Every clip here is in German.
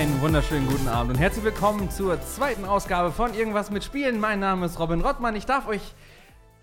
Einen wunderschönen guten Abend und herzlich willkommen zur zweiten Ausgabe von Irgendwas mit Spielen. Mein Name ist Robin Rottmann. Ich darf euch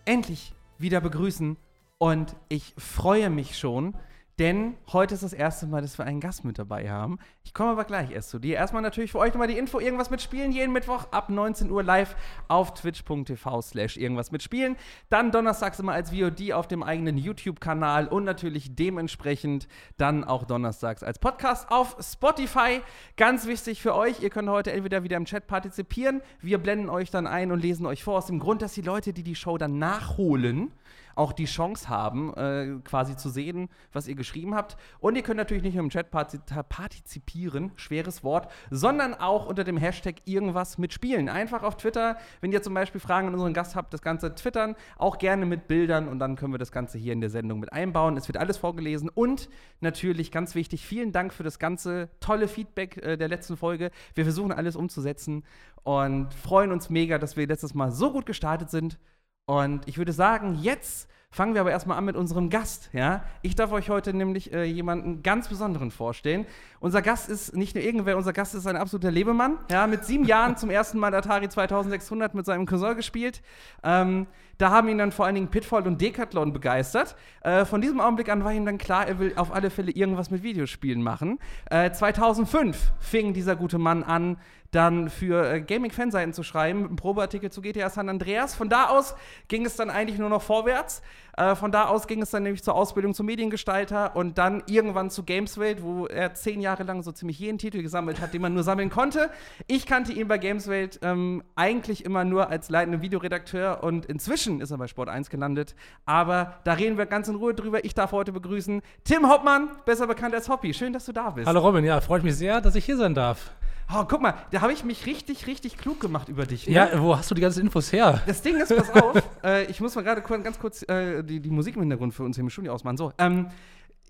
endlich wieder begrüßen und ich freue mich schon, denn heute ist das erste Mal, dass wir einen Gast mit dabei haben. Ich komme aber gleich erst zu dir. Erstmal natürlich für euch nochmal die Info: Irgendwas mit Spielen. Jeden Mittwoch ab 19 Uhr live auf twitch.tv/slash irgendwas mit Spielen. Dann donnerstags immer als VOD auf dem eigenen YouTube-Kanal und natürlich dementsprechend dann auch donnerstags als Podcast auf Spotify. Ganz wichtig für euch: Ihr könnt heute entweder wieder im Chat partizipieren. Wir blenden euch dann ein und lesen euch vor, aus dem Grund, dass die Leute, die die Show dann nachholen, auch die Chance haben, äh, quasi zu sehen, was ihr geschrieben habt. Und ihr könnt natürlich nicht nur im Chat partizipieren, schweres Wort, sondern auch unter dem Hashtag irgendwas mit Spielen. Einfach auf Twitter, wenn ihr zum Beispiel Fragen an unseren Gast habt, das Ganze twittern, auch gerne mit Bildern und dann können wir das Ganze hier in der Sendung mit einbauen. Es wird alles vorgelesen und natürlich ganz wichtig, vielen Dank für das ganze tolle Feedback äh, der letzten Folge. Wir versuchen alles umzusetzen und freuen uns mega, dass wir letztes Mal so gut gestartet sind. Und ich würde sagen, jetzt fangen wir aber erstmal an mit unserem Gast. Ja? Ich darf euch heute nämlich äh, jemanden ganz Besonderen vorstellen. Unser Gast ist nicht nur irgendwer, unser Gast ist ein absoluter Lebemann. Ja? Mit sieben Jahren zum ersten Mal Atari 2600 mit seinem Cousin gespielt. Ähm, da haben ihn dann vor allen Dingen Pitfall und Decathlon begeistert. Äh, von diesem Augenblick an war ihm dann klar, er will auf alle Fälle irgendwas mit Videospielen machen. Äh, 2005 fing dieser gute Mann an, dann für äh, Gaming-Fanseiten zu schreiben, mit einem Probeartikel zu GTA San Andreas. Von da aus ging es dann eigentlich nur noch vorwärts. Äh, von da aus ging es dann nämlich zur Ausbildung zum Mediengestalter und dann irgendwann zu Gameswelt, wo er zehn Jahre lang so ziemlich jeden Titel gesammelt hat, den man nur sammeln konnte. Ich kannte ihn bei Gameswelt ähm, eigentlich immer nur als leitender Videoredakteur und inzwischen ist er bei Sport 1 gelandet. Aber da reden wir ganz in Ruhe drüber. Ich darf heute begrüßen Tim Hoppmann, besser bekannt als Hoppy. Schön, dass du da bist. Hallo Robin, ja, freut mich sehr, dass ich hier sein darf. Oh, guck mal, da habe ich mich richtig, richtig klug gemacht über dich. Ne? Ja, wo hast du die ganzen Infos her? Das Ding ist, pass auf, äh, ich muss mal gerade ganz kurz äh, die, die Musik im Hintergrund für uns hier im Studio ausmachen. So, ähm,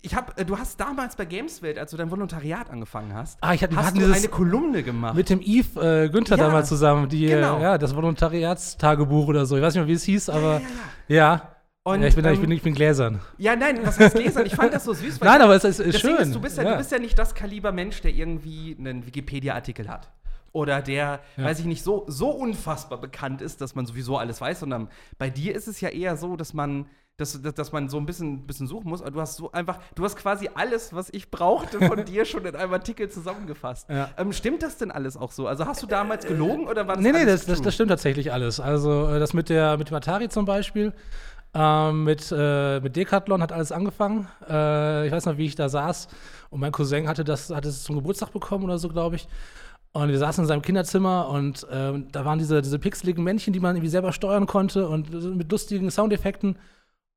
ich hab, äh, du hast damals bei Gameswelt, als du dein Volontariat angefangen hast, ah, ich hatte, hast du eine Kolumne gemacht. Mit dem Yves äh, Günther ja, damals zusammen, die, genau. ja, das Volontariatstagebuch oder so. Ich weiß nicht mehr, wie es hieß, aber ja. ja, ja. Und, ja, ich, bin, ähm, ich, bin, ich bin gläsern. Ja, nein, was heißt gläsern? Ich fand das so süß. nein, aber es ist, ist schön. Ist, du, bist ja, ja. du bist ja nicht das Kaliber Mensch, der irgendwie einen Wikipedia-Artikel hat oder der, ja. weiß ich nicht, so, so unfassbar bekannt ist, dass man sowieso alles weiß, sondern bei dir ist es ja eher so, dass man, dass, dass, dass man so ein bisschen, bisschen suchen muss. Aber du hast so einfach, du hast quasi alles, was ich brauchte von dir schon in einem Artikel zusammengefasst. Ja. Ähm, stimmt das denn alles auch so? Also hast du damals gelogen oder war das Nee, nee, das, das, das, stimmt tatsächlich alles. Also äh, das mit der mit dem Atari zum Beispiel. Ähm, mit, äh, mit Decathlon hat alles angefangen. Äh, ich weiß noch, wie ich da saß und mein Cousin hatte das, hatte es zum Geburtstag bekommen oder so, glaube ich. Und wir saßen in seinem Kinderzimmer und äh, da waren diese, diese pixeligen Männchen, die man irgendwie selber steuern konnte und mit lustigen Soundeffekten.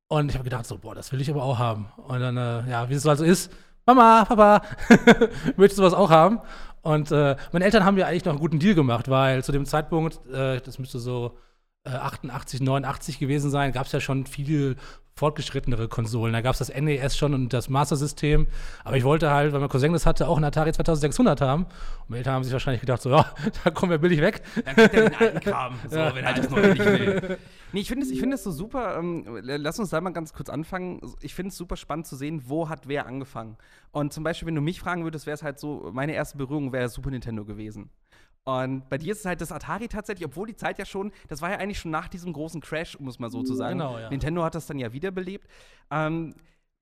Und ich habe gedacht, so, boah, das will ich aber auch haben. Und dann, äh, ja, wie es also ist, Mama, Papa, möchtest du was auch haben? Und äh, meine Eltern haben ja eigentlich noch einen guten Deal gemacht, weil zu dem Zeitpunkt, äh, das müsste so 88, äh, 89 gewesen sein, gab es ja schon viel fortgeschrittenere Konsolen. Da gab es das NES schon und das Master-System. Aber ich wollte halt, weil mein Cousin das hatte, auch einen Atari 2600 haben. Und meine Eltern haben sich wahrscheinlich gedacht, so, ja, da kommen wir billig weg. Dann kriegt er den alten Kram, so, ja. wenn er das noch nicht will. Nee, ich finde es find so super. Ähm, lass uns da mal ganz kurz anfangen. Ich finde es super spannend zu sehen, wo hat wer angefangen. Und zum Beispiel, wenn du mich fragen würdest, wäre es halt so, meine erste Berührung wäre Super Nintendo gewesen. Und bei dir ist es halt das Atari tatsächlich, obwohl die Zeit ja schon, das war ja eigentlich schon nach diesem großen Crash, um es mal so zu sagen. Genau, ja. Nintendo hat das dann ja wiederbelebt. Ähm,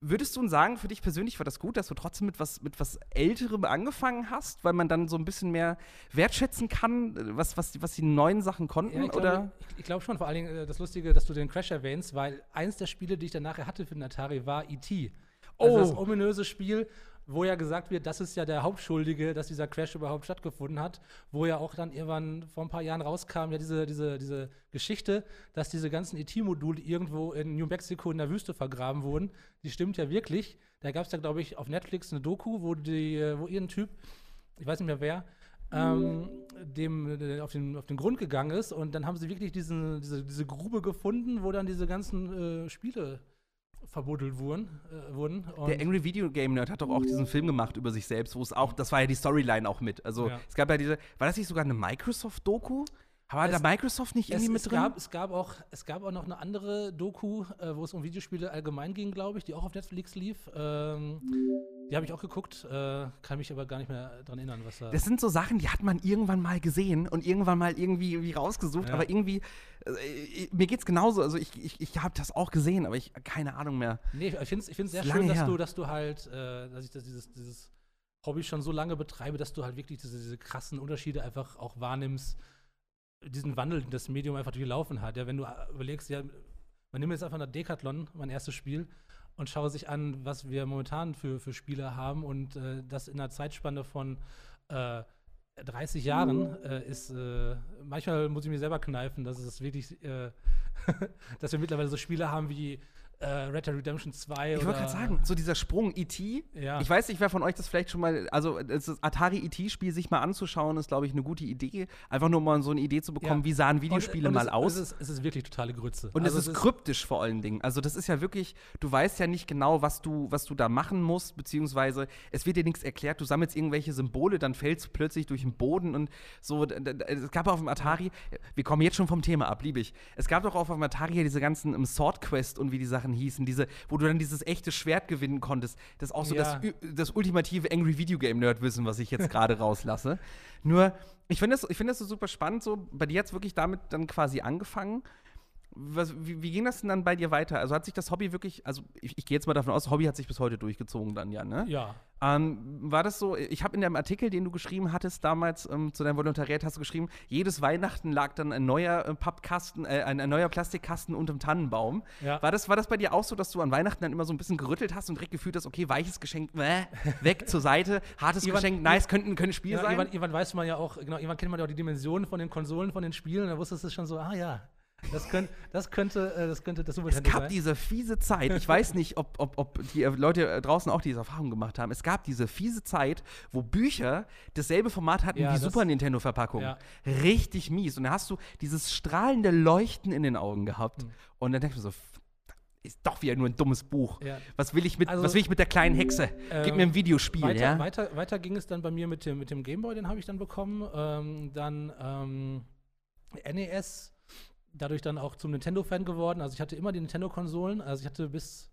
würdest du sagen, für dich persönlich war das gut, dass du trotzdem mit was, mit was Älterem angefangen hast, weil man dann so ein bisschen mehr wertschätzen kann, was, was, die, was die neuen Sachen konnten? Ja, ich glaube ich, glaub schon, vor allen Dingen äh, das Lustige, dass du den Crash erwähnst, weil eins der Spiele, die ich dann nachher hatte für den Atari, war E.T. Also oh. das ominöse Spiel, wo ja gesagt wird, das ist ja der Hauptschuldige, dass dieser Crash überhaupt stattgefunden hat, wo ja auch dann irgendwann vor ein paar Jahren rauskam, ja diese, diese, diese Geschichte, dass diese ganzen ET-Module irgendwo in New Mexico in der Wüste vergraben wurden, die stimmt ja wirklich. Da gab es ja, glaube ich, auf Netflix eine Doku, wo, die, wo irgendein Typ, ich weiß nicht mehr wer, ähm, dem äh, auf, den, auf den Grund gegangen ist und dann haben sie wirklich diesen, diese, diese Grube gefunden, wo dann diese ganzen äh, Spiele verbuddelt wurden. Äh, wurden. der Angry Video Game Nerd hat doch auch diesen Film gemacht über sich selbst, wo es auch, das war ja die Storyline auch mit. Also ja. es gab ja diese, war das nicht sogar eine Microsoft-Doku? Aber hat Es- da Microsoft nicht Es, irgendwie mit es, drin? gab, es, gab auch, es gab auch noch eine andere Doku, äh, wo es um Videospiele allgemein ging, glaube ich, die auch auf Netflix lief. Ähm, die habe ich auch geguckt, äh, kann mich aber gar nicht mehr dran erinnern, was da. Das sind so Sachen, die hat man irgendwann mal gesehen und irgendwann mal irgendwie, irgendwie rausgesucht, Ja. aber irgendwie, äh, mir geht's genauso. Also ich, ich, ich habe das auch gesehen, aber ich keine Ahnung mehr. Nee, ich finde es ich find's sehr schön, dass her. du, dass du halt, äh, dass ich das, dieses, dieses Hobby schon so lange betreibe, dass du halt wirklich diese, diese krassen Unterschiede einfach auch wahrnimmst, diesen Wandel, das Medium einfach durchlaufen hat. Ja, wenn du äh, überlegst, ja, man nimmt jetzt einfach nach Decathlon, mein erstes Spiel, und schaue sich an, was wir momentan für, für Spiele haben und äh, das in einer Zeitspanne von äh, 30 Jahren äh, ist, äh, manchmal muss ich mir selber kneifen, dass es wirklich, äh, dass wir mittlerweile so Spiele haben wie äh, Red Dead Redemption 2 Ich wollte gerade sagen, so dieser Sprung E.T., Ja. ich weiß nicht, wer von euch das vielleicht schon mal, also das Atari E.T.-Spiel sich mal anzuschauen, ist, glaube ich, eine gute Idee. Einfach nur mal so eine Idee zu bekommen, Ja. wie sahen Und- Videospiele und mal es, aus. Es ist, es ist wirklich totale Grütze. Und Also es ist kryptisch vor allen Dingen. Also das ist ja wirklich, du weißt ja nicht genau, was du, was du da machen musst, beziehungsweise es wird dir nichts erklärt. Du sammelst irgendwelche Symbole, dann fällst du plötzlich durch den Boden und so. Es gab auf dem Atari, wir kommen jetzt schon vom Thema ab, liebe ich. Es gab doch auf dem Atari ja diese ganzen um, Sword Quest und wie die Sachen hießen, diese, wo du dann dieses echte Schwert gewinnen konntest. Das ist auch so Ja. das, das ultimative Angry Video Game Nerd-Wissen, was ich jetzt gerade rauslasse. Nur, ich finde das, ich finde das so super spannend. So, bei dir hat es wirklich damit dann quasi angefangen. Was, wie, wie ging das denn dann bei dir weiter? Also hat sich das Hobby wirklich, also ich, ich gehe jetzt mal davon aus, Hobby hat sich bis heute durchgezogen dann ja, ne? Ja. Ähm, war das so, ich habe in dem Artikel, den du geschrieben hattest damals ähm, zu deinem Volontariat, hast du geschrieben, jedes Weihnachten lag dann ein neuer äh, Pappkasten, äh, ein, ein neuer Plastikkasten unterm Tannenbaum. Ja. War, das, war das bei dir auch so, dass du an Weihnachten dann immer so ein bisschen gerüttelt hast und direkt gefühlt hast, okay, weiches Geschenk, äh, weg zur Seite, hartes Geschenk, nice, könnte ein Spiel Ja, sein? irgendwann, irgendwann weiß man ja auch, genau, irgendwann kennt man ja auch die Dimensionen von den Konsolen, von den Spielen, da wusstest du schon so, ah ja, das, könnt, das könnte, äh, das könnte das Es Nintendo gab sein. diese fiese Zeit, ich weiß nicht, ob, ob, ob die äh, Leute äh, draußen auch diese Erfahrung gemacht haben. Es gab diese fiese Zeit, wo Bücher dasselbe Format hatten Ja, wie Super Nintendo-Verpackung. Ja. Richtig mies. Und da hast du dieses strahlende Leuchten in den Augen gehabt. Hm. Und dann denkst du so, "F- ist doch wieder nur ein dummes Buch. Ja. Was, will ich mit, Also, was will ich mit der kleinen Hexe? Gib ähm, mir ein Videospiel, Weiter, ja? weiter, weiter ging es dann bei mir mit dem, mit dem Gameboy, den habe ich dann bekommen. Ähm, dann ähm, NES, dadurch dann auch zum Nintendo-Fan geworden. Also ich hatte immer die Nintendo-Konsolen. Also ich hatte bis.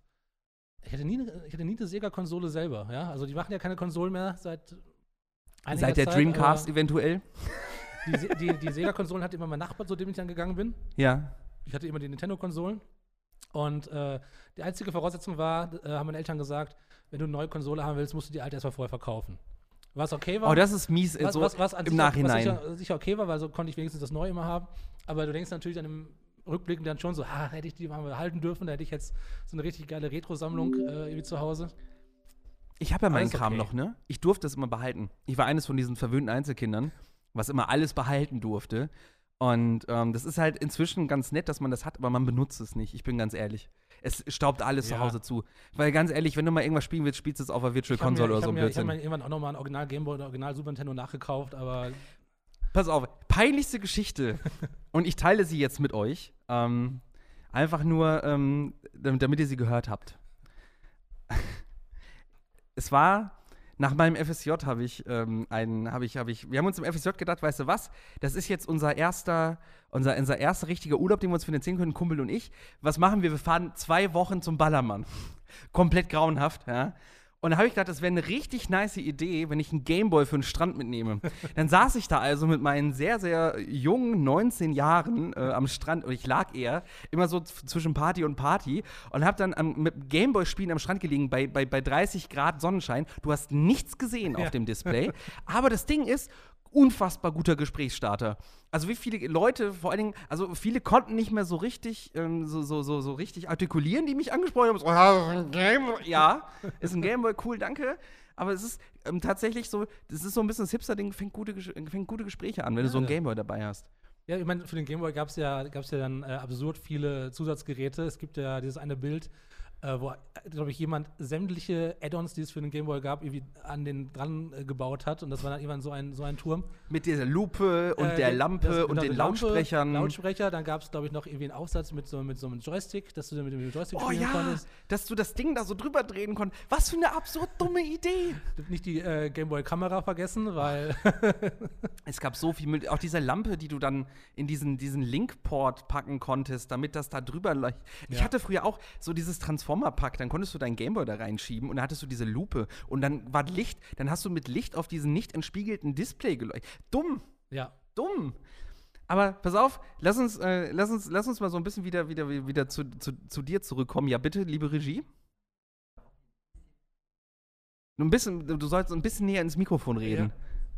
Ich hatte nie, ich hatte nie eine Sega-Konsole selber, ja. Also die machen ja keine Konsolen mehr seit Seit der Zeit, Dreamcast eventuell. Die, die, die Sega-Konsolen hatte immer mein Nachbar, zu dem ich dann gegangen bin. Ja. Ich hatte immer die Nintendo-Konsolen. Und äh, die einzige Voraussetzung war, äh, haben meine Eltern gesagt, wenn du eine neue Konsole haben willst, musst du die alte erstmal vorher verkaufen. Was okay war. Oh, das ist mies, was, so was, was an im sich, Nachhinein. Was sicher, sicher okay war, weil so konnte ich wenigstens das Neue immer haben. Aber du denkst natürlich dann im Rückblick dann schon so, ah, hätte ich die mal behalten dürfen, da hätte ich jetzt so eine richtig geile Retro-Sammlung äh, irgendwie zu Hause. Ich habe ja meinen Kram okay. noch, ne? Ich durfte es immer behalten. Ich war eines von diesen verwöhnten Einzelkindern, was immer alles behalten durfte. Und ähm, das ist halt inzwischen ganz nett, dass man das hat, aber man benutzt es nicht. Ich bin ganz ehrlich. Es staubt alles zu Ja. Hause zu. Weil ganz ehrlich, wenn du mal irgendwas spielen willst, spielst du es auf der Virtual mir- Console oder so ein mir, Ich habe Blödsinn. mir irgendwann auch nochmal ein Original Gameboy oder Original Super Nintendo nachgekauft, aber Pass auf, peinlichste Geschichte. Und ich teile sie jetzt mit euch. Ähm, einfach nur, ähm, damit, damit ihr sie gehört habt. es war nach meinem FSJ habe ich ähm, einen, habe ich, habe ich, wir haben uns im FSJ gedacht, weißt du was? Das ist jetzt unser erster, unser, unser erster richtiger Urlaub, den wir uns finanzieren können, Kumpel und ich. Was machen wir? Wir fahren zwei Wochen zum Ballermann. Komplett grauenhaft, ja. Und da habe ich gedacht, das wäre eine richtig nice Idee, wenn ich einen Gameboy für den Strand mitnehme. Dann saß ich da also mit meinen sehr, sehr jungen 19 Jahren äh, am Strand und ich lag eher immer so zwischen Party und Party und habe dann am, mit Gameboy-Spielen am Strand gelegen bei, bei, bei 30 Grad Sonnenschein. Du hast nichts gesehen auf Ja. dem Display. Aber das Ding ist, unfassbar guter Gesprächsstarter. Also wie viele Leute, vor allen Dingen, also viele konnten nicht mehr so richtig, ähm, so, so, so, so richtig artikulieren, die mich angesprochen haben. So, "Ah, das ist ein Gameboy." Ja, ist ein Gameboy, cool, danke. Aber es ist ähm, tatsächlich so, das ist so ein bisschen das Hipster-Ding, fängt gute, fängt gute Gespräche an, wenn du so einen Ja. Gameboy dabei hast. Ja, ich meine, für den Gameboy gab es ja, gab's ja dann äh, absurd viele Zusatzgeräte. Es gibt ja dieses eine Bild, äh, wo, glaube ich, jemand sämtliche Add-ons, die es für den Gameboy gab, irgendwie an den dran äh, gebaut hat. Und das war dann irgendwann so ein, so ein Turm. Mit dieser Lupe und Äh, der das- Lampe genau, und den Lampe, Lautsprechern. Lautsprecher, dann gab es, glaube ich, noch irgendwie einen Aufsatz mit so, mit so einem Joystick, dass du mit dem Joystick Oh spielen ja, konntest. dass du das Ding da so drüber drehen konntest. Was für eine absurd dumme Idee. Nicht die äh, Gameboy-Kamera vergessen, weil Es gab so viel, mit, auch diese Lampe, die du dann in diesen, diesen Link-Port packen konntest, damit das da drüber leuchtet. Ich Ja. hatte früher auch so dieses Transformer-Pack, dann konntest du deinen Gameboy da reinschieben und dann hattest du diese Lupe und dann war Licht, dann hast du mit Licht auf diesen nicht entspiegelten Display geleuchtet. Dumm, ja, dumm. Aber pass auf, lass uns, äh, lass uns, lass uns mal so ein bisschen wieder, wieder, wieder zu, zu, zu dir zurückkommen. Ja, bitte, liebe Regie. Ein bisschen, du sollst ein bisschen näher ins Mikrofon reden.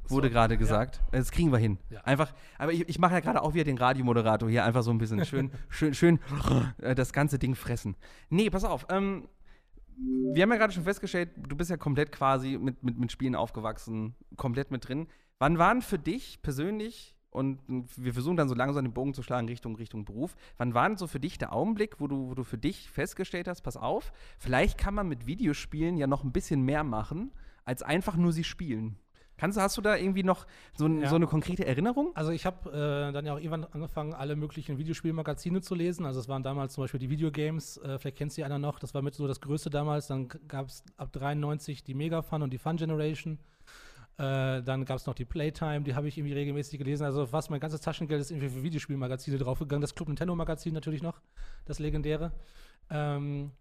Wurde So, gerade ja. gesagt. Das kriegen wir hin. Ja. Einfach, aber ich, ich mache ja gerade auch wieder den Radiomoderator hier, einfach so ein bisschen schön, schön, schön äh, das ganze Ding fressen. Nee, pass auf. Ähm, wir haben ja gerade schon festgestellt, du bist ja komplett quasi mit, mit, mit Spielen aufgewachsen, komplett mit drin. Wann waren für dich persönlich, und wir versuchen dann so langsam den Bogen zu schlagen Richtung, Richtung Beruf, wann war denn so für dich der Augenblick, wo du, wo du für dich festgestellt hast, pass auf, vielleicht kann man mit Videospielen ja noch ein bisschen mehr machen, als einfach nur sie spielen. Kannst du, hast du da irgendwie noch so, ein, Ja. so eine konkrete Erinnerung? Also ich habe äh, dann ja auch irgendwann angefangen, alle möglichen Videospielmagazine zu lesen. Also es waren damals zum Beispiel die Videogames, äh, vielleicht kennt sie einer noch, das war mit so das Größte damals. Dann gab es ab 93 die Mega Fun und die Fun Generation. Äh, dann gab es noch die Playtime, die habe ich irgendwie regelmäßig gelesen. Also fast mein ganzes Taschengeld ist irgendwie für Videospielmagazine draufgegangen. Das Club Nintendo Magazin natürlich noch, das legendäre. Ähm,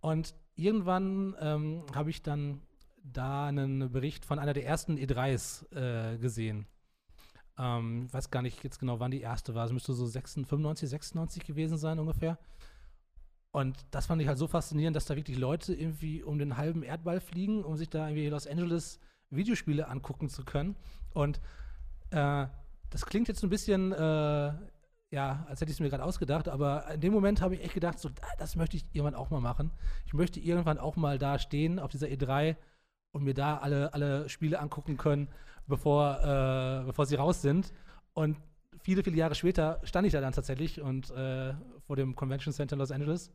und irgendwann ähm, habe ich dann da einen Bericht von einer der ersten E3s äh, gesehen. Ähm, ich weiß gar nicht jetzt genau, wann die erste war. Es müsste so 96, 95, 96 gewesen sein ungefähr. Und das fand ich halt so faszinierend, dass da wirklich Leute irgendwie um den halben Erdball fliegen, um sich da irgendwie Los Angeles Videospiele angucken zu können. Und äh, das klingt jetzt ein bisschen, äh, ja, als hätte ich es mir gerade ausgedacht, aber in dem Moment habe ich echt gedacht, so, "Ah, das möchte ich irgendwann auch mal machen. Ich möchte irgendwann auch mal da stehen auf dieser E3 und mir da alle, alle Spiele angucken können, bevor, äh, bevor sie raus sind. Und viele, viele Jahre später stand ich da dann tatsächlich und äh, vor dem Convention Center in Los Angeles.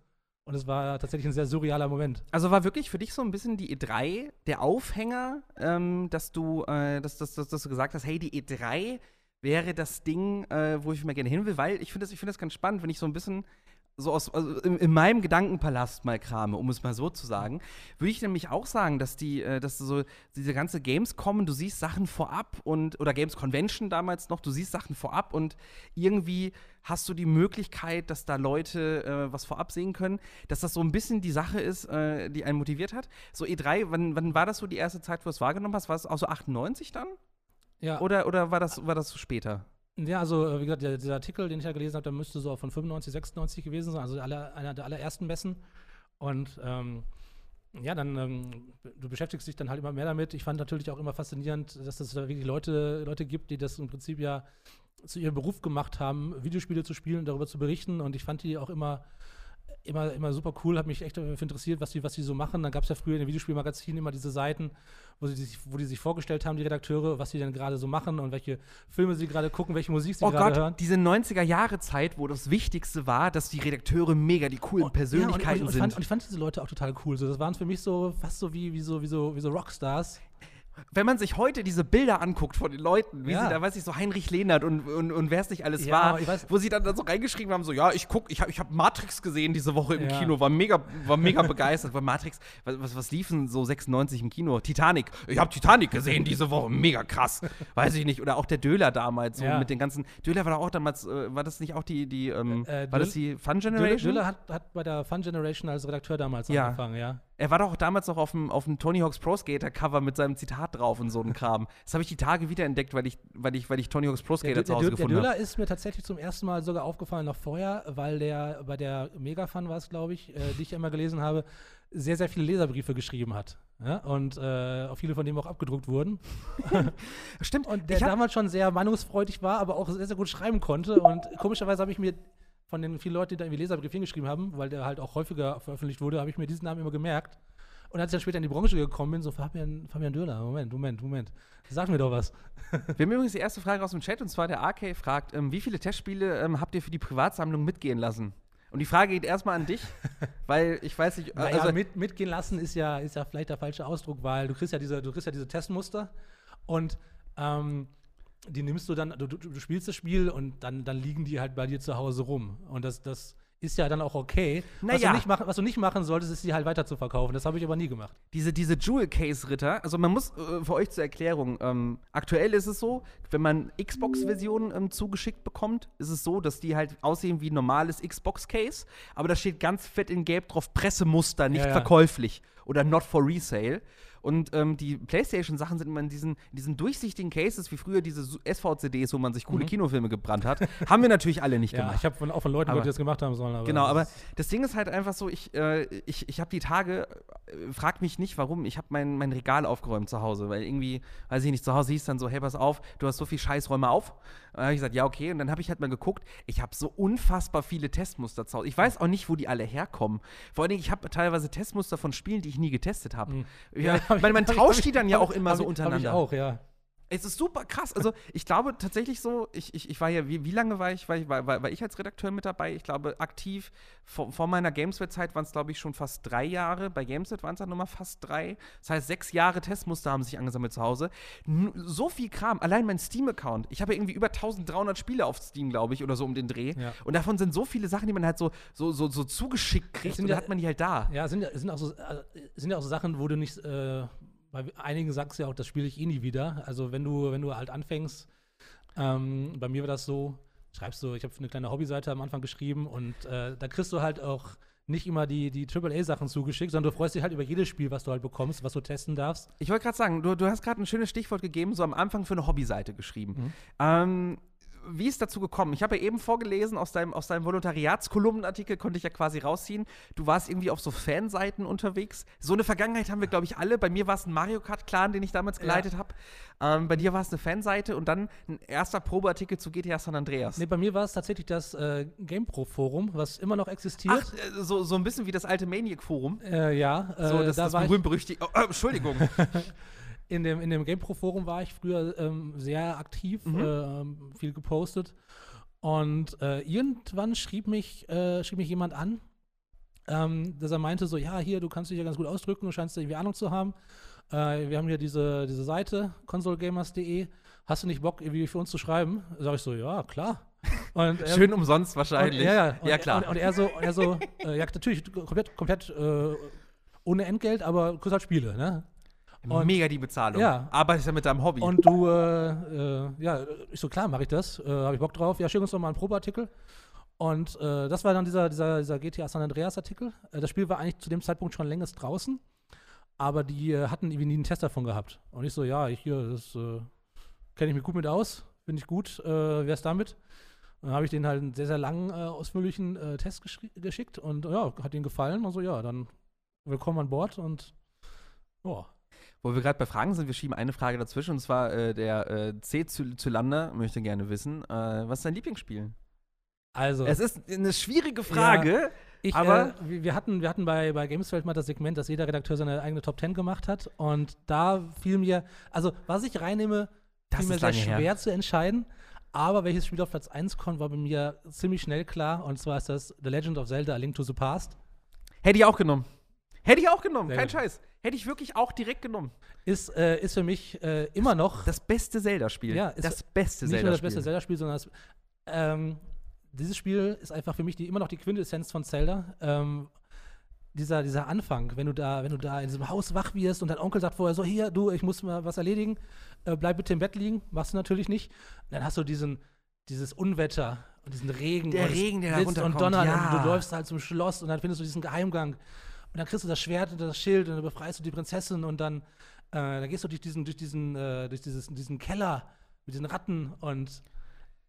Und es war tatsächlich ein sehr surrealer Moment. Also war wirklich für dich so ein bisschen die E3 der Aufhänger, ähm, dass du, äh, dass, dass, dass, dass du gesagt hast, hey, die E3 wäre das Ding, äh, wo ich mal gerne hin will, weil ich finde das, ich finde das ganz spannend, wenn ich so ein bisschen so aus, also in, in meinem Gedankenpalast mal krame, um es mal so zu sagen, würde ich nämlich auch sagen, dass die, äh, dass so diese ganze Gamescom, du siehst Sachen vorab und oder Games Convention damals noch, du siehst Sachen vorab und irgendwie hast du die Möglichkeit, dass da Leute äh, was vorab sehen können, dass das so ein bisschen die Sache ist, äh, die einen motiviert hat. So E3, wann, wann war das so die erste Zeit, wo du es wahrgenommen hast? War es auch so 98 dann? Ja, Oder, oder war, das, war das so später? Ja, also äh, wie gesagt, der, dieser Artikel, den ich ja gelesen habe, der müsste so von 95, 96 gewesen sein, also alle, einer der allerersten Messen. Und ähm, ja, dann, ähm, du beschäftigst dich dann halt immer mehr damit. Ich fand natürlich auch immer faszinierend, dass es da wirklich Leute, Leute gibt, die das im Prinzip ja zu ihrem Beruf gemacht haben, Videospiele zu spielen und darüber zu berichten. Und ich fand die auch immer, immer, immer super cool, hat mich echt dafür interessiert, was die, was die so machen. Dann gab es ja früher in den Videospielmagazinen immer diese Seiten, wo, sie wo die sich vorgestellt haben, die Redakteure, was sie denn gerade so machen und welche Filme sie gerade gucken, welche Musik sie Oh gerade Gott, hören. diese 90er-Jahre-Zeit, wo das Wichtigste war, dass die Redakteure mega die coolen Und- Persönlichkeiten ja, und, und, ich fand, sind. und ich fand diese Leute auch total cool. So, das waren für mich so fast so wie, wie, so, wie, so, wie so Rockstars. Wenn man sich heute diese Bilder anguckt von den Leuten, wie Ja. sie da, weiß ich, so Heinrich Lehnert und, und, und wer es nicht alles Ja, war, wo sie dann, dann so reingeschrieben haben, so, ja, ich guck, ich habe ich hab Matrix gesehen diese Woche im Ja. Kino, war mega, war mega begeistert, weil Matrix, was, was, was liefen so 96 im Kino? Titanic, ich habe Titanic gesehen diese Woche, mega krass, weiß ich nicht. Oder auch der Döler damals, so mit den ganzen, Döler war doch auch damals, äh, war das nicht auch die, die ähm, Äh, war das Döll- die Fun Generation? Döller hat, hat bei der Fun Generation als Redakteur damals angefangen, ja. Er war doch damals noch auf dem, auf dem Tony Hawk's Pro Skater Cover mit seinem Zitat drauf und so ein Kram. Das habe ich die Tage wiederentdeckt, weil ich, weil ich, weil ich Tony Hawk's Pro Der, Skater der, zu der, Hause der gefunden habe. Döller ist mir tatsächlich zum ersten Mal sogar aufgefallen, noch vorher, weil der bei der Megafun war es, glaube ich, äh, die ich immer gelesen habe, sehr, sehr viele Leserbriefe geschrieben hat. Ja? Und äh, auch viele von denen auch abgedruckt wurden. Stimmt. Und der hab, damals schon sehr meinungsfreudig war, aber auch sehr, sehr gut schreiben konnte. Und komischerweise habe ich mir von den vielen Leuten, die da irgendwie Leserbrief hingeschrieben haben, weil der halt auch häufiger veröffentlicht wurde, habe ich mir diesen Namen immer gemerkt. Und als ich dann später in die Branche gekommen bin, so Fabian, Fabian Döhler, Moment, Moment, Moment. Sag mir doch was. wir haben übrigens die erste Frage aus dem Chat und zwar der AK fragt, ähm, wie viele Testspiele ähm, habt ihr für die Privatsammlung mitgehen lassen? Und die Frage geht erstmal an dich, weil ich weiß nicht, Naja, also mit, mitgehen lassen ist ja, ist ja vielleicht der falsche Ausdruck, weil du kriegst ja diese, du kriegst ja diese Testmuster und ähm, die nimmst du dann, du, du, du spielst das Spiel und dann, dann liegen die halt bei dir zu Hause rum. Und das, das ist ja dann auch okay. Was, Naja. du nicht machen, was du nicht machen solltest, ist die halt weiter zu verkaufen. Das habe ich aber nie gemacht. diese, diese Jewel-Case-Ritter, also man muss äh, für euch zur Erklärung, ähm, aktuell ist es so, wenn man Xbox-Versionen ähm, zugeschickt bekommt, ist es so, dass die halt aussehen wie ein normales Xbox-Case, aber da steht ganz fett in Gelb drauf Pressemuster, nicht Ja, ja. verkäuflich oder not for resale. Und ähm, die PlayStation-Sachen sind immer in diesen, in diesen durchsichtigen Cases, wie früher diese SV-CDs, wo man sich coole Kinofilme gebrannt hat. Haben wir natürlich alle nicht Mhm. Ja, gemacht. ich habe von, auch von Leuten Aber- gehört, die das gemacht haben sollen. Aber Genau, aber das Ding ist halt einfach so, ich, äh, ich, ich habe die Tage, äh, frag mich nicht warum, ich habe mein, mein Regal aufgeräumt zu Hause, weil irgendwie, weiß ich nicht, zu Hause hieß dann so, hey, pass auf, du hast so viel Scheiß, räum mal auf. Dann habe ich gesagt, ja, okay, und dann habe ich halt mal geguckt, ich habe so unfassbar viele Testmuster zu Hause. Ich weiß auch nicht, wo die alle herkommen. Vor allen Dingen, ich habe teilweise Testmuster von Spielen, die ich nie getestet habe. Mhm. Ja, hab ich- weil man hab ich- tauscht hab die dann ja hab auch immer hab so untereinander. Hab ich auch, ja. Es ist super krass. Also ich glaube tatsächlich so, ich, ich, ich war ja, wie, wie lange war ich, war, ich, war, war, war ich als Redakteur mit dabei? Ich glaube, aktiv vor, vor meiner Gameswelt-Zeit waren es, glaube ich, schon fast drei Jahre. Bei Gameswelt waren es dann nochmal fast drei. Das heißt, sechs Jahre Testmuster haben sich angesammelt zu Hause. N so viel Kram. Allein mein Steam-Account. Ich habe ja irgendwie über 1300 Spiele auf Steam, glaube ich, oder so um den Dreh. Ja. Und davon sind so viele Sachen, die man halt so, so, so, so zugeschickt kriegt sind und ja- dann hat man die halt da. Ja, sind, ja- sind, auch so, äh, sind ja auch so Sachen, wo du nicht, äh, bei einigen sagst du ja auch, das spiele ich eh nie wieder. Also wenn du, wenn du halt anfängst, ähm, bei mir war das so, schreibst du, ich habe eine kleine Hobbyseite am Anfang geschrieben und äh, da kriegst du halt auch nicht immer die, die AAA-Sachen zugeschickt, sondern du freust dich halt über jedes Spiel, was du halt bekommst, was du testen darfst. Ich wollte gerade sagen, du, du hast gerade ein schönes Stichwort gegeben, so am Anfang für eine Hobbyseite geschrieben. Mhm. Ähm, wie ist dazu gekommen? Ich habe ja eben vorgelesen, aus deinem, aus deinem Volontariatskolumnenartikel konnte ich ja quasi rausziehen. Du warst irgendwie auf so Fanseiten unterwegs. So eine Vergangenheit haben wir, glaube ich, alle. Bei mir war es ein Mario Kart-Clan, den ich damals geleitet habe. Ähm, bei dir war es eine Fanseite und dann ein erster Probeartikel zu GTA San Andreas. Nee, bei mir war es tatsächlich das äh, GamePro-Forum, was immer noch existiert. Ach, äh, so, so ein bisschen wie das alte Maniac-Forum. Äh, ja, äh, So, das, da das berühmt-berüchtigte. Oh, äh, Entschuldigung. in dem, in dem GamePro-Forum war ich früher ähm, sehr aktiv, Mhm. ähm, viel gepostet. Und äh, irgendwann schrieb mich, äh, schrieb mich jemand an, ähm, dass er meinte so, ja, hier, du kannst dich ja ganz gut ausdrücken, du scheinst irgendwie Ahnung zu haben. Äh, wir haben hier diese, diese Seite, consolegamers.de. Hast du nicht Bock, irgendwie für uns zu schreiben? Sag ich so, ja, klar. Und er- Schön umsonst wahrscheinlich. und, ja, ja, ja, klar. Und, und er so, und er so äh, ja, natürlich, komplett, komplett äh, ohne Entgelt, aber kriegst halt Spiele, ne? Und- Mega die Bezahlung. Ja. Arbeitest ja mit deinem Hobby. Und du, äh, äh, ja, ich so, klar, mache ich das. Äh, Habe ich Bock drauf. Ja, schick uns doch mal einen Probeartikel. Und äh, das war dann dieser, dieser, dieser GTA San Andreas-Artikel. Äh, das Spiel war eigentlich zu dem Zeitpunkt schon längst draußen, aber die äh, hatten irgendwie nie einen Test davon gehabt. Und ich so, ja, ich hier, das kenne ich mich gut mit aus, finde ich gut, äh, wer ist damit? Und dann habe ich denen halt einen sehr, sehr langen, ausführlichen Test geschickt und ja, hat ihnen gefallen. Und so, ja, dann willkommen an Bord und ja. Wo wir gerade bei Fragen sind, wir schieben eine Frage dazwischen und zwar äh, der äh, C. Zy- Zylander möchte gerne wissen, äh, was ist dein Lieblingsspiel? Also, Es ist eine schwierige Frage. Ich, Aber- äh, wir, hatten, wir hatten bei, bei Gamesfeld mal das Segment, dass jeder Redakteur seine eigene Top 10 gemacht hat. Und da fiel mir, also was ich reinnehme, Das fiel mir sehr lange her. schwer zu entscheiden. Aber welches Spiel auf Platz 1 kommt, war bei mir ziemlich schnell klar. Und zwar ist das The Legend of Zelda A Link to the Past. Hätte ich auch genommen. Hätte ich auch genommen, Sehr kein gut. Scheiß. Hätte ich wirklich auch direkt genommen. Ist, äh, ist für mich äh, immer noch Das beste Zelda-Spiel. Ja, ist das beste nicht nur das Zelda-Spiel. beste Zelda-Spiel, sondern das, ähm, dieses Spiel ist einfach für mich die, immer noch die Quintessenz von Zelda. Ähm, dieser, dieser Anfang, wenn du da, wenn du da in diesem Haus wach wirst und dein Onkel sagt vorher so, hier, du, ich muss mal was erledigen, äh, bleib bitte im Bett liegen, machst du natürlich nicht. Und dann hast du diesen, dieses Unwetter und diesen Regen Der Regen, der da blitzt und runterkommt, donnert ja. und du läufst halt zum Schloss und dann findest du diesen Geheimgang und dann kriegst du das Schwert und das Schild und dann befreist du die Prinzessin und dann, äh, dann gehst du durch diesen, durch diesen, äh, durch dieses, diesen Keller mit den Ratten und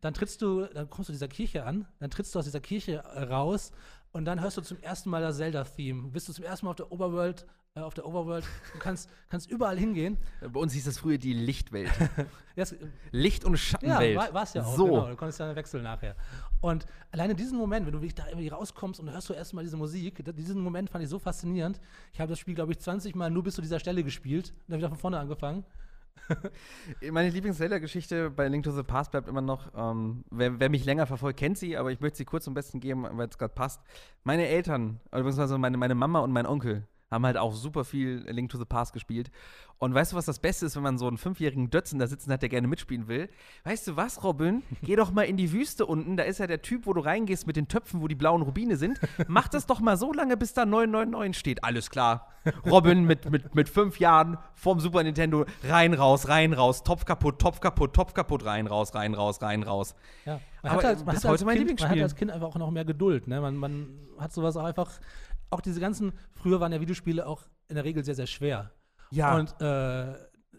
dann trittst du, dann kommst du dieser Kirche an, dann trittst du aus dieser Kirche äh, raus und dann hörst du zum ersten Mal das Zelda-Theme. Bist du zum ersten Mal auf der Overworld, äh, auf der Overworld, du kannst, kannst überall hingehen. Bei uns hieß das früher die Lichtwelt. Ja, es- Licht- und ja, Schattenwelt. war es ja auch. So. Genau, du konntest ja wechseln nachher. Und alleine diesen Moment, wenn du wirklich da irgendwie rauskommst und hörst du erstmal diese Musik, diesen Moment fand ich so faszinierend. Ich habe das Spiel, glaube ich, 20 Mal nur bis zu dieser Stelle gespielt und dann wieder von vorne angefangen. Meine Lieblings-Zelda-Geschichte bei Link to the Past bleibt immer noch, ähm, wer, wer, mich länger verfolgt, kennt sie, aber ich möchte sie kurz zum Besten geben, weil es gerade passt. Meine Eltern, beziehungsweise meine, meine Mama und mein Onkel, haben halt auch super viel Link to the Past gespielt. Und weißt du, was das Beste ist, wenn man so einen fünfjährigen Dötzen da sitzen hat, der gerne mitspielen will? Weißt du was, Robin? Geh doch mal in die Wüste unten. Da ist ja der Typ, wo du reingehst mit den Töpfen, wo die blauen Rubine sind. Mach das doch mal so lange, bis da 999 steht. Alles klar. Robin mit, mit, mit fünf Jahren vorm Super Nintendo rein, raus, rein, raus, Topf kaputt, Topf kaputt, Topf kaputt, rein, raus, rein, raus, rein, raus. Ja, man Aber hat als, bis heute mein kind, Lieblingsspiel. Man hat als Kind einfach auch noch mehr Geduld. Ne? Man, man hat sowas auch einfach auch diese ganzen, früher waren ja Videospiele auch in der Regel sehr, sehr schwer. Ja. Und äh,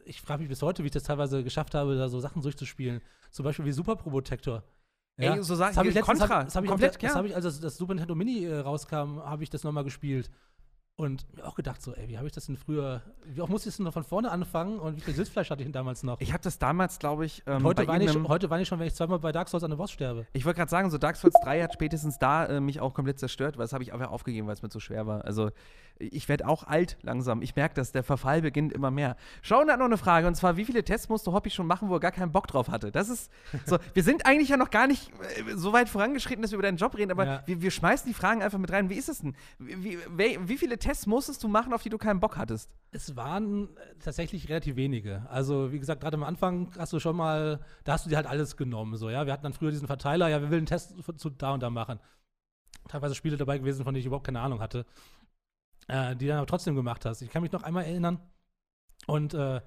ich frage mich bis heute, wie ich das teilweise geschafft habe, da so Sachen durchzuspielen. Zum Beispiel wie Super Probotector. Ja? Ey, so sagen das ich letztens, Contra. Das habe ich, komplett, das hab ich, als das, das Super Nintendo Mini äh, rauskam, habe ich das nochmal gespielt. Und mir auch gedacht, so, ey, wie habe ich das denn früher, wie auch musste ich das denn von vorne anfangen und wie viel Sitzfleisch hatte ich denn damals noch? Ich habe das damals, glaube ich, ähm, heute, weine ich, heute weine ich schon, wenn ich zweimal bei Dark Souls an der Boss sterbe. Ich wollte gerade sagen, so Dark Souls 3 hat spätestens da äh, mich auch komplett zerstört, weil das habe ich einfach aufgegeben, weil es mir zu schwer war. Also ich werde auch alt langsam. Ich merke dass der Verfall beginnt immer mehr. Schauen hat noch eine Frage, und zwar, wie viele Tests musste Hobby schon machen, wo er gar keinen Bock drauf hatte? Das ist so, wir sind eigentlich ja noch gar nicht äh, so weit vorangeschritten, dass wir über deinen Job reden, aber ja. wir, wir, schmeißen die Fragen einfach mit rein. Wie ist es denn? Wie, wie, wie, viele Tests musstest du machen, auf die du keinen Bock hattest? Es waren äh, tatsächlich relativ wenige. Also, wie gesagt, gerade am Anfang hast du schon mal, da hast du dir halt alles genommen. So, ja? Wir hatten dann früher diesen Verteiler, ja, wir wollen einen Test zu da und da machen. Teilweise Spiele dabei gewesen, von denen ich überhaupt keine Ahnung hatte äh, die dann aber trotzdem gemacht hast. Ich kann mich noch einmal erinnern und äh,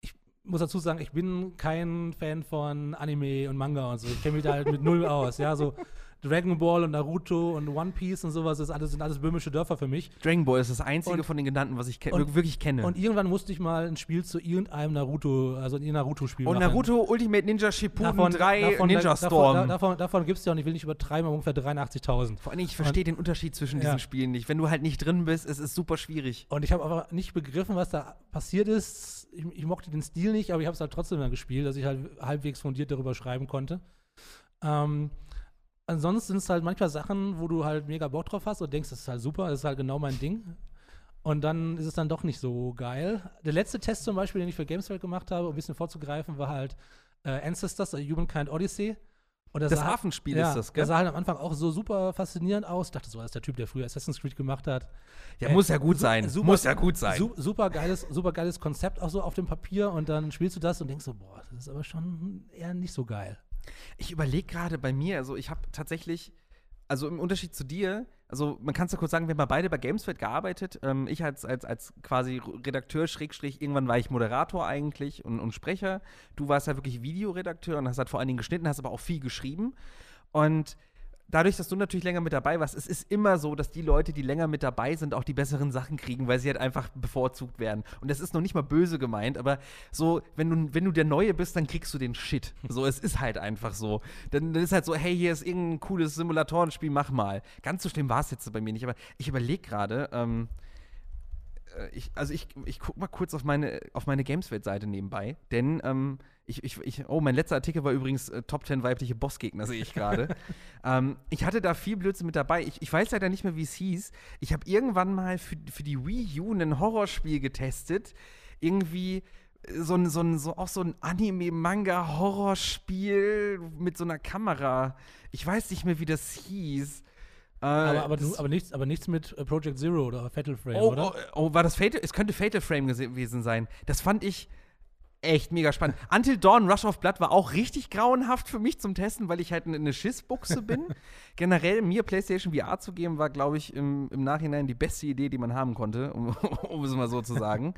ich muss dazu sagen, ich bin kein Fan von Anime und Manga und so. Ich kenne mich da halt mit null aus. Ja, so Dragon Ball und Naruto und One Piece und sowas, das alles, sind alles böhmische Dörfer für mich. Dragon Ball ist das einzige und, von den genannten, was ich ke und, wirklich kenne. Und irgendwann musste ich mal ein Spiel zu irgendeinem Naruto, also ein Naruto-Spiel Und machen. Naruto Ultimate Ninja Shippuden davon, 3 davon, Ninja Storm. Davon, davon, davon gibt es ja und ich will nicht übertreiben, aber ungefähr 83.000. Vor allem, ich verstehe den Unterschied zwischen ja. diesen Spielen nicht. Wenn du halt nicht drin bist, es ist super schwierig. Und ich habe aber nicht begriffen, was da passiert ist. Ich, ich mochte den Stil nicht, aber ich habe es halt trotzdem dann gespielt, dass ich halt halbwegs fundiert darüber schreiben konnte. Ähm, ansonsten sind es halt manchmal Sachen, wo du halt mega Bock drauf hast und denkst, das ist halt super, das ist halt genau mein Ding. Und dann ist es dann doch nicht so geil. Der letzte Test zum Beispiel, den ich für Gameswelt gemacht habe, um ein bisschen vorzugreifen, war halt äh, Ancestors, A Humankind Odyssey. Und das, das Hafenspiel ja, ist das, gell? Der sah halt am Anfang auch so super faszinierend aus. Ich dachte so, das ist der Typ, der früher Assassin's Creed gemacht hat. Ja, äh, muss ja gut sein. Super, muss ja gut sein. Su super, geiles, super geiles Konzept auch so auf dem Papier und dann spielst du das und denkst so, boah, das ist aber schon eher nicht so geil. Ich überlege gerade bei mir, also ich habe tatsächlich, also im Unterschied zu dir, also man kann es ja kurz sagen, wir haben ja beide bei Gamesfed gearbeitet. Ähm, ich als, als, als quasi Redakteur, Schrägstrich, irgendwann war ich Moderator eigentlich und, und Sprecher. Du warst ja wirklich Videoredakteur und hast halt vor allen Dingen geschnitten, hast aber auch viel geschrieben. Und dadurch, dass du natürlich länger mit dabei warst, es ist immer so, dass die Leute, die länger mit dabei sind, auch die besseren Sachen kriegen, weil sie halt einfach bevorzugt werden. Und das ist noch nicht mal böse gemeint, aber so, wenn du, wenn du der Neue bist, dann kriegst du den Shit. So, es ist halt einfach so. Dann, dann ist halt so, hey, hier ist irgendein cooles Simulatorenspiel, mach mal. Ganz so schlimm war es jetzt bei mir nicht, aber ich überlege gerade, ähm, äh, ich, also ich, ich gucke mal kurz auf meine, auf meine Gameswelt-Seite nebenbei, denn ähm, ich, ich, ich, oh, mein letzter Artikel war übrigens äh, Top 10 weibliche Bossgegner, sehe ich gerade. ähm, ich hatte da viel Blödsinn mit dabei. Ich, ich weiß leider nicht mehr, wie es hieß. Ich habe irgendwann mal für, für die Wii U ein Horrorspiel getestet. Irgendwie so ein, so ein, so auch so ein Anime-Manga-Horrorspiel mit so einer Kamera. Ich weiß nicht mehr, wie das hieß. Äh, aber, aber, aber, nichts, aber nichts mit äh, Project Zero oder Fatal Frame, oh, oder? Oh, oh, war das Fatal? Es könnte Fatal Frame gewesen sein. Das fand ich echt mega spannend. Until Dawn Rush of Blood war auch richtig grauenhaft für mich zum Testen, weil ich halt eine Schissbuchse bin. Generell mir PlayStation VR zu geben, war, glaube ich, im, im Nachhinein die beste Idee, die man haben konnte, um, um es mal so zu sagen.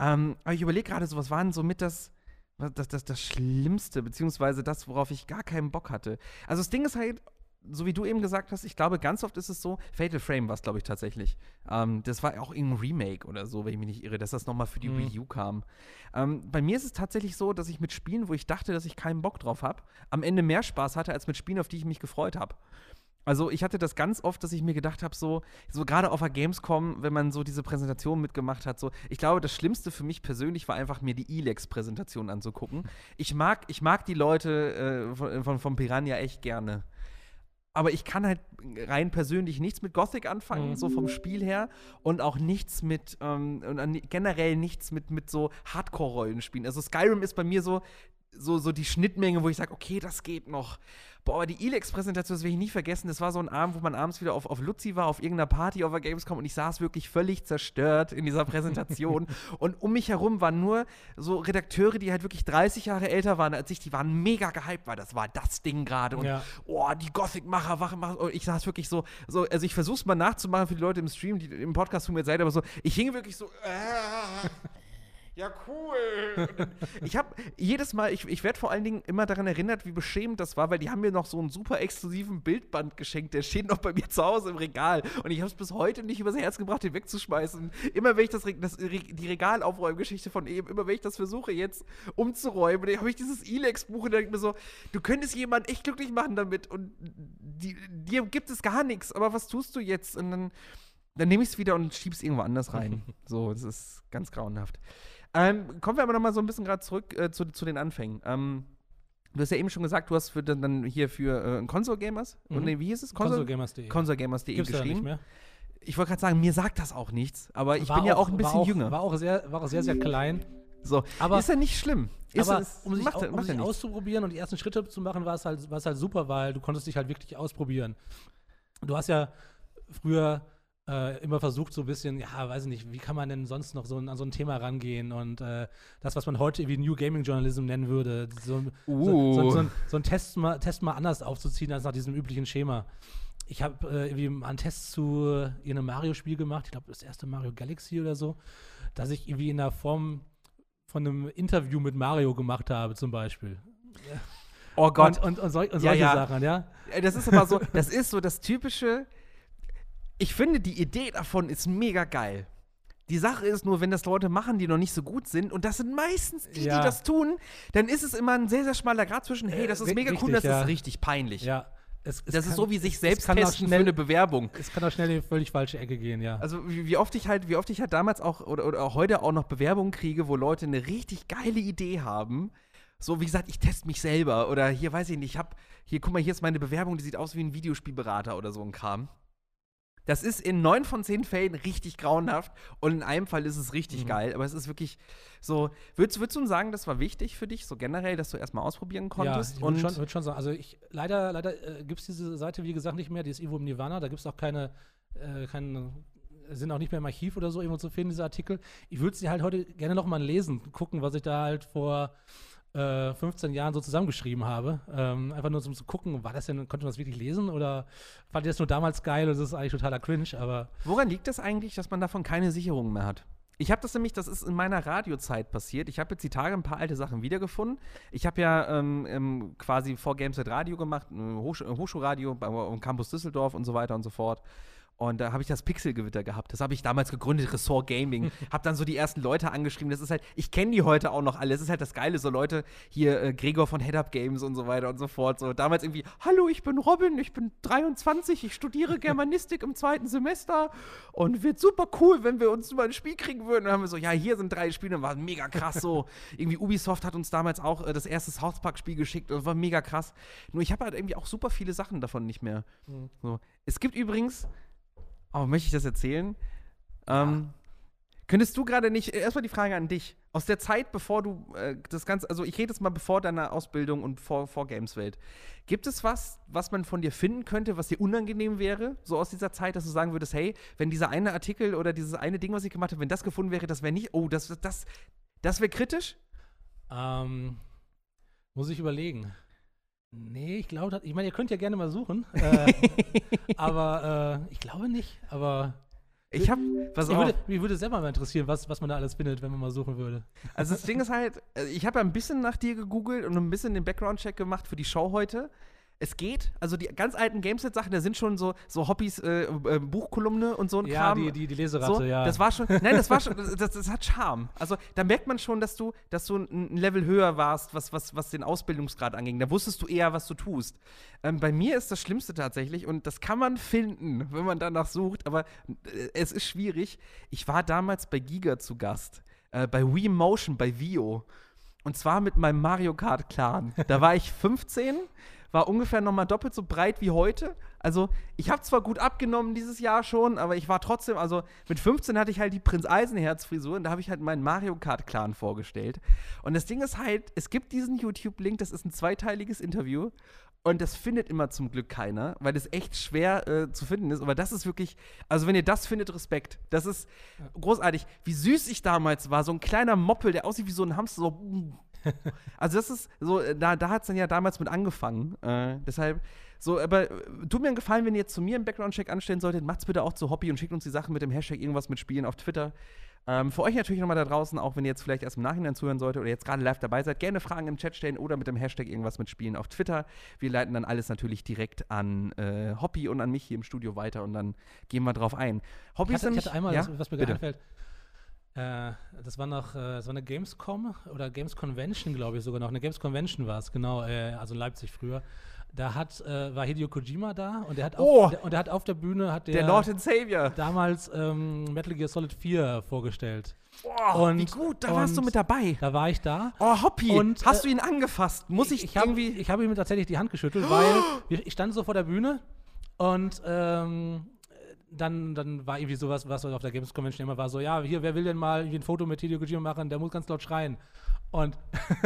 ähm, aber ich überlege gerade so, was war denn so mit das, das, das, das Schlimmste, beziehungsweise das, worauf ich gar keinen Bock hatte. Also das Ding ist halt, so wie du eben gesagt hast, ich glaube, ganz oft ist es so, Fatal Frame war es, glaube ich, tatsächlich. Ähm, das war auch irgendein Remake oder so, wenn ich mich nicht irre, dass das nochmal für die mhm. Wii U kam. Ähm, bei mir ist es tatsächlich so, dass ich mit Spielen, wo ich dachte, dass ich keinen Bock drauf habe, am Ende mehr Spaß hatte, als mit Spielen, auf die ich mich gefreut habe. Also ich hatte das ganz oft, dass ich mir gedacht habe, so, so gerade auf der Gamescom, wenn man so diese Präsentation mitgemacht hat, so, ich glaube, das Schlimmste für mich persönlich war einfach, mir die Elex-Präsentation anzugucken. Ich mag, ich mag die Leute äh, von, von, vom Piranha echt gerne. Aber ich kann halt rein persönlich nichts mit Gothic anfangen, Mhm. so vom Spiel her. Und auch nichts mit, ähm, an- generell nichts mit, mit so Hardcore-Rollenspielen. Also Skyrim ist bei mir so, so, so die Schnittmenge, wo ich sage, okay, das geht noch. Boah, aber die Elex-Präsentation, das werde ich nie vergessen. Das war so ein Abend, wo man abends wieder auf, auf Luzi war, auf irgendeiner Party auf der Gamescom und ich saß wirklich völlig zerstört in dieser Präsentation. und um mich herum waren nur so Redakteure, die halt wirklich 30 Jahre älter waren als ich, die waren mega gehypt, weil das war das Ding gerade. Und Ja. oh, die Gothic-Macher, Wache machen. Und ich saß wirklich so, so, also ich versuch's mal nachzumachen für die Leute im Stream, die im Podcast tun mir leid, aber so, ich hing wirklich so, äh, ja, cool. Ich habe jedes Mal, ich, ich werde vor allen Dingen immer daran erinnert, wie beschämend das war, weil die haben mir noch so einen super exklusiven Bildband geschenkt, der steht noch bei mir zu Hause im Regal. Und ich habe es bis heute nicht übers Herz gebracht, den wegzuschmeißen. Immer wenn ich das, das die Regalaufräumgeschichte von eben, immer wenn ich das versuche jetzt umzuräumen, dann habe ich dieses Elex-Buch und denke ich mir so, du könntest jemanden echt glücklich machen damit und die, dir gibt es gar nichts, aber was tust du jetzt? Und dann, dann nehme ich es wieder und schiebe es irgendwo anders rein. so, das ist ganz grauenhaft. Ähm, kommen wir aber noch mal so ein bisschen gerade zurück äh, zu, zu den Anfängen. Ähm, du hast ja eben schon gesagt, du hast für dann, hier für äh, Console Gamers, Mhm. und nee, wie hieß es? Consolegamers.de. Consolegamers.de ja geschrieben. nicht mehr. Ich wollte gerade sagen, mir sagt das auch nichts, aber ich War bin ja auch ein war bisschen auch, jünger. War auch sehr, war auch sehr, sehr klein. so, aber- ist ja nicht schlimm. Ist aber es, um sich, macht, ja- um macht ja sich nichts. auszuprobieren und die ersten Schritte zu machen, war es halt, war es halt super, weil du konntest dich halt wirklich ausprobieren. Du hast ja früher äh, immer versucht, so ein bisschen, ja, weiß ich nicht, wie kann man denn sonst noch so an so ein Thema rangehen und äh, das, was man heute irgendwie New Gaming Journalism nennen würde, so, ein- so, Uh. so, so, ein, so ein Test, mal, Test mal anders aufzuziehen als nach diesem üblichen Schema. Ich habe äh, irgendwie mal einen Test zu irgendeinem Mario-Spiel gemacht, ich glaube, das erste Mario Galaxy oder so, dass ich irgendwie in der Form von einem Interview mit Mario gemacht habe, zum Beispiel. Oh Gott, Und, und, und, sol und Ja, solche ja. Sachen, ja. Das ist aber so, das ist so das typische. Ich finde, die Idee davon ist mega geil. Die Sache ist nur, wenn das Leute machen, die noch nicht so gut sind, und das sind meistens die, Ja. die das tun, dann ist es immer ein sehr, sehr schmaler Grad zwischen, hey, das ist Ri- mega cool, richtig, das ja. ist richtig peinlich. Ja. Es, es Das ist kann- so wie sich selbst kann auch testen für schnell- eine Bewerbung. Es kann auch schnell in die völlig falsche Ecke gehen, ja. Also wie, wie oft ich halt, wie oft ich halt damals auch oder, oder auch heute auch noch Bewerbungen kriege, wo Leute eine richtig geile Idee haben. So wie gesagt, ich teste mich selber oder hier weiß ich nicht, ich hab hier guck mal, hier ist meine Bewerbung, die sieht aus wie ein Videospielberater oder so ein Kram. Das ist in neun von zehn Fällen richtig grauenhaft und in einem Fall ist es richtig Mhm. geil. Aber es ist wirklich so. Würdest, würdest du sagen, das war wichtig für dich, so generell, dass du erstmal ausprobieren konntest? Ja, ich würde schon, würd schon sagen. Also ich, leider, leider äh, gibt es diese Seite, wie gesagt, nicht mehr. Die ist irgendwo im Nirvana. Da gibt es auch keine, äh, keine, sind auch nicht mehr im Archiv oder so irgendwo zu finden, diese Artikel. Ich würde sie halt heute gerne noch mal lesen, gucken, was ich da halt vor äh, 15 Jahren so zusammengeschrieben habe. Ähm, einfach nur um zu gucken, war das denn, konnte man das wirklich lesen oder fand ich das nur damals geil und das ist eigentlich totaler Cringe, aber Woran liegt das eigentlich, dass man davon keine Sicherung mehr hat? Ich habe das nämlich, das ist in meiner Radiozeit passiert. Ich habe jetzt die Tage ein paar alte Sachen wiedergefunden. Ich habe ja ähm, ähm, quasi vor Gameset Radio gemacht, Hochschulradio am Campus Düsseldorf und so weiter und so fort. Und da habe ich das Pixelgewitter gehabt. Das habe ich damals gegründet, Ressort Gaming. habe dann so die ersten Leute angeschrieben. Das ist halt, ich kenne die heute auch noch alle. Das ist halt das Geile, so Leute, hier äh, Gregor von Head Up Games und so weiter und so fort. So damals irgendwie, hallo, ich bin Robin, ich bin 23, ich studiere Germanistik im zweiten Semester und wird super cool, wenn wir uns mal ein Spiel kriegen würden. Und dann haben wir so, ja, hier sind drei Spiele, war mega krass so. irgendwie Ubisoft hat uns damals auch äh, das erste South Park Spiel geschickt und das war mega krass. Nur ich habe halt irgendwie auch super viele Sachen davon nicht mehr. So. Es gibt übrigens, oh, möchte ich das erzählen? Ähm, könntest du gerade nicht, erstmal die Frage an dich, aus der Zeit, bevor du äh, das Ganze, also ich rede jetzt mal bevor deiner Ausbildung und vor, vor Gameswelt, gibt es was, was man von dir finden könnte, was dir unangenehm wäre, so aus dieser Zeit, dass du sagen würdest, hey, wenn dieser eine Artikel oder dieses eine Ding, was ich gemacht habe, wenn das gefunden wäre, das wäre nicht, oh, das, das, das wäre kritisch? Ähm, muss ich überlegen. Nee, ich glaube, ich meine, ihr könnt ja gerne mal suchen. Äh, aber äh, ich glaube nicht. Aber Ich habe, was auch, würde, mich würde selber mal interessieren, was, was man da alles findet, wenn man mal suchen würde. Also das Ding ist halt, äh, ich habe ja ein bisschen nach dir gegoogelt und ein bisschen den Background-Check gemacht für die Show heute. Es geht, also die ganz alten Gameset-Sachen, da sind schon so, so Hobbys, äh, äh, Buchkolumne und so ein Ja, Kram. die, die, die Leseratte, so, ja. Das war schon, nein, das war schon, das, das hat Charme. Also da merkt man schon, dass du, dass du ein Level höher warst, was, was, was den Ausbildungsgrad anging. Da wusstest du eher, was du tust. Ähm, bei mir ist das Schlimmste tatsächlich, und das kann man finden, wenn man danach sucht, aber äh, es ist schwierig. Ich war damals bei Giga zu Gast, äh, bei Wii Motion, bei Vio. Und zwar mit meinem Mario Kart Clan. Da war ich 15, war ungefähr nochmal doppelt so breit wie heute. Also, ich habe zwar gut abgenommen dieses Jahr schon, aber ich war trotzdem, also mit 15 hatte ich halt die Prinz Eisenherz-Frisur und da habe ich halt meinen Mario Kart-Clan vorgestellt. Und das Ding ist halt, es gibt diesen YouTube-Link, das ist ein zweiteiliges Interview. Und das findet immer zum Glück keiner, weil das echt schwer äh, zu finden ist. Aber das ist wirklich, also wenn ihr das findet, Respekt. Das ist großartig. Wie süß ich damals war, so ein kleiner Moppel, der aussieht wie so ein Hamster, so. Also das ist so, äh, da, da hat es dann ja damals mit angefangen. Äh, deshalb, so, aber äh, tut mir einen Gefallen, wenn ihr jetzt zu mir einen Background-Check anstellen solltet, macht's bitte auch zu Hobby und schickt uns die Sachen mit dem Hashtag irgendwas mit Spielen auf Twitter. Ähm, für euch natürlich nochmal da draußen, auch wenn ihr jetzt vielleicht erst im Nachhinein zuhören solltet oder jetzt gerade live dabei seid, gerne Fragen im Chat stellen oder mit dem Hashtag irgendwas mit Spielen auf Twitter. Wir leiten dann alles natürlich direkt an äh, Hobby und an mich hier im Studio weiter und dann gehen wir drauf ein. Hobby Ich ist hatte, ich nämlich, hatte einmal, ja? das, was mir gerade einfällt, äh, das war noch, äh, das war eine Gamescom oder Games Convention, glaube ich sogar noch. Eine Games Convention war es, genau, äh, also in Leipzig früher. Da hat, äh, war Hideo Kojima da und der hat auf, Oh! der, und hat auf der Bühne hat der, Der Lord and Savior. damals ähm, Metal Gear Solid 4 vorgestellt. Wie Und- gut, da warst du mit dabei. Da war ich da. Oh, Hoppy, Und, hast du ihn angefasst? Muss ich, ich hab, irgendwie. Ich habe ihm tatsächlich die Hand geschüttelt, weil wir- ich stand so vor der Bühne und ähm, dann, dann war irgendwie sowas, was auf der Games Convention immer war, so, ja, hier, wer will denn mal ein Foto mit Hideo Kojima machen, der muss ganz laut schreien. Und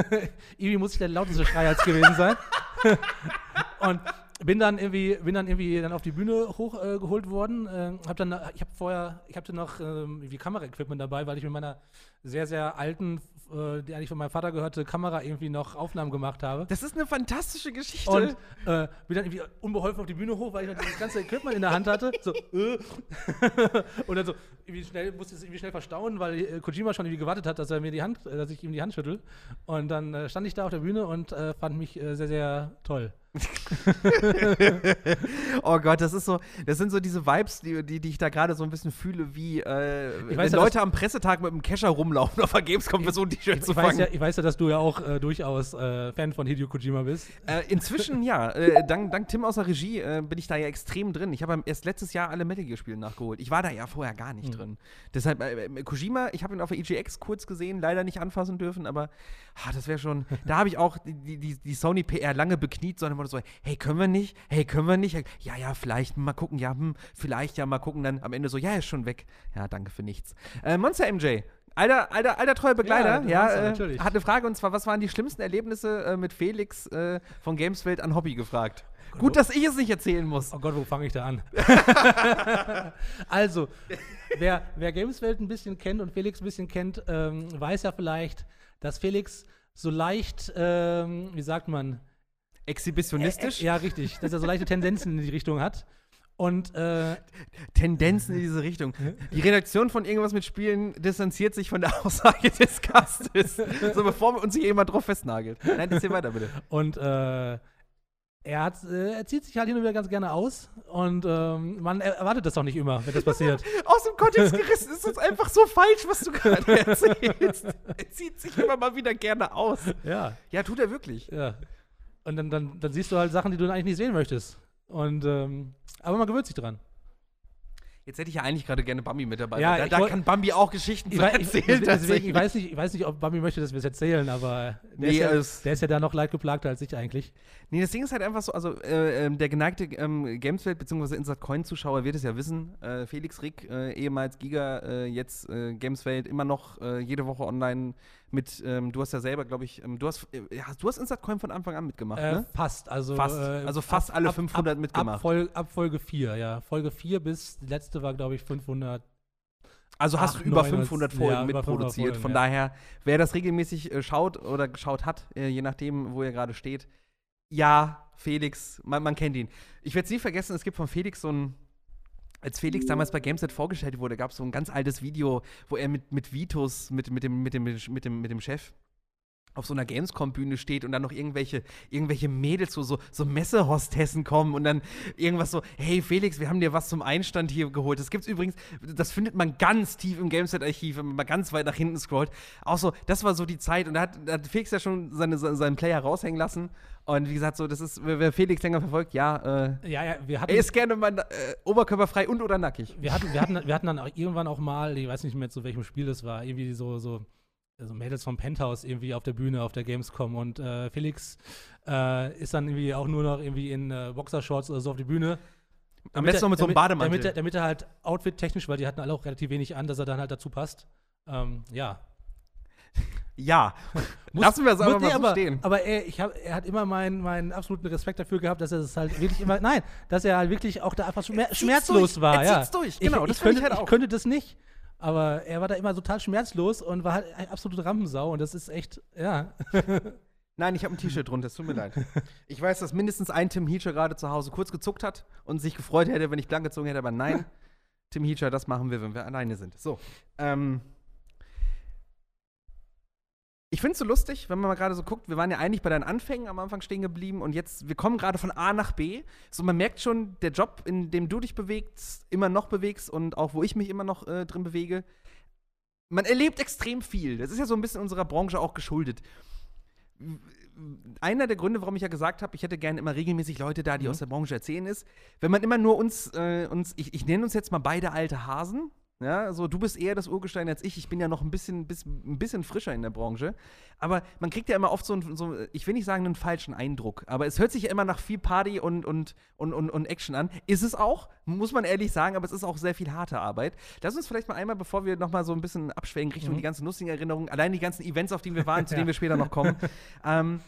irgendwie muss ich der lauteste Schrei als gewesen sein. und bin dann irgendwie, bin dann irgendwie dann auf die Bühne hochgeholt äh, worden. Äh, hab dann, ich habe vorher, ich hatte noch ähm, Kameraequipment dabei, weil ich mit meiner sehr, sehr alten, äh, die eigentlich von meinem Vater gehörte Kamera irgendwie noch Aufnahmen gemacht habe. Das ist eine fantastische Geschichte. Und äh, bin dann irgendwie unbeholfen auf die Bühne hoch, weil ich noch das ganze Equipment in der Hand hatte. So, äh. und dann so, irgendwie schnell, musste es irgendwie schnell verstauen, weil äh, Kojima schon irgendwie gewartet hat, dass er mir die Hand, äh, dass ich ihm die Hand schüttel. Und dann äh, stand ich da auf der Bühne und fand mich sehr, sehr toll. oh Gott, das ist so, das sind so diese Vibes, die, die, die ich da gerade so ein bisschen fühle, wie äh, wenn weiß ja, Leute am Pressetag mit dem Kescher rumlaufen auf der Gamescom für so ein T-Shirt zu weiß fangen. ja, ich weiß ja, dass du ja auch äh, durchaus äh, Fan von Hideo Kojima bist. Äh, inzwischen ja. Äh, dank, dank Tim aus der Regie äh, bin ich da ja extrem drin. Ich habe erst letztes Jahr alle Metal Gear Spiele nachgeholt. Ich war da ja vorher gar nicht Mhm. drin. Deshalb, Kojima, ich habe ihn auf der EGX kurz gesehen, leider nicht anfassen dürfen, aber ah, das wäre schon. da habe ich auch die, die, die Sony PR lange bekniet, sondern wurde so, hey, können wir nicht? Hey, können wir nicht? Ja, ja, vielleicht, mal gucken, ja, hm, vielleicht ja, mal gucken. Dann am Ende so, ja, ist schon weg. Ja, danke für nichts. Äh, Monster MJ. Alter, alter, alter treuer Begleiter, Ja, ja, Monster, äh, natürlich. hat eine Frage und zwar, was waren die schlimmsten Erlebnisse äh, mit Felix äh, von Gameswelt an Hobby gefragt? Gut, dass ich es nicht erzählen muss. Oh Gott, wo fange ich da an? also, wer, wer Gameswelt ein bisschen kennt und Felix ein bisschen kennt, ähm, weiß ja vielleicht, dass Felix so leicht, ähm, wie sagt man, Exhibitionistisch? Äh, ja, richtig, dass er so leichte Tendenzen in die Richtung hat. Und äh, Tendenzen in diese Richtung. Die Redaktion von irgendwas mit Spielen distanziert sich von der Aussage des Gastes. so bevor wir uns hier jemand drauf festnagelt. Nein, erzähl weiter, bitte. Und äh, er, hat, äh, er zieht sich halt hin und wieder ganz gerne aus. Und ähm, man er- erwartet das auch nicht immer, wenn das passiert. Aus dem Kontext gerissen ist das einfach so falsch, was du gerade erzählst. Er zieht sich immer mal wieder gerne aus. ja, Ja, tut er wirklich. ja. Und dann, dann, dann siehst du halt Sachen, die du eigentlich nicht sehen möchtest. Und ähm, aber man gewöhnt sich dran. Jetzt hätte ich ja eigentlich gerade gerne Bambi mit dabei. Ja, da, da kann Bambi auch Geschichten Ich, wei- ich, erzählen. deswegen, ich, weiß nicht, ich weiß nicht, ob Bambi möchte, dass wir es erzählen, aber der, Nee, ist ja, es- der ist ja da noch leidgeplagter als ich eigentlich. Nee, das Ding ist halt einfach so, also äh, ähm, der geneigte ähm, Gameswelt bzw. Insert Coin Zuschauer wird es ja wissen. Äh, Felix Rick, äh, ehemals Giga, äh, jetzt äh, Gameswelt, immer noch äh, jede Woche online mit, ähm, du hast ja selber, glaube ich, ähm, du hast, äh, ja, du hast Insert Coin von Anfang an mitgemacht, Äh, ne? fast, also Fast. äh, Also fast alle 500 ab, mitgemacht. Ab, Folge, ab Folge 4, ja. Folge 4 bis die letzte war, glaube ich, 500. Also hast acht, du über neun, 500 ja, Folgen über 500 mitproduziert. Folgen, Von ja. daher, wer das regelmäßig äh, schaut oder geschaut hat, äh, je nachdem, wo er gerade steht, ja, Felix, man, man kennt ihn. Ich werde es nie vergessen, es gibt von Felix so ein. Als Felix damals bei Gameset vorgestellt wurde, gab es so ein ganz altes Video, wo er mit, mit Vitus, mit, mit, dem, mit, dem, mit, dem, mit dem Chef, auf so einer Gamescom-Bühne steht und dann noch irgendwelche, irgendwelche Mädels, so, so, so Messehostessen kommen und dann irgendwas so, hey Felix, wir haben dir was zum Einstand hier geholt. Das gibt's übrigens, das findet man ganz tief im Gameset-Archiv, wenn man mal ganz weit nach hinten scrollt. Auch so, das war so die Zeit und da hat, da hat Felix ja schon seine, seinen Player raushängen lassen. Und wie gesagt, so, das ist, wer Felix länger verfolgt, ja, äh, Ja, ja, wir hatten, er ist gerne mal äh, oberkörperfrei und oder nackig. wir hatten, wir hatten, wir hatten dann auch irgendwann auch mal, ich weiß nicht mehr zu welchem Spiel das war, irgendwie so, so also Mädels vom Penthouse irgendwie auf der Bühne auf der Gamescom und äh, Felix äh, ist dann irgendwie auch nur noch irgendwie in äh, Boxershorts oder so auf die Bühne. Am besten noch mit so einem damit, Bademantel. Damit, er- damit er halt outfit-technisch, weil die hatten alle auch relativ wenig an, dass er dann halt dazu passt. Ähm, ja. ja. Lassen wir es Muss- aber mal nee, so aber, stehen. Aber er, ich hab, er hat immer meinen, meinen absoluten Respekt dafür gehabt, dass er es halt wirklich immer, nein, dass er halt wirklich auch da einfach schmer schmerzlos durch. war. Er ja. durch. Genau, ich, das ich, find ich könnte, halt auch. ich könnte das nicht. Aber er war da immer total schmerzlos und war halt eine absolute Rampensau und das ist echt, ja. Nein, ich habe ein T-Shirt drunter, es tut mir leid. Ich weiß, dass mindestens ein Tim Heacher gerade zu Hause kurz gezuckt hat und sich gefreut hätte, wenn ich blank gezogen hätte, aber nein, Tim Heacher, das machen wir, wenn wir alleine sind. So. Ähm, ich finde es so lustig, wenn man mal gerade so guckt, wir waren ja eigentlich bei deinen Anfängen am Anfang stehen geblieben und jetzt, wir kommen gerade von A nach B. So, man merkt schon, der Job, in dem du dich bewegst, immer noch bewegst und auch wo ich mich immer noch äh, drin bewege, man erlebt extrem viel. Das ist ja so ein bisschen unserer Branche auch geschuldet einer der Gründe, warum ich ja gesagt habe, ich hätte gerne immer regelmäßig Leute da, die Mhm. aus der Branche erzählen, ist, wenn man immer nur uns, äh, uns ich, ich nenne uns jetzt mal beide alte Hasen. Ja, also du bist eher das Urgestein als ich. Ich bin ja noch ein bisschen, bis, ein bisschen frischer in der Branche. Aber man kriegt ja immer oft so, einen- so, ich will nicht sagen, einen falschen Eindruck. Aber es hört sich ja immer nach viel Party und, und, und, und, und Action an. Ist es auch, muss man ehrlich sagen, aber es ist auch sehr viel harte Arbeit. Lass uns vielleicht mal einmal, bevor wir noch mal so ein bisschen abschwägen Richtung Mhm. die ganzen lustigen Erinnerungen, allein die ganzen Events, auf denen wir waren, zu denen wir später noch kommen. ähm,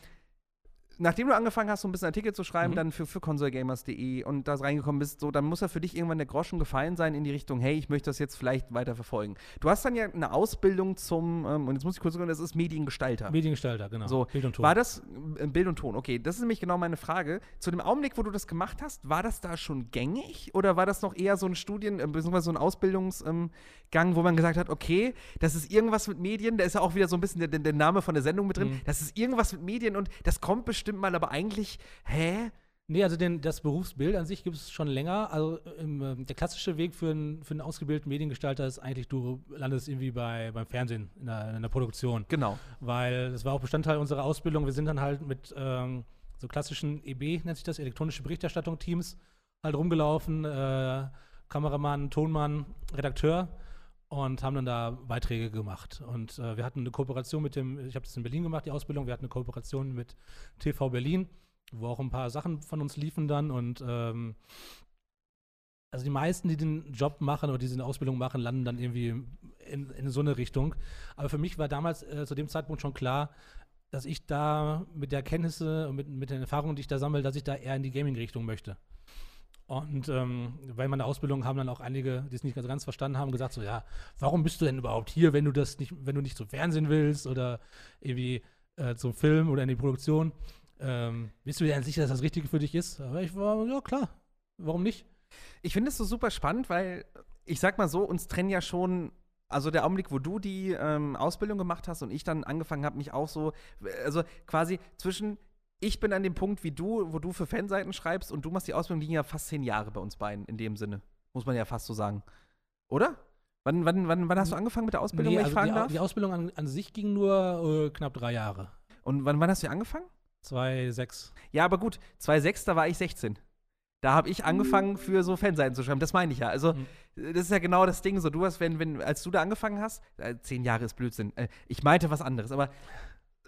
nachdem du angefangen hast, so ein bisschen Artikel zu schreiben, Mhm. dann für, für consolegamers.de und da reingekommen bist, so, dann muss ja für dich irgendwann der Groschen gefallen sein in die Richtung, hey, ich möchte das jetzt vielleicht weiter verfolgen. Du hast dann ja eine Ausbildung zum, ähm, und jetzt muss ich kurz sagen, das ist Mediengestalter. Mediengestalter, genau. So, Bild und Ton. War das äh, Bild und Ton? Okay, das ist nämlich genau meine Frage. Zu dem Augenblick, wo du das gemacht hast, war das da schon gängig oder war das noch eher so ein Studien- äh, bzw. so ein Ausbildungsgang, wo man gesagt hat, okay, das ist irgendwas mit Medien, da ist ja auch wieder so ein bisschen der, der, der Name von der Sendung mit drin, Mhm. das ist irgendwas mit Medien und das kommt bestimmt mal, aber eigentlich, hä? Nee, also den, das Berufsbild an sich gibt es schon länger. Also ähm, ähm, der klassische Weg für einen, für einen ausgebildeten Mediengestalter ist eigentlich, du landest irgendwie bei, beim Fernsehen in der, in der Produktion. Genau. Weil das war auch Bestandteil unserer Ausbildung. Wir sind dann halt mit ähm, so klassischen EB, nennt sich das, elektronische Berichterstattung-Teams, halt rumgelaufen. Äh, Kameramann, Tonmann, Redakteur und haben dann da Beiträge gemacht. Und äh, wir hatten eine Kooperation mit dem, ich habe das in Berlin gemacht, die Ausbildung, wir hatten eine Kooperation mit TV Berlin, wo auch ein paar Sachen von uns liefen dann und ähm, also die meisten, die den Job machen oder diese Ausbildung machen, landen dann irgendwie in, in so eine Richtung. Aber für mich war damals äh, zu dem Zeitpunkt schon klar, dass ich da mit der Kenntnisse und mit, mit den Erfahrungen, die ich da sammle, dass ich da eher in die Gaming-Richtung möchte. Und ähm, bei meiner Ausbildung haben dann auch einige, die es nicht ganz, ganz verstanden haben, gesagt so, ja, warum bist du denn überhaupt hier, wenn du das nicht, wenn du nicht zum Fernsehen willst oder irgendwie äh, zum Film oder in die Produktion? Ähm, bist du dir denn sicher, dass das Richtige für dich ist? Aber ich war, ja klar, warum nicht? Ich finde es so super spannend, weil ich sag mal so, uns trennen ja schon. Also der Augenblick, wo du die ähm, Ausbildung gemacht hast und ich dann angefangen habe, mich auch so, also quasi zwischen, ich bin an dem Punkt wie du, wo du für Fanseiten schreibst und du machst die Ausbildung, liegen ja fast zehn Jahre bei uns beiden in dem Sinne. Muss man ja fast so sagen. Oder? Wann, wann, wann, wann hast du angefangen mit der Ausbildung, Nee, wenn ich also fragen die, darf? die Ausbildung an, an sich ging nur äh, knapp drei Jahre. Und wann, wann hast du angefangen? Zwei, sechs. Ja, aber gut, 2006, da war ich 16. Da habe ich angefangen, für so Fanseiten zu schreiben. Das meine ich ja. Also, Mhm. das ist ja genau das Ding. So, du hast, wenn, wenn, als du da angefangen hast, äh, zehn Jahre ist Blödsinn. Äh, ich meinte was anderes, aber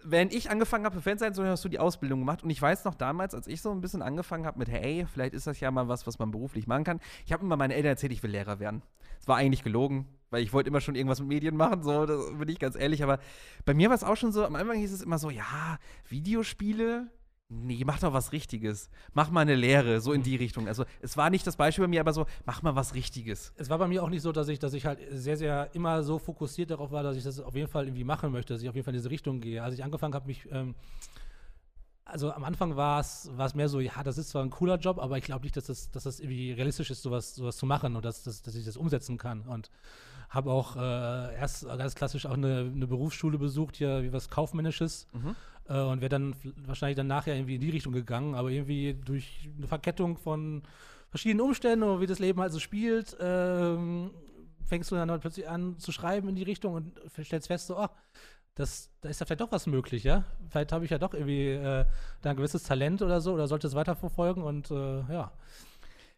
während ich angefangen habe, für Fanseiten zu hast du die Ausbildung gemacht. Und ich weiß noch damals, als ich so ein bisschen angefangen habe mit, hey, vielleicht ist das ja mal was, was man beruflich machen kann. Ich habe immer meinen Eltern erzählt, ich will Lehrer werden. Das war eigentlich gelogen, weil ich wollte immer schon irgendwas mit Medien machen, so, das bin ich ganz ehrlich. Aber bei mir war es auch schon so, am Anfang hieß es immer so, ja, Videospiele, Nee, mach doch was Richtiges. Mach mal eine Lehre, so in die Richtung. Also, es war nicht das Beispiel bei mir, aber so, mach mal was Richtiges. Es war bei mir auch nicht so, dass ich, dass ich halt sehr, sehr immer so fokussiert darauf war, dass ich das auf jeden Fall irgendwie machen möchte, dass ich auf jeden Fall in diese Richtung gehe. Als ich angefangen habe, mich, ähm, also am Anfang war es mehr so, ja, das ist zwar ein cooler Job, aber ich glaube nicht, dass das, dass das irgendwie realistisch ist, sowas, sowas zu machen und dass, dass, dass ich das umsetzen kann. Und habe auch äh, erst ganz klassisch auch eine, eine Berufsschule besucht, hier wie was Kaufmännisches. Äh, und wäre dann wahrscheinlich dann nachher irgendwie in die Richtung gegangen, aber irgendwie durch eine Verkettung von verschiedenen Umständen und wie das Leben halt so spielt, ähm, fängst du dann halt plötzlich an zu schreiben in die Richtung und stellst fest, so, ach, das, da ist ja vielleicht doch was möglich, ja? Vielleicht habe ich ja doch irgendwie äh, da ein gewisses Talent oder so oder sollte es weiterverfolgen und äh, ja.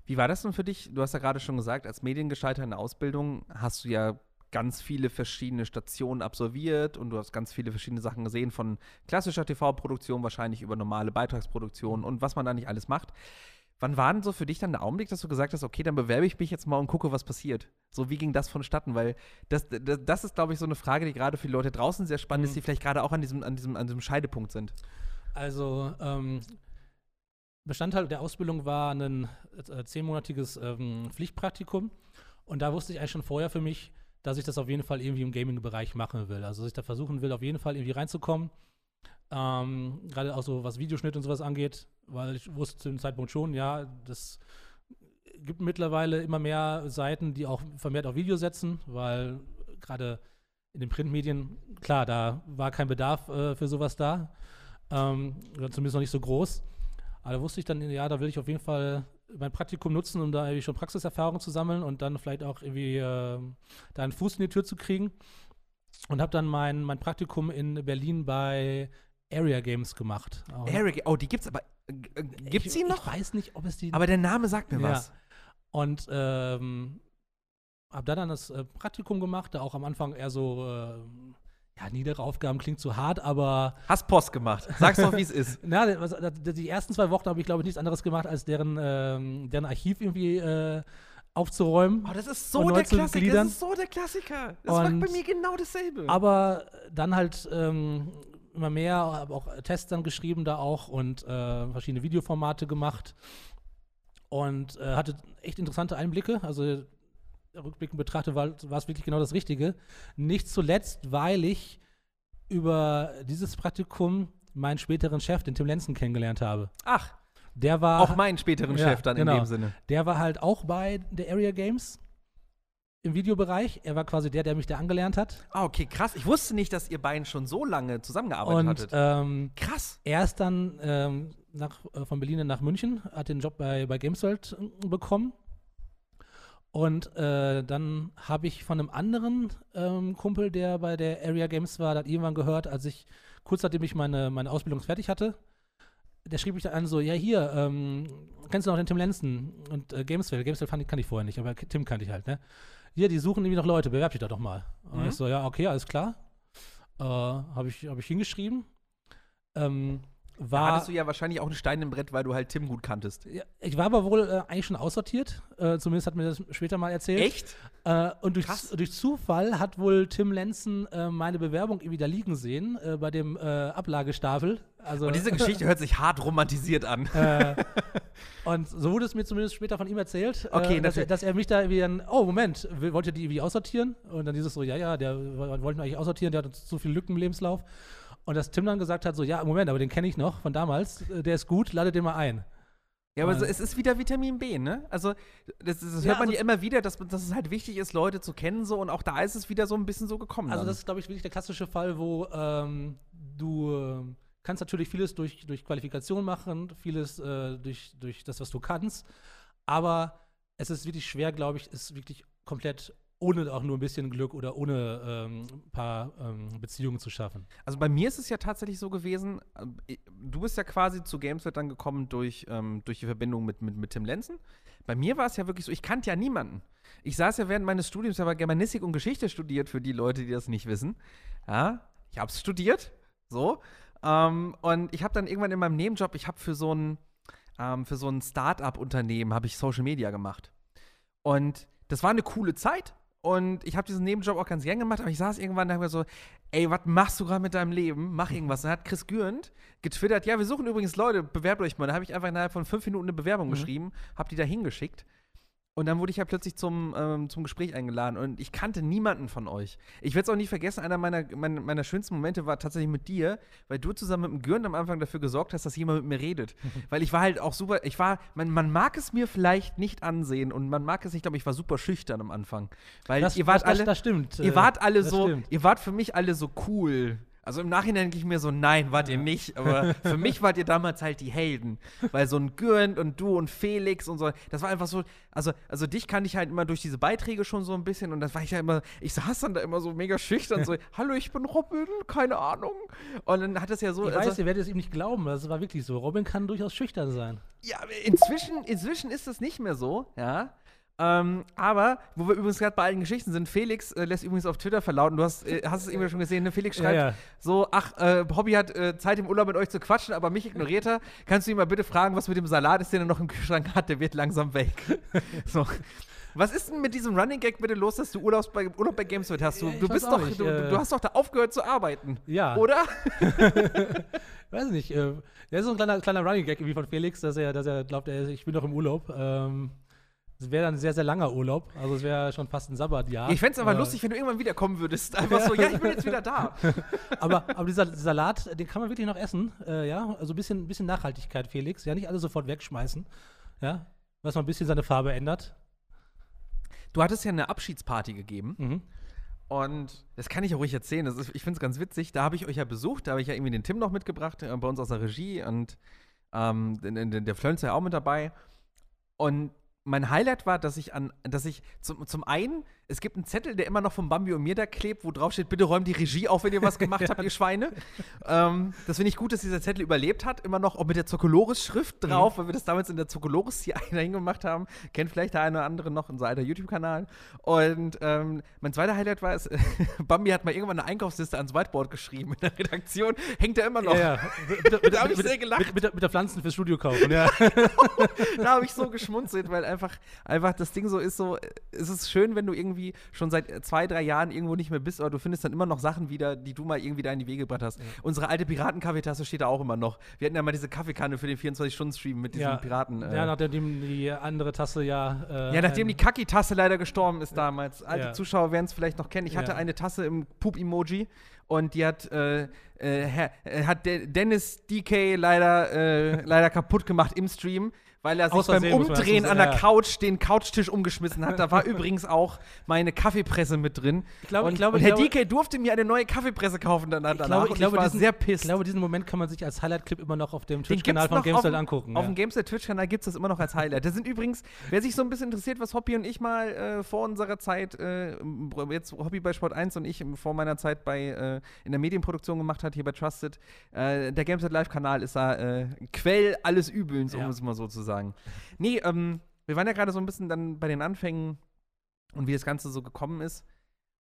Wie war das denn für dich? Du hast ja gerade schon gesagt, als Mediengestalter in der Ausbildung hast du ja ganz viele verschiedene Stationen absolviert und du hast ganz viele verschiedene Sachen gesehen, von klassischer TV-Produktion wahrscheinlich über normale Beitragsproduktion und was man da nicht alles macht. Wann war denn so für dich dann der Augenblick, dass du gesagt hast, okay, dann bewerbe ich mich jetzt mal und gucke, was passiert? So, wie ging das vonstatten? Weil das, das, das ist, glaube ich, so eine Frage, die gerade für die Leute draußen sehr spannend Mhm. ist, die vielleicht gerade auch an diesem, an, diesem, an diesem Scheidepunkt sind. Also ähm, Bestandteil der Ausbildung war ein äh, zehnmonatiges ähm, Pflichtpraktikum. Und da wusste ich eigentlich schon vorher für mich, dass ich das auf jeden Fall irgendwie im Gaming-Bereich machen will. Also dass ich da versuchen will, auf jeden Fall irgendwie reinzukommen. Ähm, Gerade auch so was Videoschnitt und sowas angeht, weil ich wusste zu dem Zeitpunkt schon, ja, das gibt mittlerweile immer mehr Seiten, die auch vermehrt auf Video setzen, weil gerade in den Printmedien, klar, da war kein Bedarf äh, für sowas da. Ähm, oder zumindest noch nicht so groß. Aber da wusste ich dann, ja, da will ich auf jeden Fall mein Praktikum nutzen, um da irgendwie schon Praxiserfahrung zu sammeln und dann vielleicht auch irgendwie äh, da einen Fuß in die Tür zu kriegen. Und habe dann mein, mein Praktikum in Berlin bei Area Games gemacht. Auch- Eric, oh, die gibt's aber. Äh, äh, gibt's ich, sie noch? Ich weiß nicht, ob es die aber der Name sagt mir Ja. was. Und ähm, habe da dann das äh, Praktikum gemacht, da auch am Anfang eher so, äh, ja, niedere Aufgaben klingt zu hart, aber Hast Post gemacht. Sag's doch, wie es ist. na, die ersten zwei Wochen habe ich, glaube ich, nichts anderes gemacht, als deren, ähm, deren Archiv irgendwie äh, aufzuräumen. Oh, das ist so der Klassiker. gliedern. Das ist so der Klassiker. Das war Und- bei mir genau dasselbe. Aber dann halt ähm, immer mehr, habe auch Tests dann geschrieben da auch und äh, verschiedene Videoformate gemacht und äh, hatte echt interessante Einblicke. Also rückblickend betrachtet war, war es wirklich genau das Richtige. Nicht zuletzt, weil ich über dieses Praktikum meinen späteren Chef, den Tim Lenzen, kennengelernt habe. Ach, Der war auch meinen späteren Ja, Chef dann genau. in dem Sinne. Der war halt auch bei der Area Games im Videobereich. Er war quasi der, der mich da angelernt hat. Ah, okay, krass. Ich wusste nicht, dass ihr beiden schon so lange zusammengearbeitet Und hattet. ähm, krass. er ist dann ähm, nach, äh, von Berlin nach München, hat den Job bei, bei Gamesworld äh, bekommen. Und äh, dann habe ich von einem anderen ähm, Kumpel, der bei der Area Games war, dann irgendwann gehört, als ich kurz nachdem ich meine, meine Ausbildung fertig hatte, der schrieb mich dann an so, ja hier, ähm, kennst du noch den Tim Lenzen und äh, Gameswell? Gameswell fand ich, kann ich vorher nicht, aber Tim kannte ich halt, ne? Hier, die suchen irgendwie noch Leute, bewerb dich da doch mal. Und Mhm. ich so, ja, okay, alles klar. Äh, habe ich, hab ich hingeschrieben. Ähm, Da war, hattest du ja wahrscheinlich auch einen Stein im Brett, weil du halt Tim gut kanntest. ja, ich war aber wohl äh, eigentlich schon aussortiert. Äh, zumindest hat mir das später mal erzählt. Echt? Äh, und durch, durch Zufall hat wohl Tim Lenzen äh, meine Bewerbung irgendwie da liegen sehen, äh, bei dem äh, Ablagestapel. Also, Und diese Geschichte hört sich hart romantisiert an. und so wurde es mir zumindest später von ihm erzählt, Okay, dass, er, dass er mich da irgendwie dann, oh Moment, wollt ihr die irgendwie aussortieren? Und dann dieses so, ja, ja, der w- wollten wir eigentlich aussortieren, der hat so viel Lücken im Lebenslauf. Und dass Tim dann gesagt hat, so, ja, Moment, aber den kenne ich noch von damals, äh, der ist gut, ladet den mal ein. Ja, aber so, es ist wieder Vitamin B, ne? Also, das, das Ja, hört man also- ja immer wieder, dass, dass es halt wichtig ist, Leute zu kennen, so und auch da ist es wieder so ein bisschen so gekommen. Also dann. das ist, glaube ich, wirklich der klassische Fall, wo ähm, du ähm, kannst natürlich vieles durch, durch Qualifikation machen, vieles äh, durch, durch das, was du kannst, aber es ist wirklich schwer, glaube ich, es wirklich komplett ohne auch nur ein bisschen Glück oder ohne ähm, ein paar ähm, Beziehungen zu schaffen. Also bei mir ist es ja tatsächlich so gewesen, ähm, ich- du bist ja quasi zu Gameswelt dann gekommen durch, ähm, durch die Verbindung mit, mit, mit Tim Lenzen. Bei mir war es ja wirklich so, ich kannte ja niemanden. Ich saß ja während meines Studiums, ich habe Germanistik und Geschichte studiert, für die Leute, die das nicht wissen. Ja, ich habe es studiert, so. Ähm, und ich habe dann irgendwann in meinem Nebenjob, ich habe für so ein, ähm, für so ein Start-up-Unternehmen, habe ich Social Media gemacht. Und das war eine coole Zeit. Und ich habe diesen Nebenjob auch ganz gern gemacht, aber ich saß irgendwann da mir so, ey, was machst du gerade mit deinem Leben? Mach irgendwas. Dann hat Chris Gürnt getwittert, ja, wir suchen übrigens Leute, bewerbt euch mal. Da habe ich einfach innerhalb von fünf Minuten eine Bewerbung Mhm. geschrieben, habe die da hingeschickt. Und dann wurde ich ja plötzlich zum, ähm, zum Gespräch eingeladen und ich kannte niemanden von euch. Ich werde es auch nie vergessen, einer meiner, meiner, meiner schönsten Momente war tatsächlich mit dir, weil du zusammen mit dem Gürnt am Anfang dafür gesorgt hast, dass jemand mit mir redet. weil ich war halt auch super, ich war, man, man mag es mir vielleicht nicht ansehen und man mag es nicht, glaube ich, war super schüchtern am Anfang. Weil Das, ihr wart das, alle, das, das stimmt. Ihr äh, wart alle das so, stimmt. ihr wart für mich alle so cool. Also im Nachhinein denke ich mir so, nein, wart ihr nicht. Aber für mich wart ihr damals halt die Helden. Weil so ein Gürnt und du und Felix und so, das war einfach so, also, also dich kannte ich halt immer durch diese Beiträge schon so ein bisschen und das war ich ja immer, ich saß dann da immer so mega schüchtern, so, hallo, ich bin Robin, keine Ahnung. Und dann hat es ja so, Ich also, weiß, ihr werdet es ihm nicht glauben, das war wirklich so. Robin kann durchaus schüchtern sein. ja, inzwischen, inzwischen ist es nicht mehr so, ja. Ähm, aber, wo wir übrigens gerade bei allen Geschichten sind, Felix äh, lässt übrigens auf Twitter verlauten, du hast, äh, hast es irgendwie schon gesehen, ne? Felix schreibt Ja, ja. so, ach, äh, Hobby hat äh, Zeit im Urlaub mit euch zu quatschen, aber mich ignoriert er. Kannst du ihn mal bitte fragen, was mit dem Salat ist, den er noch im Kühlschrank hat, der wird langsam weg. so. Was ist denn mit diesem Running Gag bitte los, dass du Urlaubs bei, Urlaub bei Gameswelt hast? Du, du bist doch, nicht, du, äh. du hast doch da aufgehört zu arbeiten. Ja. Oder? Weiß nicht. Äh, der ist so ein kleiner, kleiner Running Gag irgendwie von Felix, dass er, dass er glaubt, er, ich bin noch im Urlaub. Ähm, es wäre dann ein sehr, sehr langer Urlaub. Also es wäre schon fast ein Sabbatjahr. Ich fände es aber Äh, lustig, wenn du irgendwann wiederkommen würdest. Einfach so, ja, ich bin jetzt wieder da. aber, aber dieser Salat, den kann man wirklich noch essen. Äh, ja, also ein bisschen, bisschen Nachhaltigkeit, Felix. Ja, nicht alle sofort wegschmeißen. Ja, was mal ein bisschen seine Farbe ändert. Du hattest ja eine Abschiedsparty gegeben. Mhm. Und das kann ich auch ruhig erzählen. Das ist, ich finde es ganz witzig. Da habe ich euch ja besucht. Da habe ich ja irgendwie den Tim noch mitgebracht, äh, bei uns aus der Regie. Und ähm, den, der Flönz ja auch mit dabei. Und mein Highlight war, dass ich an, dass ich zum, zum einen, es gibt einen Zettel, der immer noch von Bambi und mir da klebt, wo drauf steht, bitte räumt die Regie auf, wenn ihr was gemacht habt, ihr Schweine. Ähm, das finde ich gut, dass dieser Zettel überlebt hat, immer noch auch mit der Zokolores-Schrift drauf, weil wir das damals in der Zokolores hier dahin gemacht haben. Kennt vielleicht der eine oder andere noch, unser alter YouTube-Kanal. Und ähm, mein zweiter Highlight war es, Bambi hat mal irgendwann eine Einkaufsliste ans Whiteboard geschrieben in der Redaktion. Hängt er immer noch. Ja, ja. Da hab ich sehr gelacht. Mit, mit, der- mit der Pflanzen fürs Studio kaufen. Ja. da habe ich so geschmunzelt, weil einfach, einfach das Ding so ist so, es ist schön, wenn du irgendwie schon seit äh, zwei, drei Jahren irgendwo nicht mehr bist, aber du findest dann immer noch Sachen wieder, die du mal irgendwie da in die Wege gebracht hast. Unsere alte Piratenkaffeetasse steht da auch immer noch. Wir hatten ja mal diese Kaffeekanne für den 24-Stunden-Stream mit diesem ja. Piraten. Äh, ja, nachdem die andere Tasse ja. Äh, ja, nachdem die Kaki-Tasse leider gestorben ist damals. Alte Ja. Zuschauer werden es vielleicht noch kennen. Ich hatte Ja. eine Tasse im Poop-Emoji und die hat, äh, äh, äh, hat De Dennis DK leider, äh, leider kaputt gemacht im Stream, weil er sich beim Umdrehen an der ja. Couch den Couchtisch umgeschmissen hat. Da war übrigens auch meine Kaffeepresse mit drin. Ich glaube- und, ich glaube- und Herr glaube- DK durfte mir eine neue Kaffeepresse kaufen danach. Ich glaube, ich glaube, ich war diesen, sehr pisst. Ich glaube, diesen Moment kann man sich als Highlight-Clip immer noch auf dem Twitch-Kanal von dem- angucken. Auf ja. dem Gamestel Twitch-Kanal gibt es das immer noch als Highlight. Das sind übrigens, wer sich so ein bisschen interessiert, was Hobby und ich mal äh, vor unserer Zeit, äh, jetzt Hobby bei Sport 1 und ich vor meiner Zeit bei, äh, in der Medienproduktion gemacht hat, hier bei Trusted, äh, der Gamestel Live-Kanal ist da äh, Quell alles Übelns, um Ja. es mal so zu sagen. Nee, ähm, wir waren ja gerade so ein bisschen dann bei den Anfängen und wie das Ganze so gekommen ist.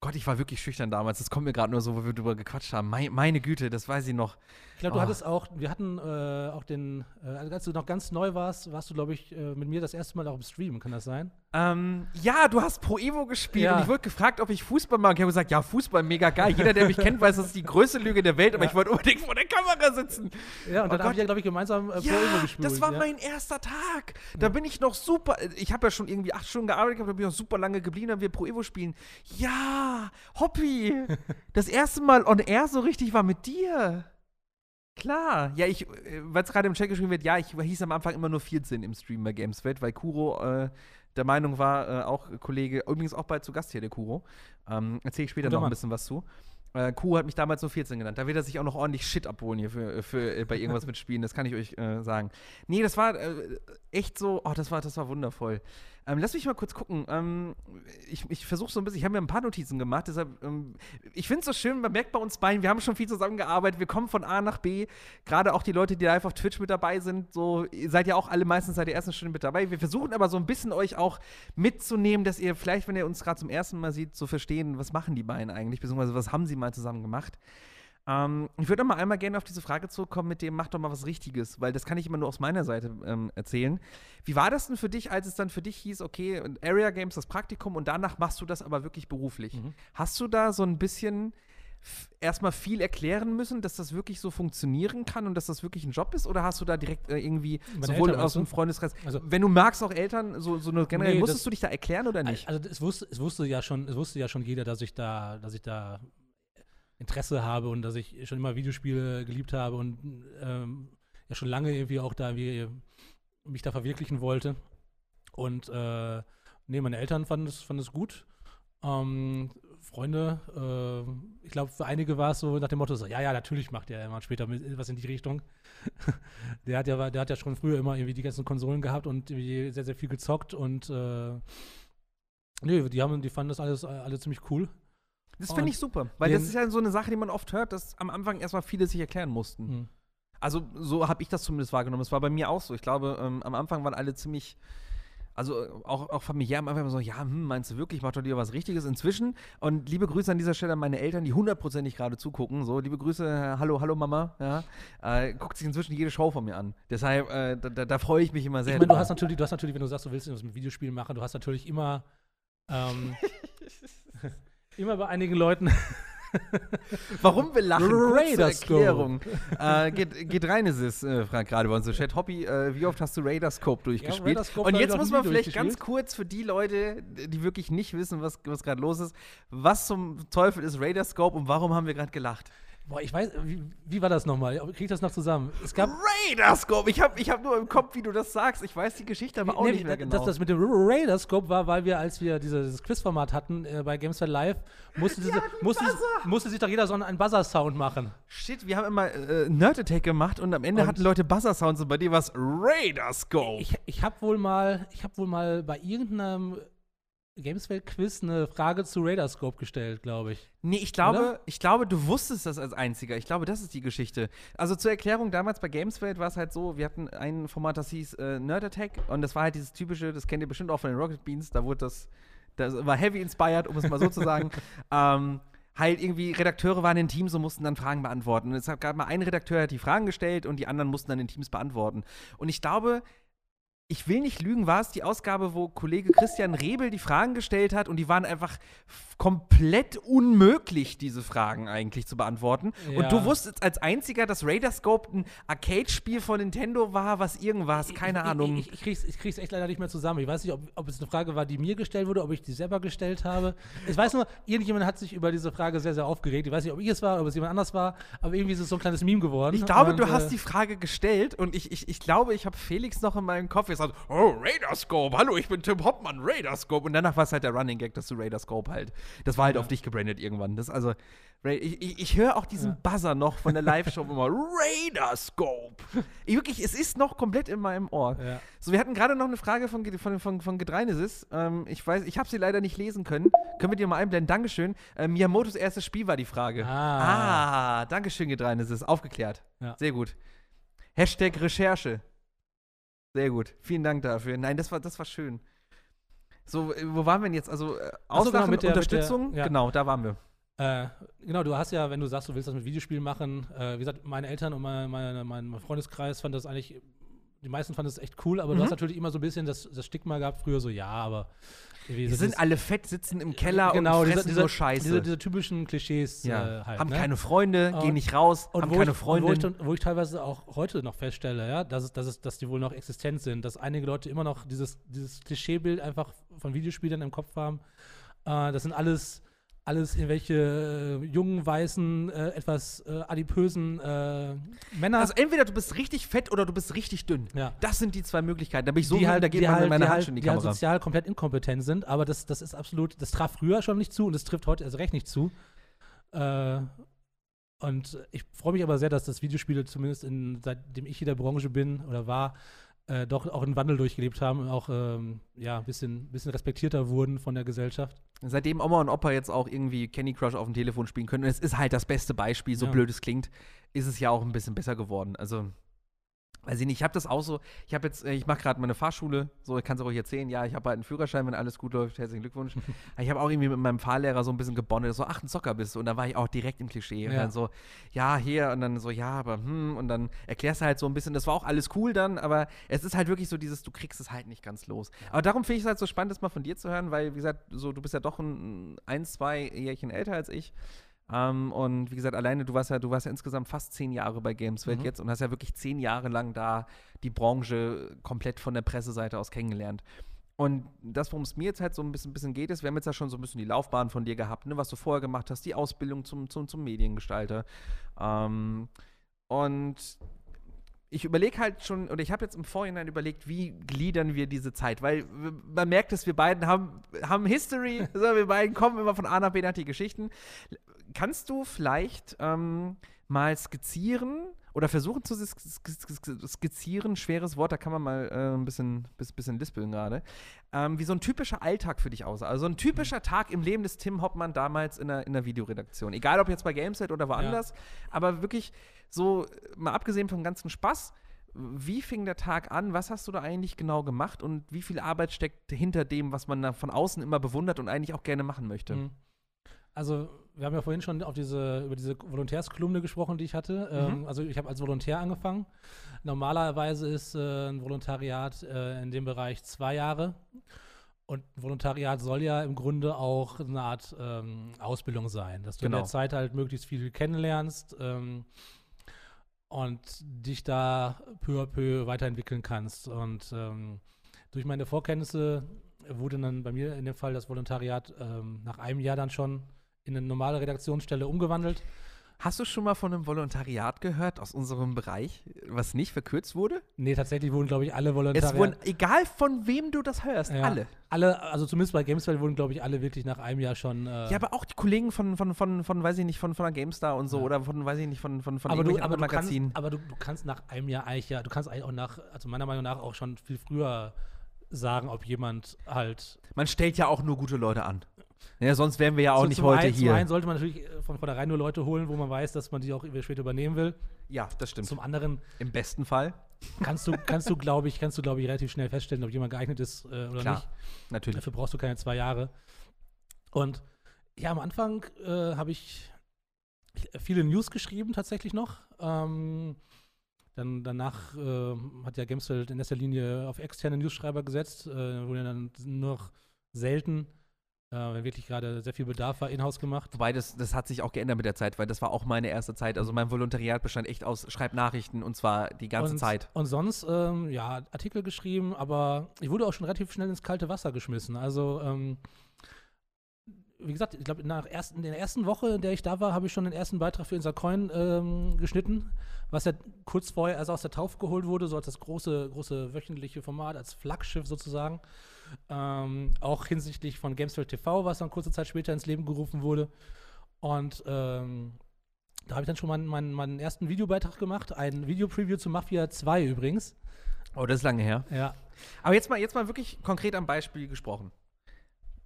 Gott, ich war wirklich schüchtern damals. Das kommt mir gerade nur so, wo wir drüber gequatscht haben. Mei- meine Güte, das weiß ich noch. Ich glaube, du Oh. hattest auch, wir hatten äh, auch den, äh, als du noch ganz neu warst, warst du, glaube ich, äh, mit mir das erste Mal auch im Stream, kann das sein? Ähm, ja, du hast Pro Evo gespielt Ja. und ich wurde gefragt, ob ich Fußball mag. Ich habe gesagt, ja, Fußball mega geil. Jeder, der mich kennt, weiß, das ist die größte Lüge der Welt, aber Ja. ich wollte unbedingt vor der Kamera sitzen. Ja, und Oh dann Gott. haben wir ja, glaube ich, gemeinsam äh, Pro ja, Evo gespielt. das war mein erster Tag. Da bin ich noch super. Ich habe ja schon irgendwie acht Stunden gearbeitet, gehabt, da bin ich noch super lange geblieben, dann wir Pro Evo spielen. Ja, Hobby. Das erste Mal on air so richtig war mit dir. Klar, ja, ich, weil es gerade im Chat geschrieben wird, ja, ich hieß am Anfang immer nur 14 im Stream bei Gameswelt, weil Kuro äh, der Meinung war, äh, auch Kollege, übrigens auch bald zu Gast hier, der Kuro. Ähm, Erzähle ich später Guter noch ein bisschen was zu. Äh, Kuro hat mich damals nur 14 genannt. Da wird er sich auch noch ordentlich Shit abholen hier für, für äh, bei irgendwas mit Spielen, das kann ich euch äh, sagen. Nee, das war äh, echt so, oh, das war, das war wundervoll. Ähm, lass mich mal kurz gucken. Ähm, ich ich versuche so ein bisschen, ich habe mir ein paar Notizen gemacht, deshalb, ähm, ich finde es so schön, man merkt bei uns beiden, wir haben schon viel zusammengearbeitet, wir kommen von A nach B. Gerade auch die Leute, die live auf Twitch mit dabei sind, so, ihr seid ja auch alle meistens seit der ersten Stunde mit dabei. Wir versuchen aber so ein bisschen euch auch mitzunehmen, dass ihr vielleicht, wenn ihr uns gerade zum ersten Mal seht, so verstehen, was machen die beiden eigentlich, beziehungsweise was haben sie mal zusammen gemacht. Ähm, ich würde mal einmal gerne auf diese Frage zurückkommen mit dem, mach doch mal was Richtiges, weil das kann ich immer nur aus meiner Seite ähm, erzählen. Wie war das denn für dich, als es dann für dich hieß, okay, Area Games das Praktikum und danach machst du das aber wirklich beruflich? Mhm. Hast du da so ein bisschen erstmal viel erklären müssen, dass das wirklich so funktionieren kann und dass das wirklich ein Job ist? Oder hast du da direkt äh, irgendwie Meine sowohl Eltern, aus dem Freundeskreis, Also- wenn du magst, auch Eltern, so, so eine generell, Nee, musstest das- du dich da erklären oder nicht? Also es wusste, es wusste ja schon, es wusste ja schon jeder, dass ich da, dass ich da Interesse habe und dass ich schon immer Videospiele geliebt habe und ähm, ja schon lange irgendwie auch da irgendwie mich da verwirklichen wollte. Und äh, nee, meine Eltern fanden es, fanden gut. Ähm, Freunde, äh, ich glaube, für einige war es so nach dem Motto: so, Ja, ja, natürlich macht er mal später was in die Richtung. der, hat ja, der hat ja schon früher immer irgendwie die ganzen Konsolen gehabt und sehr, sehr viel gezockt und äh, nee, die, haben, die fanden das alles alle ziemlich cool. Das finde ich super, weil das ist ja so eine Sache, die man oft hört, dass am Anfang erstmal viele sich erklären mussten. Mhm. Also so habe ich das zumindest wahrgenommen. Es war bei mir auch so. Ich glaube, ähm, am Anfang waren alle ziemlich, Also äh, auch, auch familiär am Anfang immer so, ja, hm, meinst du wirklich, mach doch lieber was Richtiges inzwischen. Und liebe Grüße an dieser Stelle an meine Eltern, die hundertprozentig gerade zugucken. So, liebe Grüße, äh, hallo, hallo Mama. Ja, äh, guckt sich inzwischen jede Show von mir an. Deshalb, äh, da, da, freue ich mich immer sehr. Ich meine, du hast natürlich, du hast natürlich, wenn du sagst, du willst was mit Videospielen machen, du hast natürlich immer, ähm, immer bei einigen Leuten Warum wir lachen? Kurze Raiders. Erklärung. äh, geht, geht rein, ist es, äh, fragt gerade bei uns im Chat. Hobby, äh, wie oft hast du Raiderscope durchgespielt? Raiderscope Und habe ich jetzt muss man vielleicht ganz kurz für die Leute, die wirklich nicht wissen, was, was gerade los ist, was zum Teufel ist Raiderscope und warum haben wir gerade gelacht? Boah, ich weiß, wie, wie war das nochmal? Krieg ich das noch zusammen? Es gab. Raiderscope! Ich habe ich hab nur im Kopf, wie du das sagst. Ich weiß die Geschichte aber auch Nee, nicht mehr genau. Das, das mit dem Raiderscope war, weil wir, als wir diese, dieses Quizformat hatten äh, bei Gamesfed Live, musste, diese, musste, musste sich doch jeder so einen Buzzer-Sound machen. Shit, wir haben immer äh, Nerd Attack gemacht und am Ende Und- hatten Leute Buzzer-Sounds und bei dir war es Raiderscope. Ich, ich habe wohl mal, ich habe wohl mal bei irgendeinem Gamesfeld-Quiz eine Frage zu Raiderscope gestellt, glaube ich. Nee, ich glaube, Oder? ich glaube, du wusstest das als einziger. Ich glaube, das ist die Geschichte. Also zur Erklärung, damals bei Gameswelt war es halt so, wir hatten ein Format, das hieß äh, Nerd Attack und das war halt dieses typische, das kennt ihr bestimmt auch von den Rocket Beans, da wurde das, das war heavy inspired, um es mal so zu sagen. Ähm, halt irgendwie Redakteure waren in Teams und mussten dann Fragen beantworten. Und es gab mal einen Redakteur, der hat die Fragen gestellt und die anderen mussten dann in Teams beantworten. Und ich glaube, ich will nicht lügen, war es die Ausgabe, wo Kollege Christian Rebel die Fragen gestellt hat und die waren einfach komplett unmöglich, diese Fragen eigentlich zu beantworten. Ja. Und du wusstest als einziger, dass Raiderscope ein Arcade-Spiel von Nintendo war, was irgendwas, keine ich, Ahnung. Ich, ich, ich, krieg's, ich krieg's echt leider nicht mehr zusammen. Ich weiß nicht, ob, ob es eine Frage war, die mir gestellt wurde, ob ich die selber gestellt habe. Ich weiß nur, irgendjemand hat sich über diese Frage sehr, sehr aufgeregt. Ich weiß nicht, ob ich es war, ob es jemand anders war, aber irgendwie ist es so ein kleines Meme geworden. Ich glaube, Und, du äh, hast die Frage gestellt und ich, ich, ich glaube, ich habe Felix noch in meinem Kopf gesagt, oh, Raiderscope, hallo, ich bin Tim Hoppmann, Raiderscope. Und danach war es halt der Running Gag, dass du Raiderscope halt. Das war halt Ja. auf dich gebrandet irgendwann. Das also, ich, ich, ich höre auch diesen Buzzer noch von der Live-Show immer, Raiderscope. Ich, wirklich, es ist noch komplett in meinem Ohr. Ja. So, wir hatten gerade noch eine Frage von, von, von, von Gedreinesis. Ähm, ich weiß, ich habe sie leider nicht lesen können. Können wir dir mal einblenden? Dankeschön. Äh, Miyamotos erstes Spiel war die Frage. Ah. ah Dankeschön, Gedreinesis. Aufgeklärt. Ja. Sehr gut. Hashtag Recherche. Sehr gut. Vielen Dank dafür. Nein, das war, das war schön. So, äh, wo waren wir denn jetzt? Also, äh, Ach so, genau, Auslachen, mit der- mit der- Unterstützung? ja. Genau, da waren wir. Äh, genau, du hast ja, wenn du sagst, du willst das mit Videospielen machen, äh, wie gesagt, meine Eltern und meine, meine, mein Freundeskreis fanden das eigentlich, die meisten fanden das echt cool, aber Mhm. du hast natürlich immer so ein bisschen das, das Stigma gehabt, früher so, ja, aber Die so sind alle fett, sitzen im Keller genau, und diese, fressen diese, nur Scheiße. Diese, diese typischen Klischees ja. äh, halt. haben ne? keine Freunde, gehen Und- nicht raus, und haben wo keine ich. Und wo, ich, dann- wo ich teilweise auch heute noch feststelle, ja, dass, es, dass, es, dass die wohl noch existent sind, dass einige Leute immer noch dieses, dieses Klischeebild einfach von Videospielern im Kopf haben. Äh, das sind alles, alles irgendwelche äh, jungen, weißen, äh, etwas äh, adipösen äh, Männer. also entweder du bist richtig fett oder du bist richtig dünn. ja. Das sind die zwei Möglichkeiten. Da bin ich so die halt, da geht die man halt, in meine Hand halt, in die die halt Kamera. sozial komplett inkompetent sind, aber das, das ist absolut, das traf früher schon nicht zu und es trifft heute erst recht nicht zu. Äh, und ich freue mich aber sehr, dass das Videospiele zumindest in, seitdem ich in der Branche bin oder war, äh, doch auch einen Wandel durchgelebt haben und auch ähm, ja, ein bisschen, bisschen respektierter wurden von der Gesellschaft. Seitdem Oma und Opa jetzt auch irgendwie Candy Crush auf dem Telefon spielen können, und es ist halt das beste Beispiel, so Ja. blöd es klingt, ist es ja auch ein bisschen besser geworden. Also, weiß ich nicht, ich habe das auch so, ich habe jetzt, äh, ich mache gerade meine Fahrschule, so, ich kann es auch erzählen, ja, ich habe halt einen Führerschein, wenn alles gut läuft, herzlichen Glückwunsch. ich habe auch irgendwie mit meinem Fahrlehrer so ein bisschen gebondet, so, ach, ein Zocker bist du, und da war ich auch direkt im Klischee. Und Ja. dann so, ja, hier, und dann so, ja, aber hm, und dann erklärst du halt so ein bisschen, das war auch alles cool dann, aber es ist halt wirklich so dieses, du kriegst es halt nicht ganz los. Aber darum finde ich es halt so spannend, das mal von dir zu hören, weil, wie gesagt, so, du bist ja doch ein, ein zwei Jährchen älter als ich. Ähm, und wie gesagt, alleine, du warst ja, du warst ja insgesamt fast zehn Jahre bei Gameswelt Mhm. jetzt und hast ja wirklich zehn Jahre lang da die Branche komplett von der Presseseite aus kennengelernt. Und das, worum es mir jetzt halt so ein bisschen, bisschen geht, ist, wir haben jetzt ja schon so ein bisschen die Laufbahn von dir gehabt, ne, was du vorher gemacht hast, die Ausbildung zum, zum, zum Mediengestalter. Ähm, und ich überlege halt schon, oder ich habe jetzt im Vorhinein überlegt, wie gliedern wir diese Zeit, weil man merkt es, wir beiden haben, haben History, so, wir beiden kommen immer von A nach B nach die Geschichten. Kannst du vielleicht ähm, mal skizzieren oder versuchen zu sk- sk- sk- skizzieren, schweres Wort, da kann man mal äh, ein bisschen, bis, bisschen lispeln gerade, ähm, wie so ein typischer Alltag für dich aussah. Also ein typischer Tag im Leben des Tim Hoppmann damals in der, in der Videoredaktion. Egal ob jetzt bei Gameset oder woanders, aber wirklich so, mal abgesehen vom ganzen Spaß, Wie fing der Tag an? Was hast du da eigentlich genau gemacht und wie viel Arbeit steckt hinter dem, was man da von außen immer bewundert und eigentlich auch gerne machen möchte? Mhm. Also, wir haben ja vorhin schon auf diese, über diese Volontärskolumne gesprochen, die ich hatte. Ähm, also, ich habe als Volontär angefangen. Normalerweise ist äh, ein Volontariat äh, in dem Bereich zwei Jahre. Und ein Volontariat soll ja im Grunde auch eine Art ähm, Ausbildung sein, dass du in Genau. der Zeit halt möglichst viel kennenlernst ähm, und dich da peu à peu weiterentwickeln kannst. Und ähm, durch meine Vorkenntnisse wurde dann bei mir in dem Fall das Volontariat ähm, nach einem Jahr dann schon in eine normale Redaktionsstelle umgewandelt. Hast du schon mal von einem Volontariat gehört aus unserem Bereich, was nicht verkürzt wurde? Nee, tatsächlich wurden, glaube ich, alle Es Volontariate. wurden, egal von wem du das hörst, Ja. alle. Alle, also zumindest bei Gameswell wurden, glaube ich, alle wirklich nach einem Jahr schon. Äh, Ja, aber auch die Kollegen von, von, von, von weiß ich nicht, von, von der GameStar und so Ja. oder von, weiß ich nicht, von, von, von aber du, aber du kannst, aber du, du kannst nach einem Jahr eigentlich ja, du kannst eigentlich auch nach, also meiner Meinung nach auch schon viel früher sagen, ob jemand halt. Man stellt ja auch nur gute Leute an. Ja, sonst wären wir ja auch So nicht zum heute einen, Zum hier. einen sollte man natürlich äh, von vornherein nur Leute holen, wo man weiß, dass man die auch später übernehmen will. Ja, das stimmt. Zum anderen Im besten Fall. kannst du, kannst du, glaube ich, kannst du, glaube ich, relativ schnell feststellen, ob jemand geeignet ist äh, oder Klar. nicht. Natürlich. Dafür brauchst du keine zwei Jahre. Und ja, am Anfang äh, habe ich viele News geschrieben, tatsächlich noch. Ähm, dann, danach äh, hat ja Gamesfeld in erster Linie auf externe Newsschreiber gesetzt, äh, wurde dann nur noch selten, äh, wenn wirklich gerade sehr viel Bedarf war, in-house gemacht. Wobei, das, das hat sich auch geändert mit der Zeit, weil das war auch meine erste Zeit. Also mein Volontariat bestand echt aus Schreibnachrichten und zwar die ganze und, Zeit. Und sonst, ähm, ja, Artikel geschrieben, aber ich wurde auch schon relativ schnell ins kalte Wasser geschmissen. Also, ähm, wie gesagt, ich glaube, nach ersten, in der ersten Woche, in der ich da war, habe ich schon den ersten Beitrag für Unser Coin ähm, geschnitten, was ja kurz vorher erst aus der Taufe geholt wurde, so als das große, große wöchentliche Format, als Flaggschiff sozusagen. Ähm, auch hinsichtlich von Gamesfeld TV, was dann kurze Zeit später ins Leben gerufen wurde. Und ähm, da habe ich dann schon meinen, meinen, meinen ersten Videobeitrag gemacht, ein Video-Preview zu Mafia 2 übrigens. Oh, das ist lange her. Ja. Aber jetzt mal, jetzt mal wirklich konkret am Beispiel gesprochen.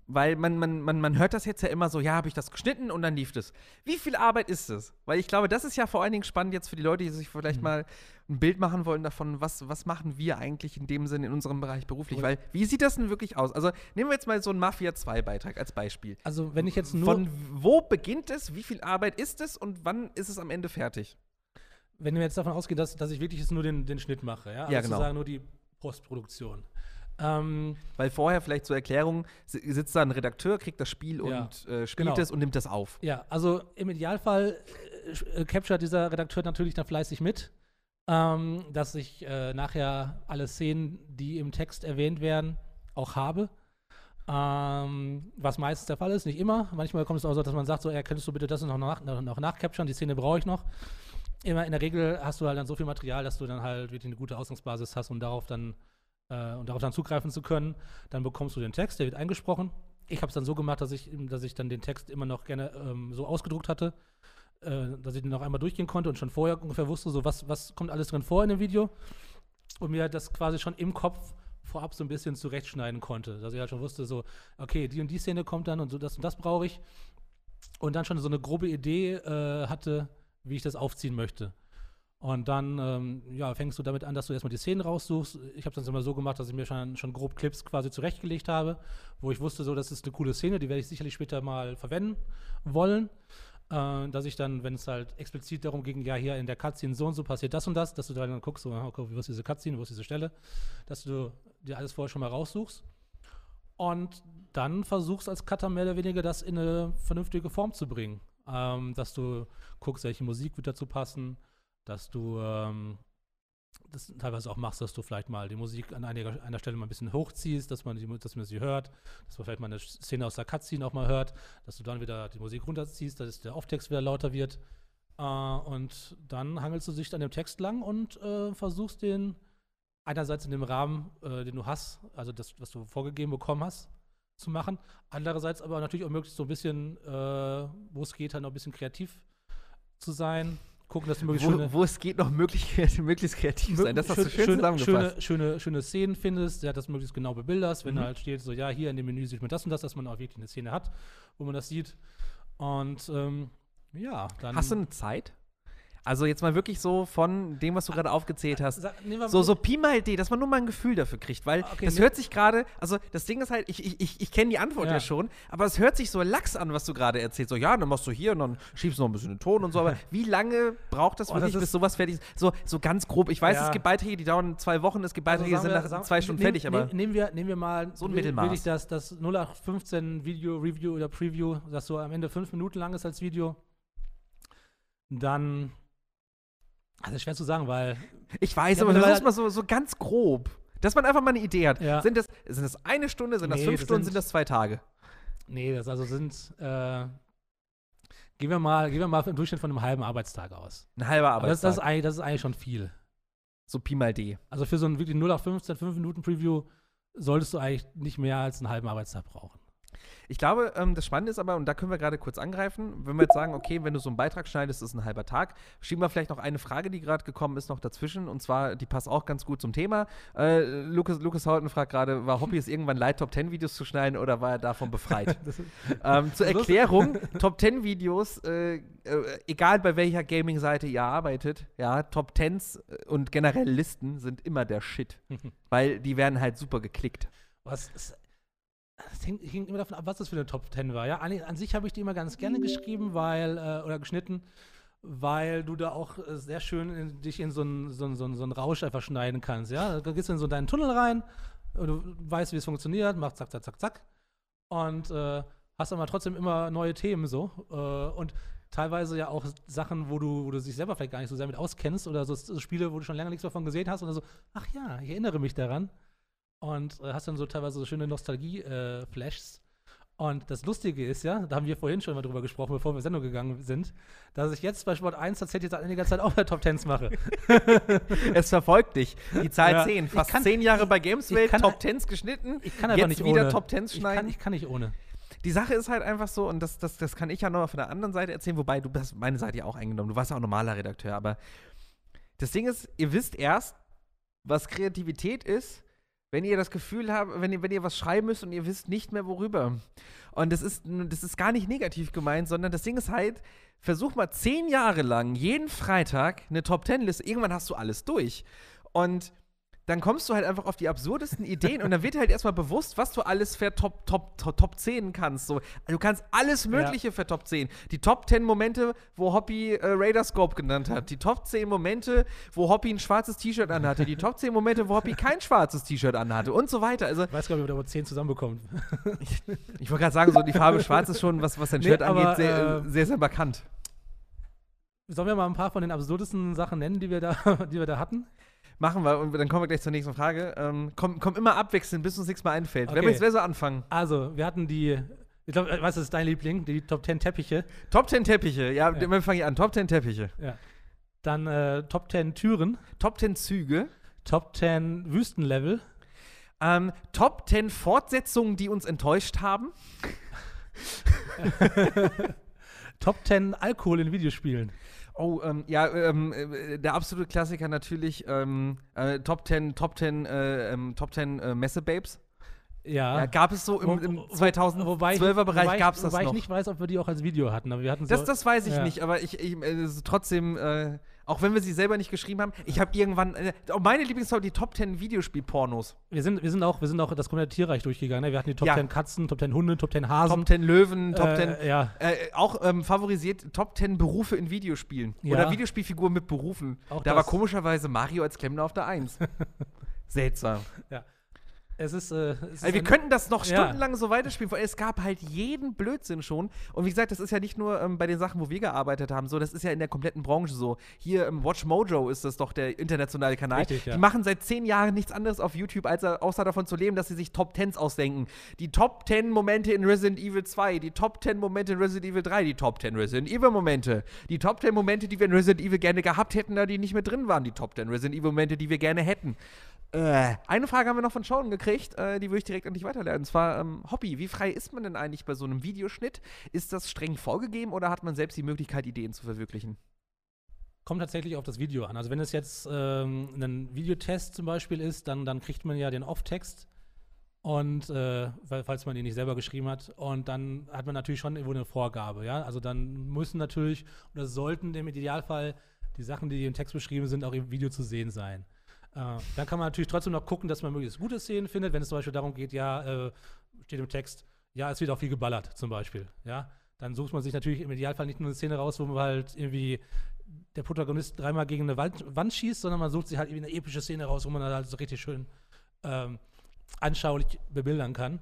Weil man, man, man, man hört das jetzt ja immer so, ja, habe ich das geschnitten und dann lief das. Wie viel Arbeit ist es? Weil ich glaube, das ist ja vor allen Dingen spannend jetzt für die Leute, die sich vielleicht Mhm. mal ein Bild machen wollen davon, was, was machen wir eigentlich in dem Sinne in unserem Bereich beruflich. Weil, wie sieht das denn wirklich aus? Also nehmen wir jetzt mal so einen Mafia 2-Beitrag als Beispiel. Also, wenn ich jetzt nur, Von wo beginnt es, wie viel Arbeit ist es und wann ist es am Ende fertig? wenn wir jetzt davon ausgehen, dass, dass ich wirklich jetzt nur den, den Schnitt mache, ja, also Ja, genau. sozusagen nur die Postproduktion. Ähm, Weil vorher vielleicht zur Erklärung si- sitzt da ein Redakteur, kriegt das Spiel Ja, und äh, spielt genau. es und nimmt das auf. ja, also im Idealfall äh, äh, capturet dieser Redakteur natürlich dann fleißig mit, ähm, dass ich äh, nachher alle Szenen, die im Text erwähnt werden, auch habe. Ähm, was meistens der Fall ist, nicht immer. Manchmal kommt es auch so, dass man sagt, so, ja, könntest du bitte das noch, nach, noch, nachcapturen, die Szene brauche ich noch. Immer in der Regel hast du halt dann so viel Material, dass du dann halt wirklich eine gute Ausgangsbasis hast, um darauf dann, äh, um darauf dann zugreifen zu können. Dann bekommst du den Text, der wird eingesprochen. Ich habe es dann so gemacht, dass ich, dass ich dann den Text immer noch gerne ähm, so ausgedruckt hatte, äh, dass ich den noch einmal durchgehen konnte und schon vorher ungefähr wusste, so was, was kommt alles drin vor in dem Video. Und mir das quasi schon im Kopf vorab so ein bisschen zurechtschneiden konnte. Dass ich halt schon wusste, so, okay, die und die Szene kommt dann und so das und das brauche ich. Und dann schon so eine grobe Idee äh, hatte, wie ich das aufziehen möchte. Und dann ähm, ja, fängst du damit an, dass du erstmal die Szenen raussuchst. Ich habe das immer so gemacht, dass ich mir schon, schon grob Clips quasi zurechtgelegt habe, wo ich wusste, so, das ist eine coole Szene, die werde ich sicherlich später mal verwenden wollen. Äh, dass ich dann, wenn es halt explizit darum ging, ja, hier in der Cutscene so und so passiert das und das, dass du dann guckst, so, okay, wo ist diese Cutscene, wo ist diese Stelle, dass du dir alles vorher schon mal raussuchst. Und dann versuchst als Cutter mehr oder weniger das in eine vernünftige Form zu bringen. Ähm, dass du guckst, welche Musik wird dazu passen, dass du ähm, das teilweise auch machst, dass du vielleicht mal die Musik an einiger, einer Stelle mal ein bisschen hochziehst, dass man, die, dass man sie hört, dass man vielleicht mal eine Szene aus der Cutscene auch mal hört, dass du dann wieder die Musik runterziehst, dass der Off-Text wieder lauter wird. Äh, und dann hangelst du dich an dem Text lang und äh, versuchst den einerseits in dem Rahmen, äh, den du hast, also das, was du vorgegeben bekommen hast, zu machen. Andererseits aber natürlich auch möglichst so ein bisschen, äh, wo es geht, halt noch ein bisschen kreativ zu sein. Gucken, dass du möglichst schöne, Wo, wo es geht, noch möglich, möglichst kreativ sein. Das hast du schön schöne, zusammengefasst. schöne, schöne, schöne Szenen findest, ja, das möglichst genau bebilderst, wenn Mhm. da halt steht, so ja, hier in dem Menü sieht man das und das, dass man auch wirklich eine Szene hat, wo man das sieht. Und ähm, ja, dann. Hast du eine Zeit? Also jetzt mal wirklich so von dem, was du gerade aufgezählt hast. Sag- So, so Pi mal D, dass man nur mal ein Gefühl dafür kriegt, weil Okay, das hört sich gerade, also das Ding ist halt, ich, ich, ich, ich kenne die Antwort ja. Ja. schon, aber es hört sich so lax an, was du gerade erzählst. So, ja, dann machst du hier und dann schiebst du noch ein bisschen den Ton und so, aber wie lange braucht das Oh, wirklich, das bis sowas fertig ist? So, so ganz grob. Ich weiß, Ja. es gibt Beiträge, die dauern zwei Wochen, es gibt Beiträge, die Also sind nach sagen- zwei Stunden nehm- fertig, aber nehm- Nehmen wir, nehmen wir mal So ein Mittelmaß. Will ich das, das 0815 Video, Review oder Preview, das so am Ende fünf Minuten lang ist als Video, dann. Also schwer zu sagen, weil. ich weiß, Ja, aber das ist mal so, so ganz grob. Dass man einfach mal eine Idee hat. Ja. Sind, das, sind das eine Stunde, sind das Nee, fünf das Stunden, sind- sind das zwei Tage? Nee, das also sind. Äh, gehen, wir mal, gehen wir mal im Durchschnitt von einem halben Arbeitstag aus. Ein halber Aber das, Arbeitstag. das, ist eigentlich, das ist eigentlich schon viel. so Pi mal D. Also für so ein wirklich 0815, 5 Minuten Preview solltest du eigentlich nicht mehr als einen halben Arbeitstag brauchen. Ich glaube, ähm, das Spannende ist aber, und da können wir gerade kurz angreifen, wenn wir jetzt sagen, okay, wenn du so einen Beitrag schneidest, ist ein halber Tag, schieben wir vielleicht noch eine Frage, die gerade gekommen ist, noch dazwischen. Und zwar, die passt auch ganz gut zum Thema. Äh, Lukas, Lukas Hauten fragt gerade, war Hobby es irgendwann leid, Top 10 Videos zu schneiden oder war er davon befreit? Ähm, zur Erklärung, Top 10 Videos, äh, äh, egal bei welcher Gaming-Seite ihr arbeitet, ja, Top 10s und generell Listen sind immer der Shit. weil die werden halt super geklickt. was ist, das hängt, hängt immer davon ab, was das für eine Top 10 war. Ja, an, an sich habe ich die immer ganz gerne geschrieben, weil, äh, oder geschnitten, weil du da auch äh, sehr schön in, dich in so einen so so so Rausch einfach schneiden kannst. Ja, da gehst du in so deinen Tunnel rein, du weißt, wie es funktioniert, machst zack, zack, zack, zack. Und äh, hast aber trotzdem immer neue Themen so. Äh, und teilweise ja auch Sachen, wo du, wo du dich selber vielleicht gar nicht so sehr mit auskennst oder so, so Spiele, wo du schon länger nichts davon gesehen hast oder so, ach ja, ich erinnere mich daran. Und äh, hast dann so teilweise so schöne Nostalgie-Flashs. und das Lustige ist ja, da haben wir vorhin schon mal drüber gesprochen, bevor wir in Sendung gegangen sind, dass ich jetzt bei Sport 1 tatsächlich seit einiger Zeit auch bei Top 10s mache. Es verfolgt dich. Die Zahl Ja. 10. Ich Fast kann- 10 Jahre bei Gameswelt, kann- Top 10s geschnitten. Ich kann einfach Jetzt nicht wieder ohne. Top 10s ich kann, schneiden. ich kann nicht ohne. Die Sache ist halt einfach so, und das, das, das kann ich ja nochmal von der anderen Seite erzählen, wobei du hast meine Seite ja auch eingenommen. Du warst ja auch normaler Redakteur, aber das Ding ist, ihr wisst erst, was Kreativität ist, wenn ihr das Gefühl habt, wenn ihr, wenn ihr was schreiben müsst und ihr wisst nicht mehr worüber. Und das ist, das ist gar nicht negativ gemeint, sondern das Ding ist halt, versuch mal zehn Jahre lang jeden Freitag eine Top Ten Liste. Irgendwann hast du alles durch. Und dann kommst du halt einfach auf die absurdesten Ideen und dann wird dir halt erstmal bewusst, was du alles für Top, Top, Top, Top 10 kannst. So, du kannst alles Mögliche für Top 10. Die Top 10 Momente, wo Hoppy äh, Scope genannt hat. Die Top 10 Momente, wo Hoppy ein schwarzes T-Shirt anhatte. Die Top 10 Momente, wo Hoppy kein schwarzes T-Shirt anhatte und so weiter. Also, Ich weiß gar nicht, ob wir da 10 zusammenbekommt. ich wollte gerade sagen, so die Farbe schwarz ist schon, was, was dein Nee, Shirt aber, angeht, sehr, äh, sehr, sehr markant. Sollen wir mal ein paar von den absurdesten Sachen nennen, die wir da, die wir da hatten? Machen wir und dann kommen wir gleich zur nächsten Frage. Ähm, komm, komm immer abwechselnd, bis uns nichts mehr einfällt. Wer Okay. möchte wer soll anfangen? Also, wir hatten die, ich glaube, was ist dein Liebling? Die Top 10 Teppiche. Top 10 Teppiche. Ja, Ja. wir fangen hier an. Top 10 Teppiche. Ja. Dann äh, Top 10 Türen. Top 10 Züge. Top 10 Wüstenlevel. Ähm, Top 10 Fortsetzungen, die uns enttäuscht haben. Top 10 Alkohol in Videospielen. Oh, ähm, ja, ähm, äh, der absolute Klassiker natürlich ähm, äh, Top 10, Top 10, äh, ähm, Top 10 äh, Messe-Babes. Ja. Ja, gab es so im, im Wo- wo- 2012er wobei ich- Bereich wobei ich- gab es das Wobei noch. ich nicht weiß, ob wir die auch als Video hatten, aber wir hatten das, so, das weiß ich ja. nicht, aber ich, ich äh, trotzdem, äh, auch wenn wir sie selber nicht geschrieben haben, ich habe irgendwann, äh, oh, meine Lieblingstop, die Top 10 Videospiel-Pornos. wir sind, wir sind auch, wir sind auch das komplette Tierreich durchgegangen. Ne? Wir hatten die Top Ja. 10 Katzen, Top 10 Hunde, Top 10 Hasen. Top 10 Löwen, Top 10 äh, ja, Äh, auch ähm, favorisiert Top 10 Berufe in Videospielen. Ja. Oder Videospielfiguren mit Berufen. Auch da das. war komischerweise Mario als Klempner auf der 1. Seltsam. Es ist, äh, es ist Also wir könnten das noch Ja. stundenlang so weiterspielen, weil es gab halt jeden Blödsinn schon. Und wie gesagt, das ist ja nicht nur ähm, bei den Sachen, wo wir gearbeitet haben, so, das ist ja in der kompletten Branche so. Hier im Watch Mojo ist das doch der internationale Kanal. Richtig, ja. Die machen seit zehn Jahren nichts anderes auf YouTube, als außer davon zu leben, dass sie sich Top 10s ausdenken. Die Top 10 Momente in Resident Evil 2, die Top 10 Momente in Resident Evil 3, die Top 10 Resident Evil Momente, die Top 10 Momente, die wir in Resident Evil gerne gehabt hätten, da die nicht mehr drin waren, die Top 10 Resident Evil Momente, die wir gerne hätten. Äh, eine Frage haben wir noch von Sean gekriegt, äh, die würde ich direkt an dich weiterleiten. Und zwar, ähm, Hobby, wie frei ist man denn eigentlich bei so einem Videoschnitt? Ist das streng vorgegeben oder hat man selbst die Möglichkeit, Ideen zu verwirklichen? kommt tatsächlich auf das Video an. Also wenn es jetzt ähm, ein Videotest zum Beispiel ist, dann, dann kriegt man ja den Off-Text und äh, falls man ihn nicht selber geschrieben hat und dann hat man natürlich schon irgendwo eine Vorgabe, ja. Also dann müssen natürlich oder sollten im Idealfall die Sachen, die im Text beschrieben sind, auch im Video zu sehen sein. Äh, dann kann man natürlich trotzdem noch gucken, dass man möglichst gute Szenen findet, wenn es zum Beispiel darum geht, ja, äh, steht im Text, ja, es wird auch viel geballert, zum Beispiel, ja. Dann sucht man sich natürlich im Idealfall nicht nur eine Szene raus, wo man halt irgendwie der Protagonist dreimal gegen eine Wand, Wand schießt, sondern man sucht sich halt irgendwie eine epische Szene raus, wo man halt so richtig schön ähm, anschaulich bebildern kann.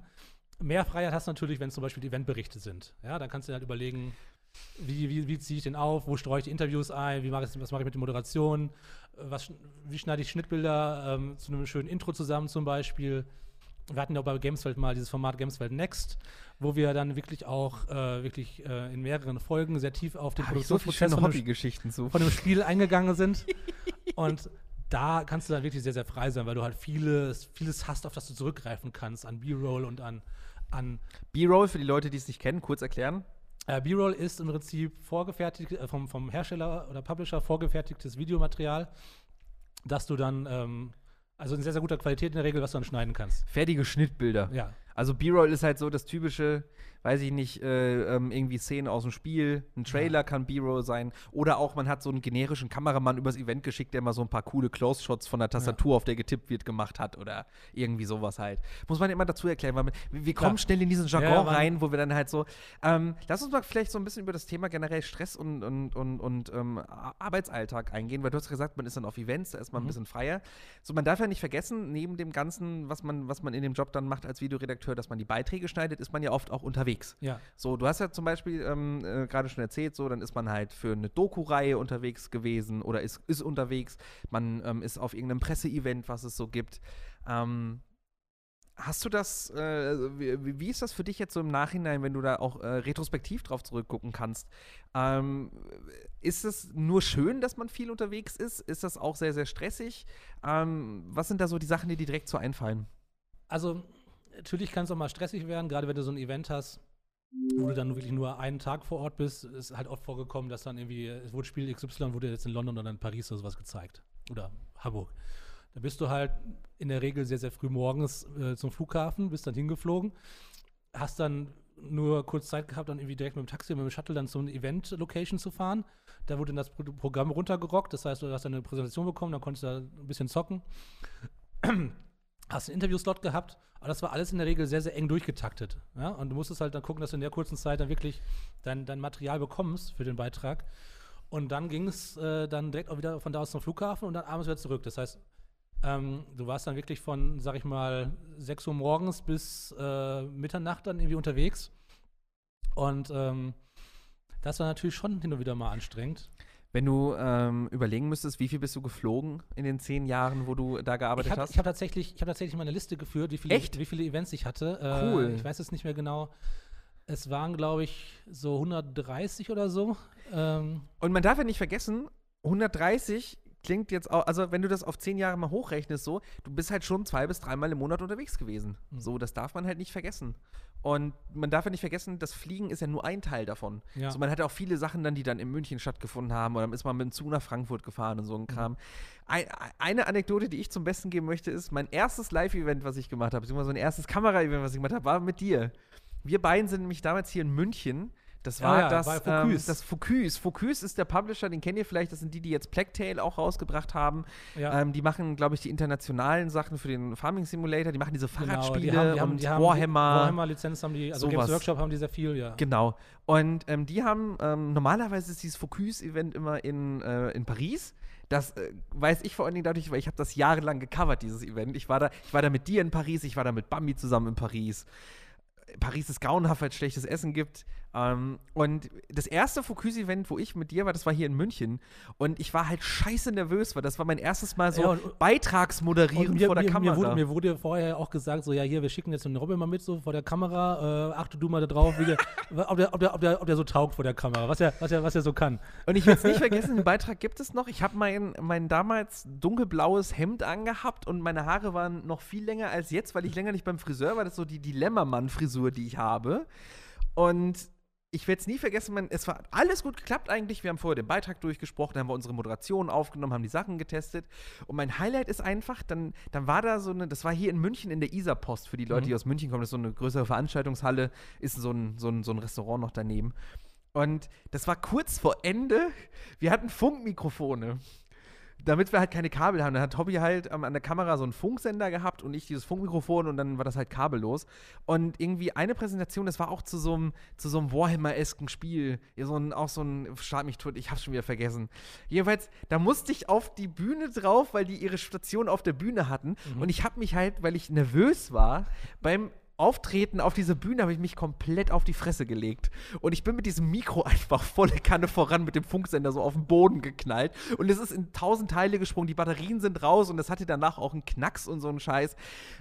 Mehr Freiheit hast du natürlich, wenn es zum Beispiel Eventberichte sind. Ja, dann kannst du dir halt überlegen, wie, wie, wie ziehe ich den auf, wo streue ich die Interviews ein, wie mache ich, was mache ich mit der Moderation, was, wie schneide ich Schnittbilder ähm, zu einem schönen Intro zusammen zum Beispiel. Wir hatten ja auch bei Gamesfeld mal dieses Format Gamesfeld Next, wo wir dann wirklich auch äh, wirklich äh, in mehreren Folgen sehr tief auf den so Produktionsprozess schöne von, dem- von dem Spiel eingegangen sind. Und da kannst du dann wirklich sehr, sehr frei sein, weil du halt vieles, vieles hast, auf das du zurückgreifen kannst, an B-Roll und an, an B-Roll, für die Leute, die es nicht kennen, kurz erklären. Äh, B-Roll ist im Prinzip vorgefertigt, äh, vom, vom Hersteller oder Publisher vorgefertigtes Videomaterial, das du dann, ähm, also in sehr, sehr guter Qualität in der Regel, was du dann schneiden kannst. Fertige Schnittbilder. Ja. Also B-Roll ist halt so das typische, weiß ich nicht, äh, ähm, irgendwie Szenen aus dem Spiel. Ein Trailer kann B-Roll sein. Oder auch man hat so einen generischen Kameramann übers Event geschickt, der mal so ein paar coole Close-Shots von der Tastatur, auf der getippt wird, gemacht hat. Oder irgendwie sowas halt. Muss man immer dazu erklären, weil man, wir kommen Klar. schnell in diesen Jargon Ja, rein, wo wir dann halt so. Ähm, lass uns mal vielleicht so ein bisschen über das Thema generell Stress und, und, und, und ähm, Ar- Arbeitsalltag eingehen, weil du hast gesagt, man ist dann auf Events, da ist man ein Mhm. bisschen freier. So, man darf ja nicht vergessen, neben dem Ganzen, was man, was man in dem Job dann macht als Videoredakteur, dass man die Beiträge schneidet, ist man ja oft auch unterwegs. Ja. So, du hast ja zum Beispiel ähm, äh, gerade schon erzählt, so, dann ist man halt für eine Doku-Reihe unterwegs gewesen oder ist, ist unterwegs. Man ähm, ist auf irgendeinem Presseevent, was es so gibt. Ähm, hast du das, äh, wie, wie ist das für dich jetzt so im Nachhinein, wenn du da auch äh, retrospektiv drauf zurückgucken kannst? Ähm, ist es nur schön, dass man viel unterwegs ist? Ist das auch sehr, sehr stressig? Ähm, was sind da so die Sachen, die dir direkt so einfallen? Also, natürlich kann es auch mal stressig werden, gerade wenn du so ein Event hast, wo du dann wirklich nur einen Tag vor Ort bist. Ist halt oft vorgekommen, dass dann irgendwie, es wurde Spiel XY, wurde jetzt in London oder in Paris oder sowas gezeigt. Oder Hamburg. Da bist du halt in der Regel sehr, sehr früh morgens äh, zum Flughafen, bist dann hingeflogen, hast dann nur kurz Zeit gehabt, dann irgendwie direkt mit dem Taxi, mit dem Shuttle dann zu einer Event-Location zu fahren. Da wurde dann das Pro Programm runtergerockt, das heißt, du hast dann eine Präsentation bekommen, dann konntest du da ein bisschen zocken hast einen Interviewslot gehabt, aber das war alles in der Regel sehr, sehr eng durchgetaktet. Ja? Und du musstest halt dann gucken, dass du in der kurzen Zeit dann wirklich dein, dein Material bekommst für den Beitrag. Und dann ging es äh, dann direkt auch wieder von da aus zum Flughafen und dann abends wieder zurück. Das heißt, ähm, du warst dann wirklich von, sag ich mal, 6 Uhr morgens bis äh, Mitternacht dann irgendwie unterwegs. Und ähm, das war natürlich schon hin und wieder mal anstrengend. Wenn du ähm, überlegen müsstest, wie viel bist du geflogen in den zehn Jahren, wo du da gearbeitet Ich habe hast? hab tatsächlich, ich hab tatsächlich mal eine Liste geführt, wie viele, Echt? wie viele Events ich hatte. Cool. Äh, ich weiß es nicht mehr genau. Es waren, glaube ich, so 130 oder so. Ähm, Und man darf ja nicht vergessen, 130 klingt jetzt auch, also wenn du das auf zehn Jahre mal hochrechnest, so, du bist halt schon zwei bis dreimal im Monat unterwegs gewesen. Mhm. So, das darf man halt nicht vergessen. Und man darf ja nicht vergessen, das Fliegen ist ja nur ein Teil davon. ja. So, man hatte auch viele Sachen dann, die dann in München stattgefunden haben oder dann ist man mit dem Zug nach Frankfurt gefahren und so Mhm. ein Kram. Ein, eine Anekdote, die ich zum Besten geben möchte, ist mein erstes Live-Event, was ich gemacht habe, beziehungsweise mein erstes Kamera-Event, was ich gemacht habe, war mit dir. Wir beiden sind nämlich damals hier in München. Das war ja, das, bei ähm, Focus. das Focus. Focus ist der Publisher, den kennt ihr vielleicht. Das sind die, die jetzt Blacktail auch rausgebracht haben. ja. Ähm, die machen, glaube ich, die internationalen Sachen für den Farming Simulator. Die machen diese Genau, Fahrradspiele die haben, die haben, und Warhammer. Warhammer-Lizenz haben die, also sowas. Games Workshop haben die sehr viel, ja. Genau. Und ähm, die haben, ähm, normalerweise ist dieses Focus-Event immer in, äh, in Paris. Das äh, weiß ich vor allen Dingen dadurch, weil ich habe das jahrelang gecovert, dieses Event. Ich war, da, ich war da mit dir in Paris, ich war da mit Bambi zusammen in Paris. Paris ist grauenhaft, weil es schlechtes Essen gibt. Ähm, und das erste Focus-Event, wo ich mit dir war, das war hier in München. Und ich war halt scheiße nervös, weil das war mein erstes Mal so Ja, und- Beitragsmoderieren Und mir, vor der mir, Kamera. Mir wurde, mir wurde vorher auch gesagt, so, ja, hier, wir schicken jetzt den Robin mal mit so vor der Kamera. Äh, achte du mal da drauf, wie der, ob, der, ob, der, ob, der, ob der so taugt vor der Kamera, was er, was er, was er so kann. Und ich will es nicht vergessen, den Beitrag gibt es noch. Ich habe mein, mein damals dunkelblaues Hemd angehabt und meine Haare waren noch viel länger als jetzt, weil ich länger nicht beim Friseur war. Das ist so die Dilemma-Mann-Frisur, die ich habe. Und ich werde es nie vergessen, man, es war alles gut geklappt eigentlich. Wir haben vorher den Beitrag durchgesprochen, haben wir unsere Moderation aufgenommen, haben die Sachen getestet. Und mein Highlight ist einfach, dann, dann war da so eine, das war hier in München in der Isar-Post für die Leute, Mhm. die aus München kommen. Das ist so eine größere Veranstaltungshalle, ist so ein, so ein, so ein Restaurant noch daneben. Und das war kurz vor Ende. Wir hatten Funkmikrofone damit wir halt keine Kabel haben, dann hat Hobby halt ähm, an der Kamera so einen Funksender gehabt und ich dieses Funkmikrofon und dann war das halt kabellos. Und irgendwie eine Präsentation, das war auch zu so einem, zu so einem Warhammer-esken Spiel. Ja, so ein, auch so ein, schlag mich tot, ich hab's schon wieder vergessen. Jedenfalls, da musste ich auf die Bühne drauf, weil die ihre Station auf der Bühne hatten. Mhm. Und ich hab mich halt, weil ich nervös war, beim Auftreten auf dieser Bühne habe ich mich komplett auf die Fresse gelegt. Und ich bin mit diesem Mikro einfach volle Kanne voran mit dem Funksender so auf den Boden geknallt. Und es ist in tausend Teile gesprungen. Die Batterien sind raus und es hatte danach auch einen Knacks und so einen Scheiß.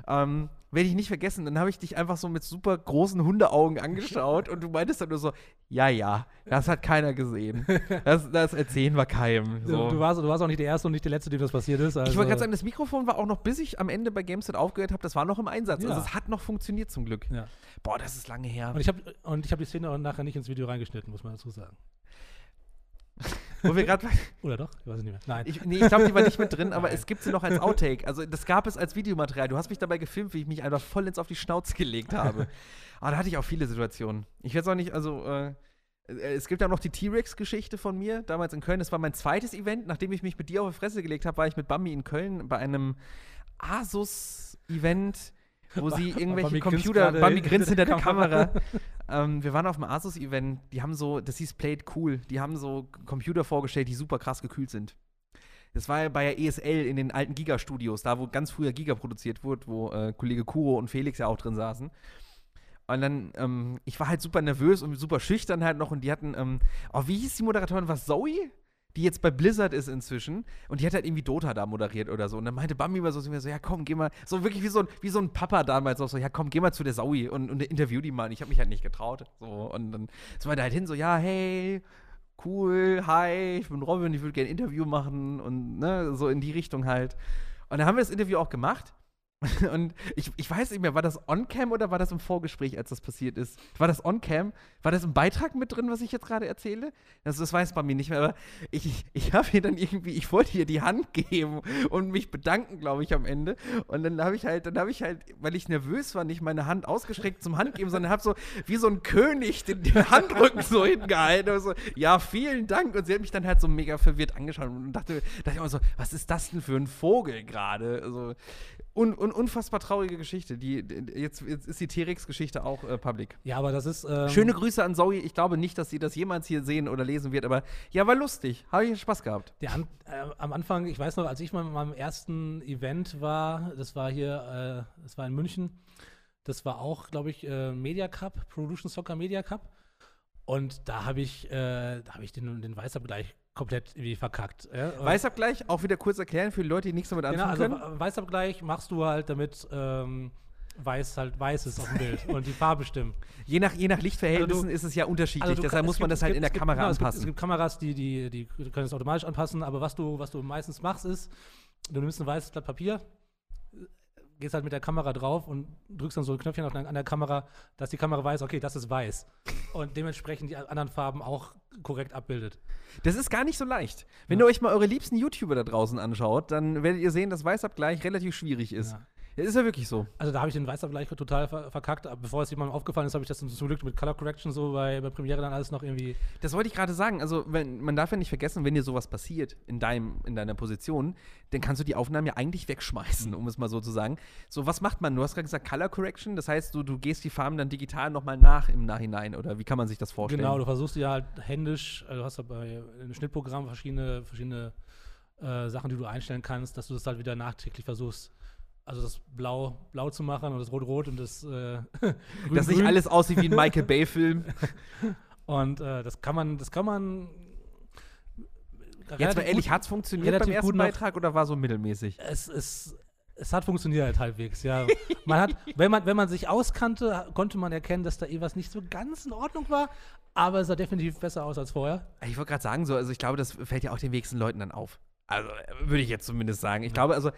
Ähm, werde ich nicht vergessen. Dann habe ich dich einfach so mit super großen Hundeaugen angeschaut und du meintest dann nur so, ja, ja, das hat keiner gesehen. Das, das erzählen wir keinem. So. Du, warst, du warst auch nicht der Erste und nicht der Letzte, dem das passiert ist. Also. Ich wollte gerade sagen, das Mikrofon war auch noch, bis ich am Ende bei GameStop aufgehört habe, das war noch im Einsatz. Ja. Also es hat noch funktioniert zum Glück. Ja. Boah, das ist lange her. Und ich habe hab die Szene auch nachher nicht ins Video reingeschnitten, muss man dazu sagen. Wo wir gerade. Oder doch? Ich weiß es nicht mehr. Nein. Ich, nee, ich glaube, die war nicht mit drin, aber es gibt sie noch als Outtake. Also, das gab es als Videomaterial. Du hast mich dabei gefilmt, wie ich mich einfach voll ins auf die Schnauze gelegt habe. aber da hatte ich auch viele Situationen. Ich weiß auch nicht, also. Äh, es gibt ja noch die T-Rex-Geschichte von mir, damals in Köln. Das war mein zweites Event. Nachdem ich mich mit dir auf die Fresse gelegt habe, war ich mit Bambi in Köln bei einem Asus-Event wo sie irgendwelche Computer, Bambi grinst hinter der Kamera. Kamera. ähm, wir waren auf dem Asus-Event, die haben so, das hieß Played Cool, die haben so Computer vorgestellt, die super krass gekühlt sind. Das war ja bei der ESL in den alten Giga-Studios, da wo ganz früher Giga produziert wurde, wo äh, Kollege Kuro und Felix ja auch drin saßen. Und dann, ähm, ich war halt super nervös und super schüchtern halt noch und die hatten, ähm, oh, wie hieß die Moderatorin? Was, Zoe? Die jetzt bei Blizzard ist inzwischen und die hat halt irgendwie Dota da moderiert oder so. Und dann meinte Bambi immer so, so, ja komm, geh mal, so wirklich wie so ein, wie so ein Papa damals auch so, ja komm, geh mal zu der Saui und, und interview die mal. Und ich habe mich halt nicht getraut. So, und dann so war der halt hin, so, ja, hey, cool, hi, ich bin Robin, ich würde gerne ein Interview machen und ne, so in die Richtung halt. Und dann haben wir das Interview auch gemacht. Und ich, ich weiß nicht mehr, war das on-cam oder war das im Vorgespräch, als das passiert ist? War das on-cam? War das im Beitrag mit drin, was ich jetzt gerade erzähle? Das, das weiß bei mir nicht mehr, aber ich, ich habe ihr dann irgendwie, ich wollte ihr die Hand geben und mich bedanken, glaube ich, am Ende. Und dann habe ich halt, dann habe ich halt, weil ich nervös war, nicht meine Hand ausgestreckt zum Handgeben, sondern habe so wie so ein König den, den Handrücken so hingehalten. Und so, ja, vielen Dank. Und sie hat mich dann halt so mega verwirrt angeschaut und dachte, dachte ich immer so, was ist das denn für ein Vogel gerade? Also, un, un, unfassbar traurige Geschichte. Die, jetzt, jetzt, ist die T-Rex-Geschichte auch äh, public. Ja, aber das ist. Ähm Schöne Grüße an Zoe. Ich glaube nicht, dass sie das jemals hier sehen oder lesen wird, aber ja, war lustig. Habe ich Spaß gehabt. An, äh, am Anfang, ich weiß noch, als ich mal mit meinem ersten Event war, das war hier, äh, das war in München, das war auch, glaube ich, äh, Media Cup, Production Soccer Media Cup. Und da habe ich, äh, hab ich den, den Weißabgleich komplett irgendwie verkackt. Ja? Weißabgleich, auch wieder kurz erklären für die Leute, die nichts damit anfangen genau, also können. Weißabgleich machst du halt, damit ähm, weiß halt weiß ist auf dem Bild und die Farbe stimmt. Je nach, je nach Lichtverhältnissen also du, ist es ja unterschiedlich, also deshalb kann, muss man gibt, das halt gibt, in der gibt, Kamera genau, anpassen. Es gibt, es gibt, Kameras, die, die, die können es automatisch anpassen, aber was du, was du meistens machst, ist, du nimmst ein weißes Blatt Papier, gehst halt mit der Kamera drauf und drückst dann so ein Knöpfchen auf, an der Kamera, dass die Kamera weiß, okay, das ist weiß. und dementsprechend die anderen Farben auch korrekt abbildet. Das ist gar nicht so leicht. Wenn ja. ihr euch mal eure liebsten YouTuber da draußen anschaut, dann werdet ihr sehen, dass Weißabgleich relativ schwierig ist. Ja. Ja, ist ja wirklich so. Also da habe ich den Weißabgleich total verkackt. Bevor es jemandem aufgefallen ist, habe ich das zum Glück mit Color Correction so bei, bei Premiere dann alles noch irgendwie. Das wollte ich gerade sagen. Also wenn, man darf ja nicht vergessen, wenn dir sowas passiert in, deinem, in deiner Position, dann kannst du die Aufnahmen ja eigentlich wegschmeißen, um es mal so zu sagen. So, was macht man? Du hast gerade gesagt Color Correction, das heißt, du, du gehst die Farben dann digital nochmal nach im Nachhinein oder wie kann man sich das vorstellen? Genau, du versuchst ja halt händisch, also du hast ja bei einem Schnittprogramm verschiedene, verschiedene äh, Sachen, die du einstellen kannst, dass du das halt wieder nachträglich versuchst also das Blau blau zu machen und das Rot-Rot und das äh, Grün, Dass nicht alles aussieht wie ein Michael Bay-Film. und äh, das kann man, das kann man. Jetzt mal ehrlich, hat es funktioniert beim ersten Beitrag oder war so mittelmäßig? Es ist. Es hat funktioniert halbwegs, ja. Man hat, wenn man, wenn man sich auskannte, konnte man erkennen, dass da eh was nicht so ganz in Ordnung war, aber es sah definitiv besser aus als vorher. Ich wollte gerade sagen, so, also ich glaube, das fällt ja auch den wenigsten Leuten dann auf. Also würde ich jetzt zumindest sagen. Ich glaube, also